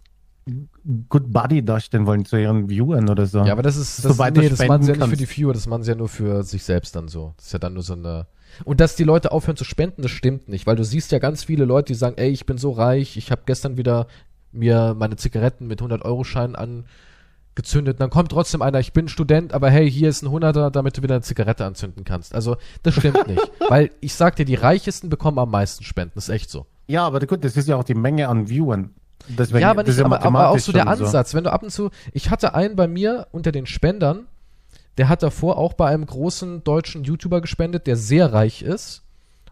Good Buddy darstellen wollen zu ihren Viewern oder so. Ja, aber das ist, das, weiter nee, das machen sie ja nicht für die Viewer, das machen sie ja nur für sich selbst dann so. Das ist ja dann nur so eine. Und dass die Leute aufhören zu spenden, das stimmt nicht, weil du siehst ja ganz viele Leute, die sagen, ey, ich bin so reich, ich habe gestern wieder mir meine Zigaretten mit 100-Euro-Scheinen angezündet. Und dann kommt trotzdem einer, ich bin Student, aber hey, hier ist ein 100er, damit du wieder eine Zigarette anzünden kannst. Also, das stimmt nicht. Weil ich sag dir, die Reichesten bekommen am meisten Spenden, das ist echt so. Ja, aber gut, das ist ja auch die Menge an Viewern. Deswegen, ja, aber, nicht, aber, aber auch so der Ansatz. Wenn du ab und zu, ich hatte einen bei mir unter den Spendern, der hat davor auch bei einem großen deutschen YouTuber gespendet, der sehr reich ist.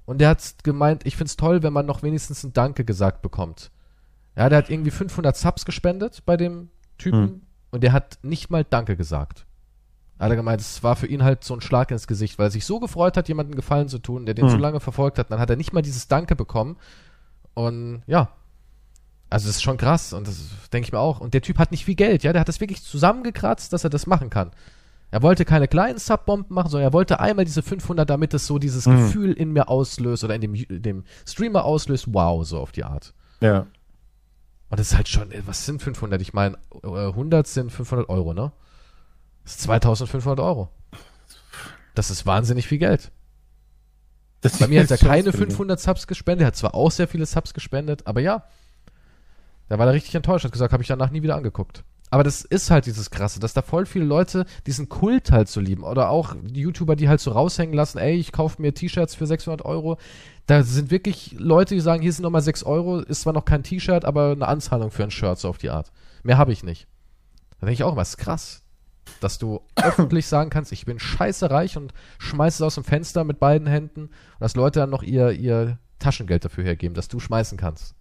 Und der hat gemeint, ich find's toll, wenn man noch wenigstens ein Danke gesagt bekommt. Ja, der hat irgendwie 500 Subs gespendet bei dem Typen Hm. und der hat nicht mal Danke gesagt. Er hat gemeint, es war für ihn halt so ein Schlag ins Gesicht, weil er sich so gefreut hat, jemandem Gefallen zu tun, der den Hm. so lange verfolgt hat. Dann hat er nicht mal dieses Danke bekommen. Und ja, also das ist schon krass und das denke ich mir auch. Und der Typ hat nicht viel Geld, ja, der hat das wirklich zusammengekratzt, dass er das machen kann. Er wollte keine kleinen Subbomben machen, sondern er wollte einmal diese 500, damit es so dieses Mhm. Gefühl in mir auslöst oder in dem, dem Streamer auslöst, wow, so auf die Art. Ja. Und das ist halt schon, was sind 500? Ich meine, äh, 100 sind 500 Euro, ne? Das ist 2500 Euro. Das ist wahnsinnig viel Geld. Das Bei mir hat er keine viel. 500 Subs gespendet, er hat zwar auch sehr viele Subs gespendet, aber ja. Da war er richtig enttäuscht, hat gesagt, habe ich danach nie wieder angeguckt. Aber das ist halt dieses Krasse, dass da voll viele Leute diesen Kult halt so lieben. Oder auch die YouTuber, die halt so raushängen lassen, ey, ich kaufe mir T-Shirts für 600 Euro. Da sind wirklich Leute, die sagen, hier sind nochmal 6 Euro, ist zwar noch kein T-Shirt, aber eine Anzahlung für ein Shirt, so auf die Art. Mehr habe ich nicht. Da denke ich auch, was krass. Dass du öffentlich sagen kannst, ich bin scheiße reich und schmeiß es aus dem Fenster mit beiden Händen und dass Leute dann noch ihr, ihr Taschengeld dafür hergeben, dass du schmeißen kannst.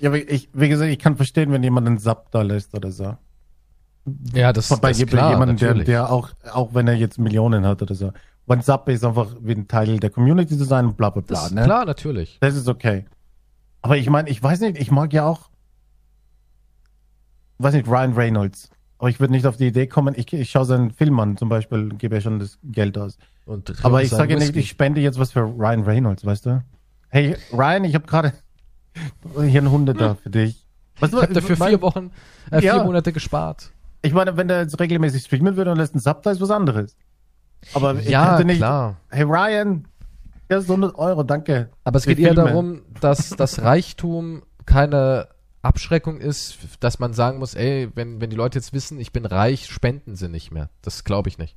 Ja, ich, wie gesagt, ich kann verstehen, wenn jemand einen Sub da lässt oder so. Ja, das, Bei das ist klar, jemandem, der, der auch, auch wenn er jetzt Millionen hat oder so. Weil Sub ist einfach wie ein Teil der Community zu sein und bla bla bla. das, ne? Klar, natürlich. Das ist okay. Aber ich meine, ich weiß nicht, ich mag ja auch, weiß nicht, Ryan Reynolds. Aber ich würde nicht auf die Idee kommen, ich, ich schaue seinen Film an, zum Beispiel, gebe ja schon das Geld aus. Aber ich sage nicht, Whisky. ich spende jetzt was für Ryan Reynolds, weißt du? Hey, Ryan, ich habe gerade hier einen Hunde da für dich. Du, Ich habe dafür mein- vier Wochen, äh, vier Ja. Monate gespart. Ich meine, wenn der jetzt regelmäßig streamen würde und lässt einen Sub, da ist was anderes. Aber ich Ja, könnte nicht, klar. hey Ryan, hier ist 100 Euro, danke. Aber es geht eher darum, dass das Reichtum keine Abschreckung ist, dass man sagen muss, ey, wenn, wenn die Leute jetzt wissen, ich bin reich, spenden sie nicht mehr. Das glaube ich nicht.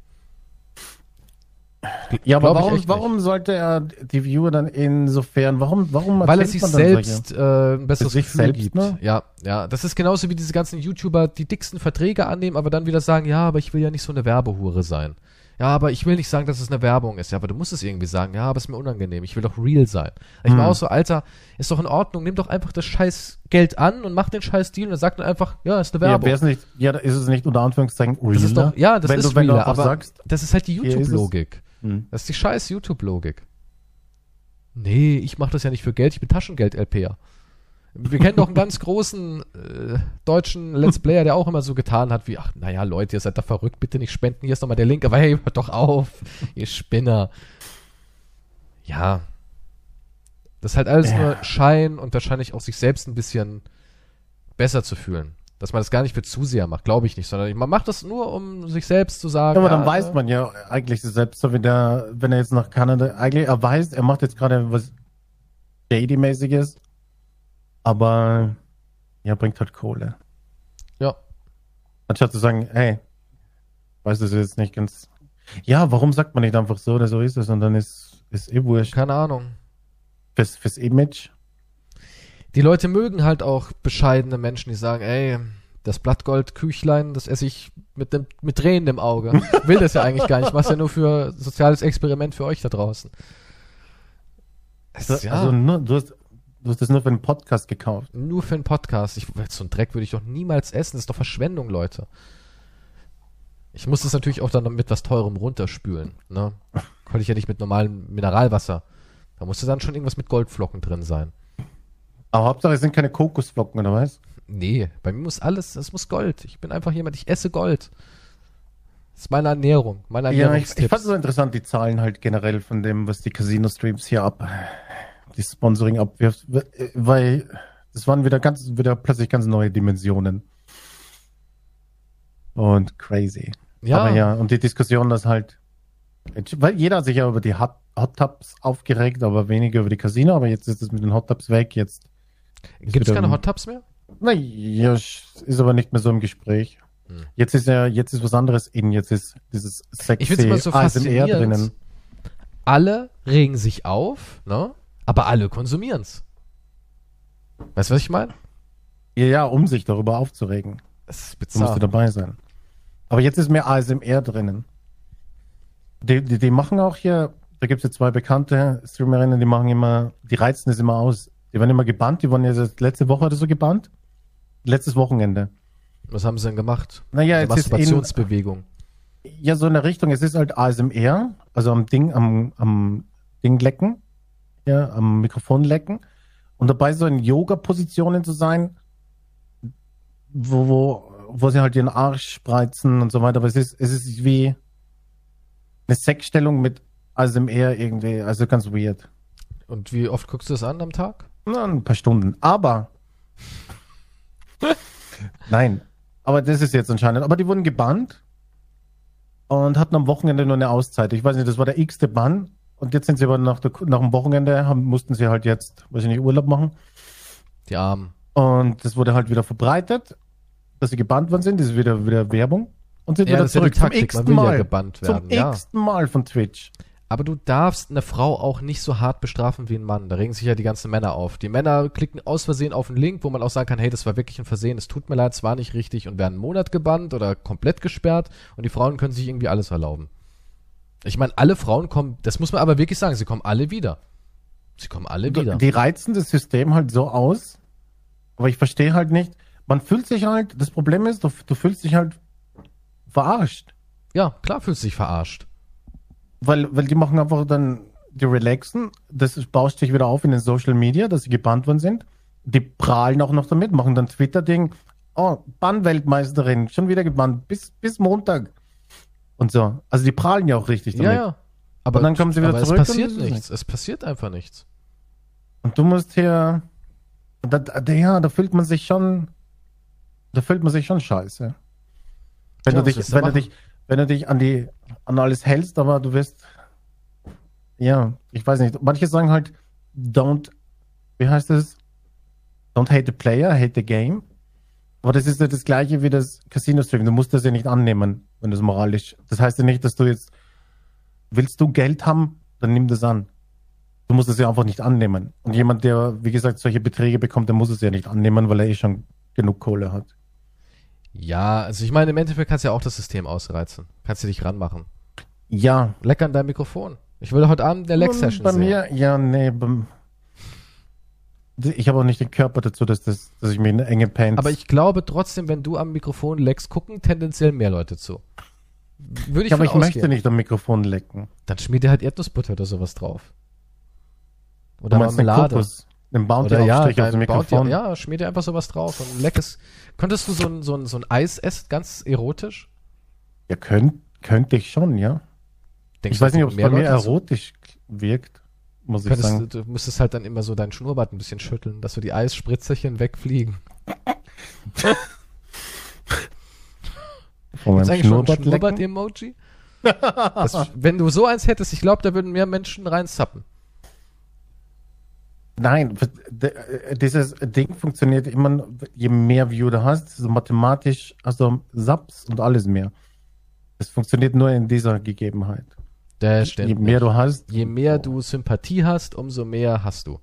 Ja, aber warum, warum sollte er die Viewer dann insofern, warum, warum Weil er sich selbst äh, ein besseres sich Gefühl selbst, gibt. ne? Ja, ja. Das ist genauso wie diese ganzen YouTuber, die dicksten Verträge annehmen, aber dann wieder sagen, ja, aber ich will ja nicht so eine Werbehure sein. Ja, aber ich will nicht sagen, dass es eine Werbung ist. Ja, aber du musst es irgendwie sagen. Ja, aber es ist mir unangenehm. Ich will doch real sein. Ich Hm. war auch so, Alter, ist doch in Ordnung. Nimm doch einfach das scheiß Geld an und mach den scheiß Deal und dann sagt dann einfach, ja, ist eine Ja, Werbung. wär's nicht, ja, ist es nicht unter Anführungszeichen das ist doch, ja, das wenn ist du, wenn du realer, einfach aber sagst, das ist halt die. YouTube-Logik. Hm, Das ist die scheiß YouTube-Logik. Nee, ich mach das ja nicht für Geld, ich bin Taschengeld-LPer. Wir kennen doch einen ganz großen äh, deutschen Let's Player, der auch immer so getan hat wie, ach, naja, Leute, ihr seid da verrückt, bitte nicht spenden, hier ist nochmal der Link, aber hey, hört doch auf, ihr Spinner. Ja. Das ist halt alles Ja. nur Schein und wahrscheinlich auch sich selbst ein bisschen besser zu fühlen. Dass man das gar nicht für Zuseher macht, glaube ich nicht, sondern man macht das nur, um sich selbst zu sagen. Ja, aber dann ja, weiß äh, man ja eigentlich selbst, so wie der, wenn er jetzt nach Kanada, eigentlich, er weiß, er macht jetzt gerade was Shady-mäßiges, aber ja, bringt halt Kohle. Ja. Anstatt zu sagen, hey, weißt du, das ist jetzt nicht ganz. Ja, warum sagt man nicht einfach so oder so ist es und dann ist, ist eh wurscht. Keine Ahnung. Fürs, fürs Image. Die Leute mögen halt auch bescheidene Menschen, die sagen, ey, das Blattgold-Küchlein, das esse ich mit, dem, mit Tränen im Auge. Ich will das ja eigentlich gar nicht. Ich mach's ja nur für soziales Experiment für euch da draußen. Ist, ja, Also nur, du, hast, du hast das nur für einen Podcast gekauft. nur für einen Podcast. Ich, so einen Dreck würde ich doch niemals essen. Das ist doch Verschwendung, Leute. Ich muss das natürlich auch dann mit was Teurem runterspülen. Ne? Konnte ich ja nicht mit normalem Mineralwasser. Da musste dann schon irgendwas mit Goldflocken drin sein. Aber Hauptsache es sind keine Kokosflocken, oder was? Nee, bei mir muss alles, es muss Gold. Ich bin einfach jemand, ich esse Gold. Das ist meine Ernährung, meine Ja, ich, ich fand es so interessant, die Zahlen halt generell von dem, was die Casino-Streams hier ab, die Sponsoring abwirft, weil das waren wieder ganz, wieder plötzlich ganz neue Dimensionen. Und crazy. ja, Aber ja, und die Diskussion, dass halt, weil jeder hat sich ja über die Hot, Hot Tubs aufgeregt, aber weniger über die Casino, aber jetzt ist es mit den Hot Tubs weg, jetzt, gibt es keine Hot Tubs mehr? na ja, ist aber nicht mehr so im Gespräch. Hm. Jetzt ist ja, jetzt ist was anderes in, jetzt ist dieses sexy Ich find's immer so ASMR drinnen. Alle regen sich auf, ne? Aber alle konsumieren's. Weißt du, was ich meine? Ja, ja, um sich darüber aufzuregen. Das ist Du musst bizarr. du dabei sein. Aber jetzt ist mehr ASMR drinnen. Die, die, die machen auch hier, da gibt es ja zwei bekannte Streamerinnen, die machen immer, die reizen es immer aus. Die werden immer gebannt, die wurden ja jetzt letzte Woche oder so gebannt. Letztes Wochenende. Was haben sie denn gemacht? Naja, Eine jetzt ist in, Masturbationsbewegung. ja so in der Richtung, es ist halt ASMR, also am Ding, am, am Ding lecken, ja, am Mikrofon lecken und dabei so in Yoga-Positionen zu sein, wo, wo wo sie halt ihren Arsch spreizen und so weiter. Aber es ist, es ist wie eine Sexstellung mit ASMR irgendwie, also ganz weird. Und wie oft guckst du das an am Tag? Na, ein paar Stunden. Aber. Nein. Aber das ist jetzt anscheinend. Aber die wurden gebannt und hatten am Wochenende nur eine Auszeit. Ich weiß nicht, das war der x-te Bann. Und jetzt sind sie aber nach, der, nach dem Wochenende, haben, mussten sie halt jetzt, weiß ich nicht, Urlaub machen. Die Armen. Und das wurde halt wieder verbreitet, dass sie gebannt worden sind. Das ist wieder, wieder Werbung. Und sind Ja, wieder das ist ja die zurück zum Taktik. Man x-ten will ja Mal. gebannt werden, Zum ja. x-ten Mal von Twitch. Aber du darfst eine Frau auch nicht so hart bestrafen wie ein Mann. Da regen sich ja die ganzen Männer auf. Die Männer klicken aus Versehen auf einen Link, wo man auch sagen kann, hey, das war wirklich ein Versehen, es tut mir leid, es war nicht richtig und werden einen Monat gebannt oder komplett gesperrt und die Frauen können sich irgendwie alles erlauben. Ich meine, alle Frauen kommen, das muss man aber wirklich sagen, sie kommen alle wieder. Sie kommen alle wieder. Die reizen das System halt so aus, aber ich verstehe halt nicht. Man fühlt sich halt, das Problem ist, du, du fühlst dich halt verarscht. ja, klar fühlst du dich verarscht. Weil, weil die machen einfach dann, die relaxen, das bauscht sich wieder auf in den Social Media, dass sie gebannt worden sind. Die prahlen auch noch damit, machen dann Twitter-Ding. Oh, Bannweltmeisterin, schon wieder gebannt, bis, bis Montag. Und so. Also die prahlen ja auch richtig damit. Ja, ja. Aber, Und dann kommen sie wieder zurück es passiert ist nichts. Es passiert einfach nichts. Und du musst hier, da, da, ja, da fühlt man sich schon, da fühlt man sich schon scheiße. Wenn Ja, du dich, wenn du machen? dich, wenn du dich an die, an alles hältst, aber du wirst, ja, ich weiß nicht. Manche sagen halt, don't, wie heißt es? Don't hate the player, hate the game. Aber das ist ja das gleiche wie das Casino-Stream. Du musst das ja nicht annehmen, wenn du es moralisch. Das heißt ja nicht, dass du jetzt, willst du Geld haben, dann nimm das an. Du musst es ja einfach nicht annehmen. Und jemand, der, wie gesagt, solche Beträge bekommt, der muss es ja nicht annehmen, weil er eh schon genug Kohle hat. Ja, also ich meine, im Endeffekt kannst du ja auch das System ausreizen. Kannst du dich ranmachen. Ja. Leck an dein Mikrofon. Ich will heute Abend eine Leck-Session Bei sehen. mir, ja, nee. Ich habe auch nicht den Körper dazu, dass, das, dass ich mir in enge Pants. Aber ich glaube trotzdem, wenn du am Mikrofon leckst, gucken tendenziell mehr Leute zu. Würde ich Ja, aber ich ausgehen. möchte nicht am Mikrofon lecken. Dann schmier dir halt Erdnussbutter oder sowas drauf. Oder Marmelade. Kokos, den Oder ja, auf dem Bounty, ja, schmier dir einfach sowas drauf und leck es. Könntest du so ein, so ein, so ein Eis essen, ganz erotisch? Ja, könnt, könnte ich schon, ja. Denkst Ich weiß nicht, ob es mehr bei mir erotisch wirkt, muss ich Könntest, sagen. du, du müsstest halt dann immer so deinen Schnurrbart ein bisschen schütteln, dass so die Eisspritzerchen wegfliegen. Von meinem eigentlich schon ein Schnurrbart lecken? Schnurrbart-Emoji? Das- wenn du so eins hättest, ich glaube, da würden mehr Menschen reinzappen. Nein, äh, dieses Ding funktioniert immer, je mehr View du hast, so mathematisch, also Subs und alles mehr. Es funktioniert nur in dieser Gegebenheit. Das Je stimmt. mehr du hast, Je mehr du Sympathie hast, umso mehr hast du.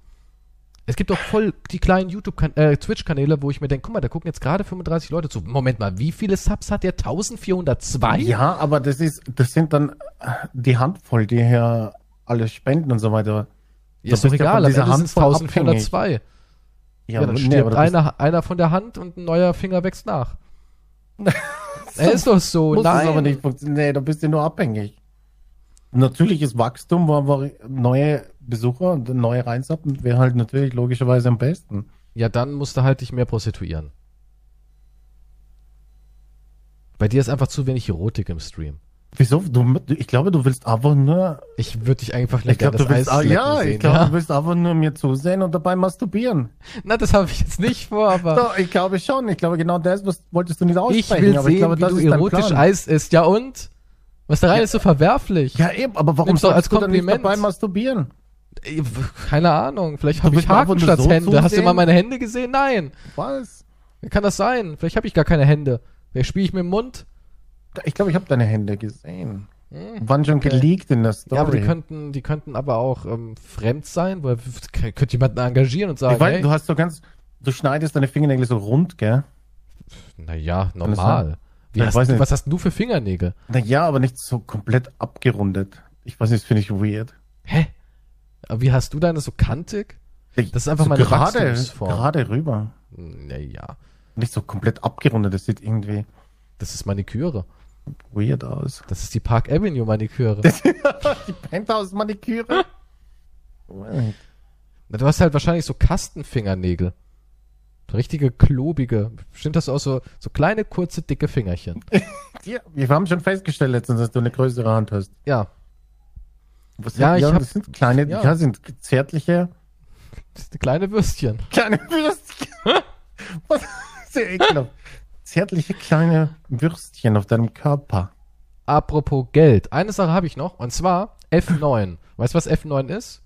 Es gibt auch voll die kleinen YouTube, äh, Twitch-Kanäle, wo ich mir denke, guck mal, da gucken jetzt gerade 35 Leute zu. Moment mal, wie viele Subs hat der? 1402? Ja, aber das ist, das sind dann äh, die Handvoll, die hier alles spenden und so weiter. Ja, ist doch bist ja egal, von am Ende sind Handvoll 1402. Ja, dann nee, stirbt bist- einer, einer von der Hand und ein neuer Finger wächst nach. Er ist doch so. muss Nein. es aber nicht. Nee, da bist du nur abhängig. Natürliches Wachstum, wo einfach neue Besucher und neue reinsappen, wäre halt natürlich logischerweise am besten. Ja, dann musst du halt dich mehr prostituieren. Bei dir ist einfach zu wenig Erotik im Stream. Wieso? Du, ich glaube, du willst einfach nur. Ich würde dich einfach Ich glaube, du willst, lecken ja, sehen, ich glaube, ja. du willst einfach nur mir zusehen und dabei masturbieren. Na, das habe ich jetzt nicht vor, aber Doch, ich glaube schon. Ich glaube, genau das was wolltest du nicht ich aussprechen. will aber sehen, ich glaube, wie das du ist erotisch. Eis isst. Ja und? Was da rein Ja. ist so verwerflich. Ja, eben, aber warum doch als sollst du nicht Kompliment. dabei masturbieren? Ey, Keine Ahnung, vielleicht habe ich Haken statt so Hände. Hast du zusehen? mal meine Hände gesehen? Nein. Was? Wie kann das sein? Vielleicht habe ich gar keine Hände. Vielleicht spiele ich mit dem Mund. Ich glaube, ich habe deine Hände gesehen. Hm. Waren schon geleakt in der Story. Ja, aber die könnten, die könnten aber auch ähm, fremd sein, weil könnte jemanden engagieren und sagen, ich weiß, hey, du hast so ganz, du schneidest deine Fingernägel so rund, gell? naja, normal. Wie hast weiß du, was hast du für Fingernägel? Naja, aber nicht so komplett abgerundet. Ich weiß nicht, das finde ich weird. Hä? Aber wie hast du deine so kantig? Das ist einfach so meine gerade, Wachstumsform. gerade rüber. Naja, Nicht so komplett abgerundet, das sieht irgendwie das ist Maniküre. Weird aus. Das ist die Park Avenue Maniküre. Die Penthouse-Maniküre? Na, du hast halt wahrscheinlich so Kastenfingernägel. Richtige klobige. Stimmt das aus so, so kleine, kurze, dicke Fingerchen? Ja, wir haben schon festgestellt letztens, dass du eine größere Hand hast. Ja. Was Ja, ich hab- das sind kleine, ja. ja, sind zärtliche, Das eine kleine Würstchen. kleine Würstchen. Was? Sehr ekelhaft. Zärtliche kleine Würstchen auf deinem Körper. Apropos Geld. Eine Sache habe ich noch. Und zwar F9. Weißt du, was F9 ist?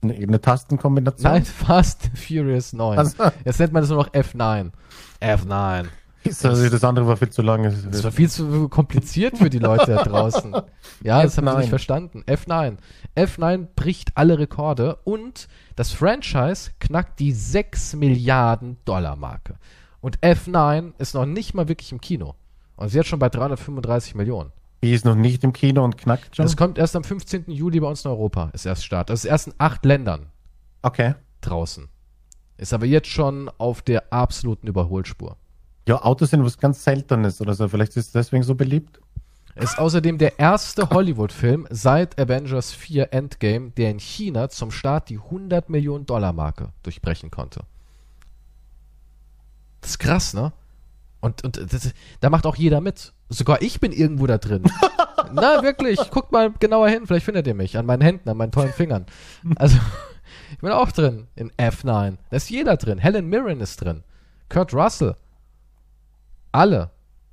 Eine, eine Tastenkombination. Nein, Fast Furious 9. Also, Jetzt nennt man das nur noch F9. F9. ist also das andere war viel zu lang. Das war viel zu kompliziert für die Leute da draußen. Ja, das haben sie F9. nicht verstanden. F9. F9 bricht alle Rekorde und das Franchise knackt die 6 Milliarden Dollar Marke. Und F9 ist noch nicht mal wirklich im Kino. Und ist jetzt schon bei 335 Millionen. Die ist noch nicht im Kino und knackt schon. Das kommt erst am 15. Juli bei uns in Europa. Ist erst Start. Das ist erst in acht Ländern Okay. draußen. Ist aber jetzt schon auf der absoluten Überholspur. Ja, Autos sind was ganz Seltenes oder so. Vielleicht ist es deswegen so beliebt. Ist außerdem der erste Hollywood-Film seit Avengers 4 Endgame, der in China zum Start die 100 Millionen Dollar Marke durchbrechen konnte. Das ist krass, ne? Und, und das, da macht auch jeder mit. Sogar ich bin irgendwo da drin. Na, wirklich. Guckt mal genauer hin. Vielleicht findet ihr mich. An meinen Händen, an meinen tollen Fingern. Also, ich bin auch drin in F9. Da ist jeder drin. Helen Mirren ist drin. Kurt Russell. Alle.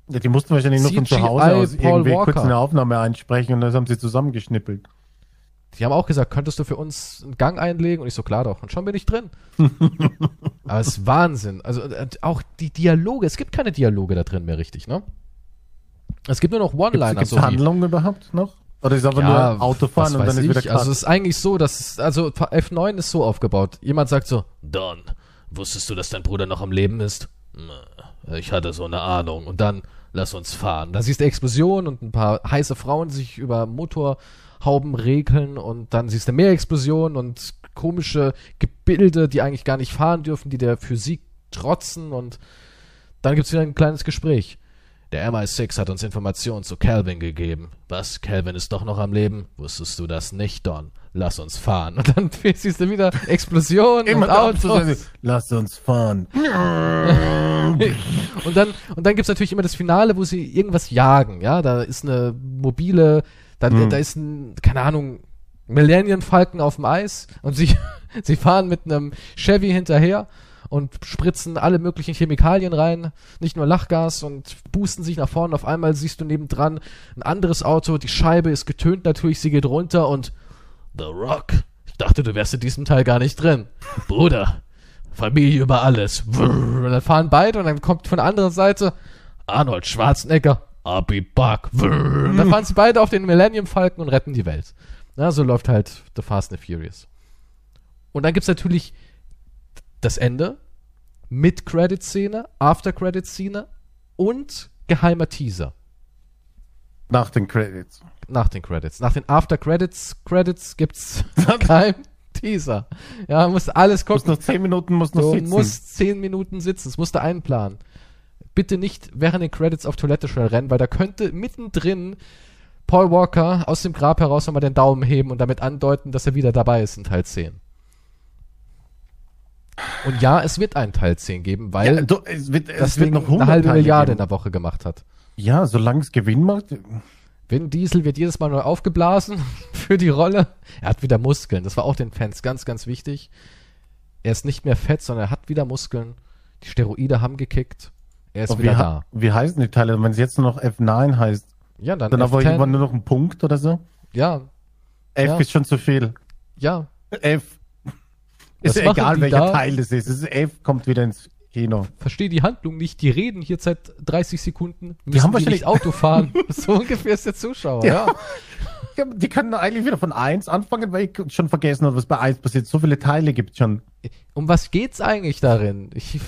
Ja, die mussten wahrscheinlich nur von zu Hause aus Paul irgendwie Walker. kurz eine Aufnahme einsprechen und das haben sie zusammengeschnippelt. Die haben auch gesagt, könntest du für uns einen Gang einlegen? Und ich so, klar doch. Und schon bin ich drin. Aber es ist Wahnsinn. Also äh, auch die Dialoge, es gibt keine Dialoge da drin mehr richtig, ne? Es gibt nur noch Gibt One-Liner. es so Handlungen überhaupt noch? Oder ist einfach ja, nur Autofahren und dann ist wieder ich. Cut? Also es ist eigentlich so, dass es, also F9 ist so aufgebaut. Jemand sagt so, Don, wusstest du, dass dein Bruder noch am Leben ist? "Na, Ich hatte so eine Ahnung. Und dann, lass uns fahren. Da siehst du Explosionen und ein paar heiße Frauen, sich über Motorhauben regeln und dann siehst du mehr Explosionen und komische Gebilde, die eigentlich gar nicht fahren dürfen, die der Physik trotzen und dann gibt's wieder ein kleines Gespräch. Der MI6 hat uns Informationen zu Calvin gegeben. Was? Calvin ist doch noch am Leben? Wusstest du das nicht, Don? Lass uns fahren. Und dann siehst du wieder Explosionen und Autos. Lass uns fahren. Und dann, und dann gibt's natürlich immer das Finale, wo sie irgendwas jagen. Ja, da ist eine mobile, da, Hm. da ist ein, keine Ahnung, Millennium Falken auf dem Eis und sie, sie fahren mit einem Chevy hinterher und spritzen alle möglichen Chemikalien rein, nicht nur Lachgas und boosten sich nach vorne. Auf einmal siehst du nebendran ein anderes Auto, die Scheibe ist getönt natürlich, sie geht runter und The Rock. Ich dachte, du wärst in diesem Teil gar nicht drin. Bruder, Familie über alles. Und dann fahren beide und dann kommt von der anderen Seite Arnold Schwarzenegger, I'll be back. Und dann fahren sie beide auf den Millennium Falcon und retten die Welt. Na, so läuft halt The Fast and the Furious. Und dann gibt's natürlich das Ende, Mid-Credit-Szene, After-Credit-Szene und geheimer Teaser Nach den Credits. nach den Credits. Nach den After-Credits Credits gibt's kein Teaser. Ja, musst alles Muss gucken. noch 10 Minuten, muss noch Du sitzen. musst zehn Minuten sitzen. Das musst du einplanen. Bitte nicht während den Credits auf Toilette schnell rennen, weil da könnte mittendrin Paul Walker aus dem Grab heraus nochmal den Daumen heben und damit andeuten, dass er wieder dabei ist in Teil 10. Und ja, es wird einen Teil 10 geben, weil ja, du, es wird, es das wird noch eine 100 halbe Teile Milliarde in geben. der Woche gemacht hat. Ja, solange es Gewinn macht. Vin Diesel wird jedes Mal neu aufgeblasen für die Rolle. Er hat wieder Muskeln. Das war auch den Fans ganz, ganz wichtig. Er ist nicht mehr fett, sondern er hat wieder Muskeln. Die Steroide haben gekickt. Er ist wie, wieder ha- da. wie heißen die Teile? Wenn es jetzt nur noch F9 heißt, Ja, dann, dann aber F10. irgendwann nur noch ein Punkt oder so. Ja, F Ja. ist schon zu viel. ja. F. Ist ja egal, welcher da? Teil das ist. Es ist F kommt wieder ins Kino. Verstehe die Handlung nicht. Die reden hier seit 30 Sekunden. Die haben wahrscheinlich- nicht Auto fahren. so ungefähr ist der Zuschauer. Ja. Ja. Ja, die können eigentlich wieder von 1 anfangen, weil ich schon vergessen habe, was bei 1 passiert. So viele Teile gibt es schon. Um was geht's eigentlich darin? Ich,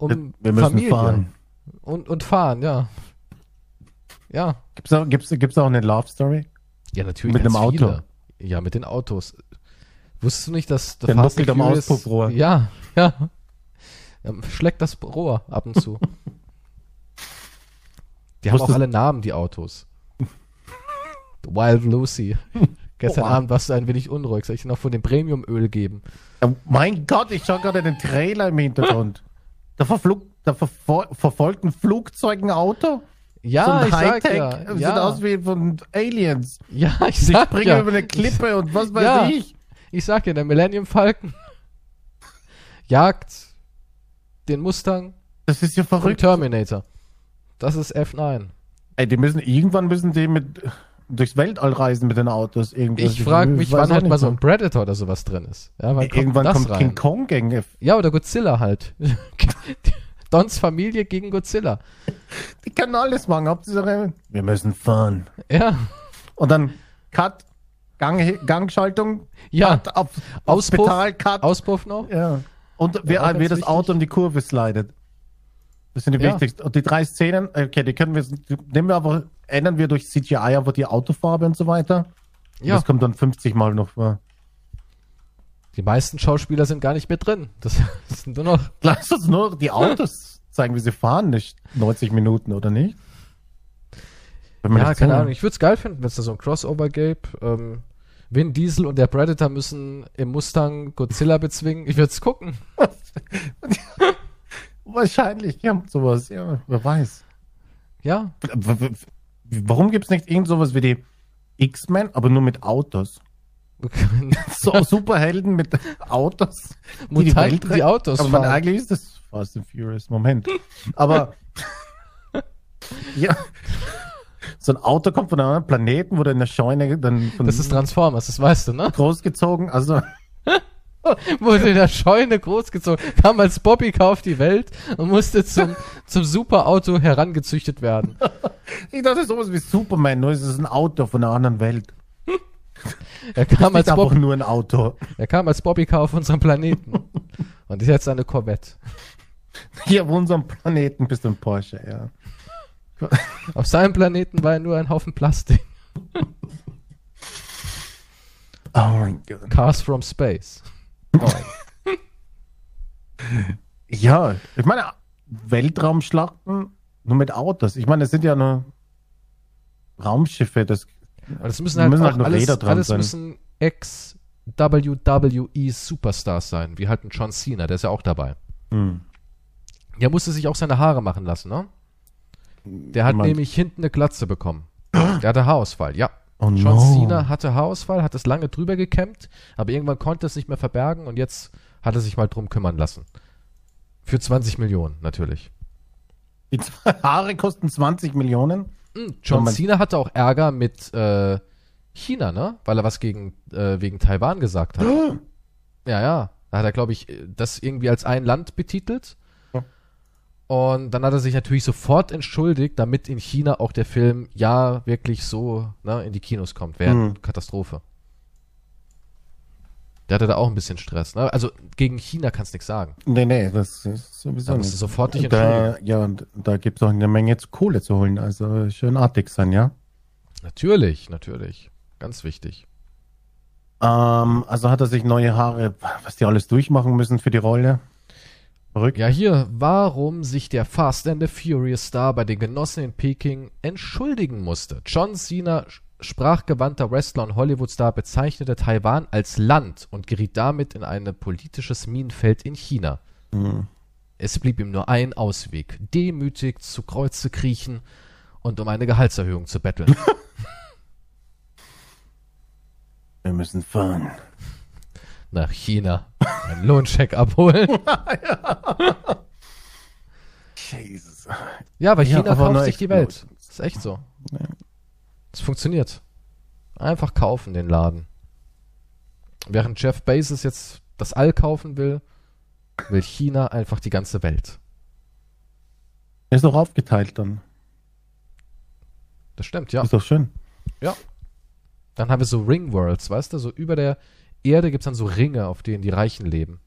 um Wir müssen Familie. fahren. Und, und fahren, ja. Ja. Gibt's auch, gibt's, gibt's auch eine Love Story? Ja, natürlich. Mit einem Auto. Viele. Ja, mit den Autos. Wusstest du nicht, dass The Der Fast am Auspuffrohr. Ja, ja. Ähm, Schleckt das Rohr ab und zu. Die haben auch alle Namen, die Autos. Wild Lucy. Gestern Boah. Abend warst du ein wenig unruhig. Soll ich dir noch von dem Premiumöl geben? Oh mein Gott, ich schaue gerade den Trailer im Hintergrund. Da, verflug, da verfol verfolgt ein Flugzeug ein Auto. Ja, so ein ich sag Hightech. ja. Sieht Ja, aus wie von Aliens. ja ich Sie sag springen ja. über eine Klippe und was weiß Ja. ich. Ich sag dir, der Millennium Falcon jagt den Mustang Das ist ja verrückt. Terminator. Das ist F9. Ey, die müssen, irgendwann müssen die mit durchs Weltall reisen mit den Autos. Irgendwas. Ich frage mich, wann halt mal so ein Predator oder sowas drin ist. Ja, wann kommt Irgendwann das kommt rein? King Kong gegen. Ja, oder Godzilla halt. Dons Familie gegen Godzilla. Die kann alles machen. Hauptsache, wir müssen fahren. Ja, Und dann Cut, Gang, Gangschaltung, ja. Cut, auf, Auspuff. Hospital, Cut. Auspuff noch? ja. Und wer, ganz wer das wichtig. Auto um die Kurve slidet. Das sind die Ja. wichtigsten. Und die drei Szenen, okay, die können wir, nehmen wir aber, ändern wir durch CGI einfach die Autofarbe und so weiter. Ja. Das kommt dann 50 Mal noch vor. Die meisten Schauspieler sind gar nicht mehr drin. Das, das sind nur noch. Lass uns nur die Autos zeigen, wie sie fahren, nicht 90 Minuten, oder nicht? Ja, keine Ahnung. Ich würde es geil finden, wenn es da so ein Crossover gäbe. Ähm, Vin Diesel und der Predator müssen im Mustang Godzilla bezwingen. Ich würde es gucken. Wahrscheinlich, ja, sowas, ja, wer weiß. Ja. Warum gibt es nicht irgend sowas wie die X-Men, aber nur mit Autos? So Superhelden mit Autos. die die Mutanten, Welt die retten. Autos Aber man, fahren. eigentlich ist das Fast and Furious. Moment. Aber ja, so ein Auto kommt von einem anderen Planeten, wurde in der Scheune dann von Das ist Transformers, das weißt du, ne? großgezogen. Also Wurde in der Scheune großgezogen, kam als Bobbycar auf die Welt und musste zum, zum Superauto herangezüchtet werden. ich dachte sowas wie Superman, nur ist es ein Auto von einer anderen Welt. Er kam, als Bob, nur ein Auto. er kam als Bobbycar auf unserem Planeten und ist jetzt eine Corvette. Hier auf unserem Planeten bist du ein Porsche, ja. Auf seinem Planeten war er nur ein Haufen Plastik. Oh mein Gott. Cars from Space. Ja, ich meine, Weltraumschlachten nur mit Autos. Ich meine, es sind ja nur Raumschiffe, das das müssen halt, Müssen auch halt nur alles, Räder dran alles sein. müssen Ex-WWE Superstars sein, wie halt ein John Cena, der ist ja auch dabei. hm. Der musste sich auch seine Haare machen lassen, ne? Der hat nämlich hinten eine Glatze bekommen. Der hatte Haarausfall, ja. Oh John no. Cena hatte Haarausfall, hat es lange drüber gekämmt, aber irgendwann konnte es nicht mehr verbergen und jetzt hat er sich mal drum kümmern lassen. Für 20 Millionen, natürlich. Die Haare kosten 20 Millionen. Hm, John Cena hatte auch Ärger mit äh, China, ne? Weil er was gegen äh, wegen Taiwan gesagt hat. Ja, ja. Da hat er, glaube ich, das irgendwie als ein Land betitelt. Und dann hat er sich natürlich sofort entschuldigt, damit in China auch der Film ja wirklich so ne, in die Kinos kommt. Wäre eine Mhm. Katastrophe. Der hatte da auch ein bisschen Stress. Ne? Also gegen China kannst du nichts sagen. Nee, nee, das ist sowieso Da nicht. sofort dich Da, ja, und da gibt es auch eine Menge Kohle zu holen. Also schön artig sein, ja. Natürlich, natürlich. Ganz wichtig. Ähm, also hat er sich neue Haare, was die alles durchmachen müssen für die Rolle. Verrückt. Ja, hier, warum sich der Fast and the Furious Star bei den Genossen in Peking entschuldigen musste. John Cena, sprachgewandter Wrestler und Hollywood-Star, bezeichnete Taiwan als Land und geriet damit in ein politisches Minenfeld in China. Hm. Es blieb ihm nur ein Ausweg, demütig zu Kreuze kriechen und um eine Gehaltserhöhung zu betteln. Wir müssen fahren. Nach China. Einen Lohncheck abholen. Jesus. Ja, weil Ja, China aber kauft sich die Welt. Leute. ist echt so. Ja. Es funktioniert. Einfach kaufen den Laden. Während Jeff Bezos jetzt das All kaufen will, will China einfach die ganze Welt. Ist doch aufgeteilt dann. Das stimmt, ja. Ist doch schön. ja. Dann haben wir so Ring Worlds, weißt du? So über der Erde gibt es dann so Ringe, auf denen die Reichen leben.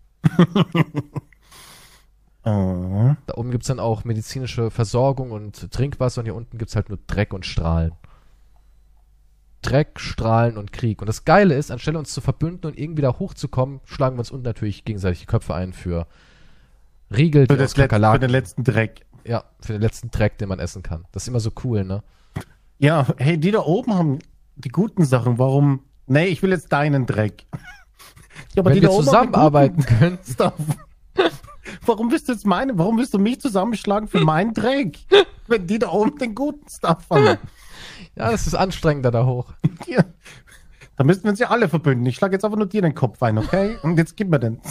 Oh. Da oben gibt es dann auch medizinische Versorgung und Trinkwasser und hier unten gibt es halt nur Dreck und Strahlen. Dreck, Strahlen und Krieg. Und das Geile ist, anstelle uns zu verbünden und irgendwie da hochzukommen, schlagen wir uns unten natürlich gegenseitig die Köpfe ein für Riegel, Für, das Let für den letzten Dreck. Ja, für den letzten Dreck, den man essen kann. Das ist immer so cool, ne? Ja, hey, die da oben haben die guten Sachen. Warum Nee, ich will jetzt deinen Dreck. Ja, aber Wenn die wir da oben zusammenarbeiten können. Stuff. Warum willst du jetzt meine, warum willst du mich zusammenschlagen für meinen Dreck? Wenn die da oben den guten Stuff haben. Ja, das ist anstrengender da hoch. Ja. Da müssten wir uns ja alle verbünden. Ich schlage jetzt einfach nur dir den Kopf ein, okay? Und jetzt gib mir den.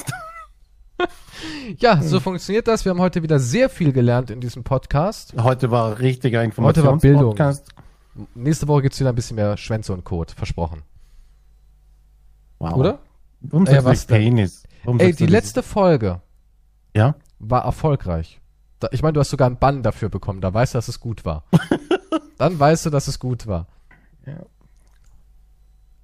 Ja, so funktioniert das. Wir haben heute wieder sehr viel gelernt in diesem Podcast. Heute war richtiger Heute war Bildung. Informationspodcast. Nächste Woche gibt's wieder ein bisschen mehr Schwänze und Kot. Versprochen. Wow. Oder? Warum du was? Penis? Warum Ey, die letzte Folge Ja? war erfolgreich. Da, ich meine, du hast sogar einen Bann dafür bekommen. Da weißt du, dass es gut war. Dann weißt du, dass es gut war. Ja.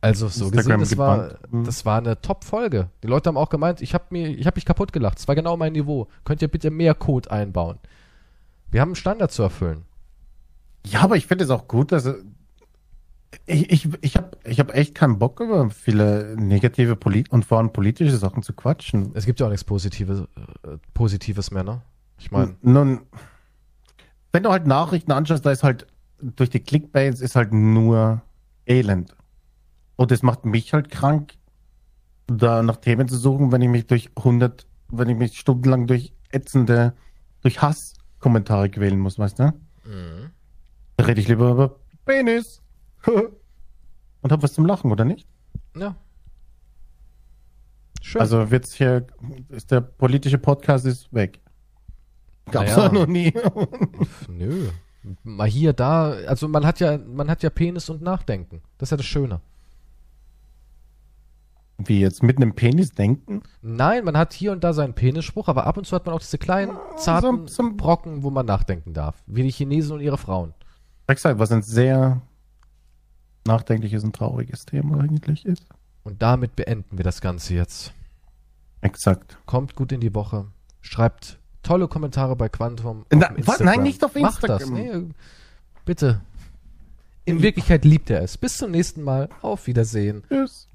Also so Instagram gesehen, das war. Mhm. das war eine Top-Folge. Die Leute haben auch gemeint, ich habe mir, ich habe mich kaputt gelacht. Das war genau mein Niveau. Könnt ihr bitte mehr Code einbauen? Wir haben einen Standard zu erfüllen. Ja, aber ich finde es auch gut, dass äh, ich, ich, ich habe ich hab echt keinen Bock über viele negative Polit und vor allem politische Sachen zu quatschen. Es gibt ja auch nichts Positives, äh, Positives mehr, ne? Ich meine, Nun, wenn du halt Nachrichten anschaust, da ist halt durch die Clickbaits ist halt nur Elend. Und das macht mich halt krank, da nach Themen zu suchen, wenn ich mich durch 100, wenn ich mich stundenlang durch ätzende, durch Hasskommentare quälen muss, weißt du? Mhm. Da rede ich lieber über Penis. Und hab was zum Lachen, oder nicht? ja. Schön. Also wird's hier, ist der politische Podcast ist weg. Gab's Naja. ja. noch nie. Nö. Mal hier, da, also man hat ja, man hat ja Penis und Nachdenken. Das ist ja das Schöne. Wie jetzt mit einem Penis denken? Nein, man hat hier und da seinen Penisspruch, aber ab und zu hat man auch diese kleinen, zarten so- so- Brocken, wo man nachdenken darf. Wie die Chinesen und ihre Frauen. Sag halt, was ein sehr nachdenkliches und trauriges Thema eigentlich ist. Und damit beenden wir das Ganze jetzt. Exakt. Kommt gut in die Woche. Schreibt tolle Kommentare bei Quantum. Na, Instagram. nein, nicht auf Macht das. Instagram. Nee, bitte. In Wirklichkeit liebt er es. Bis zum nächsten Mal. Auf Wiedersehen. Tschüss.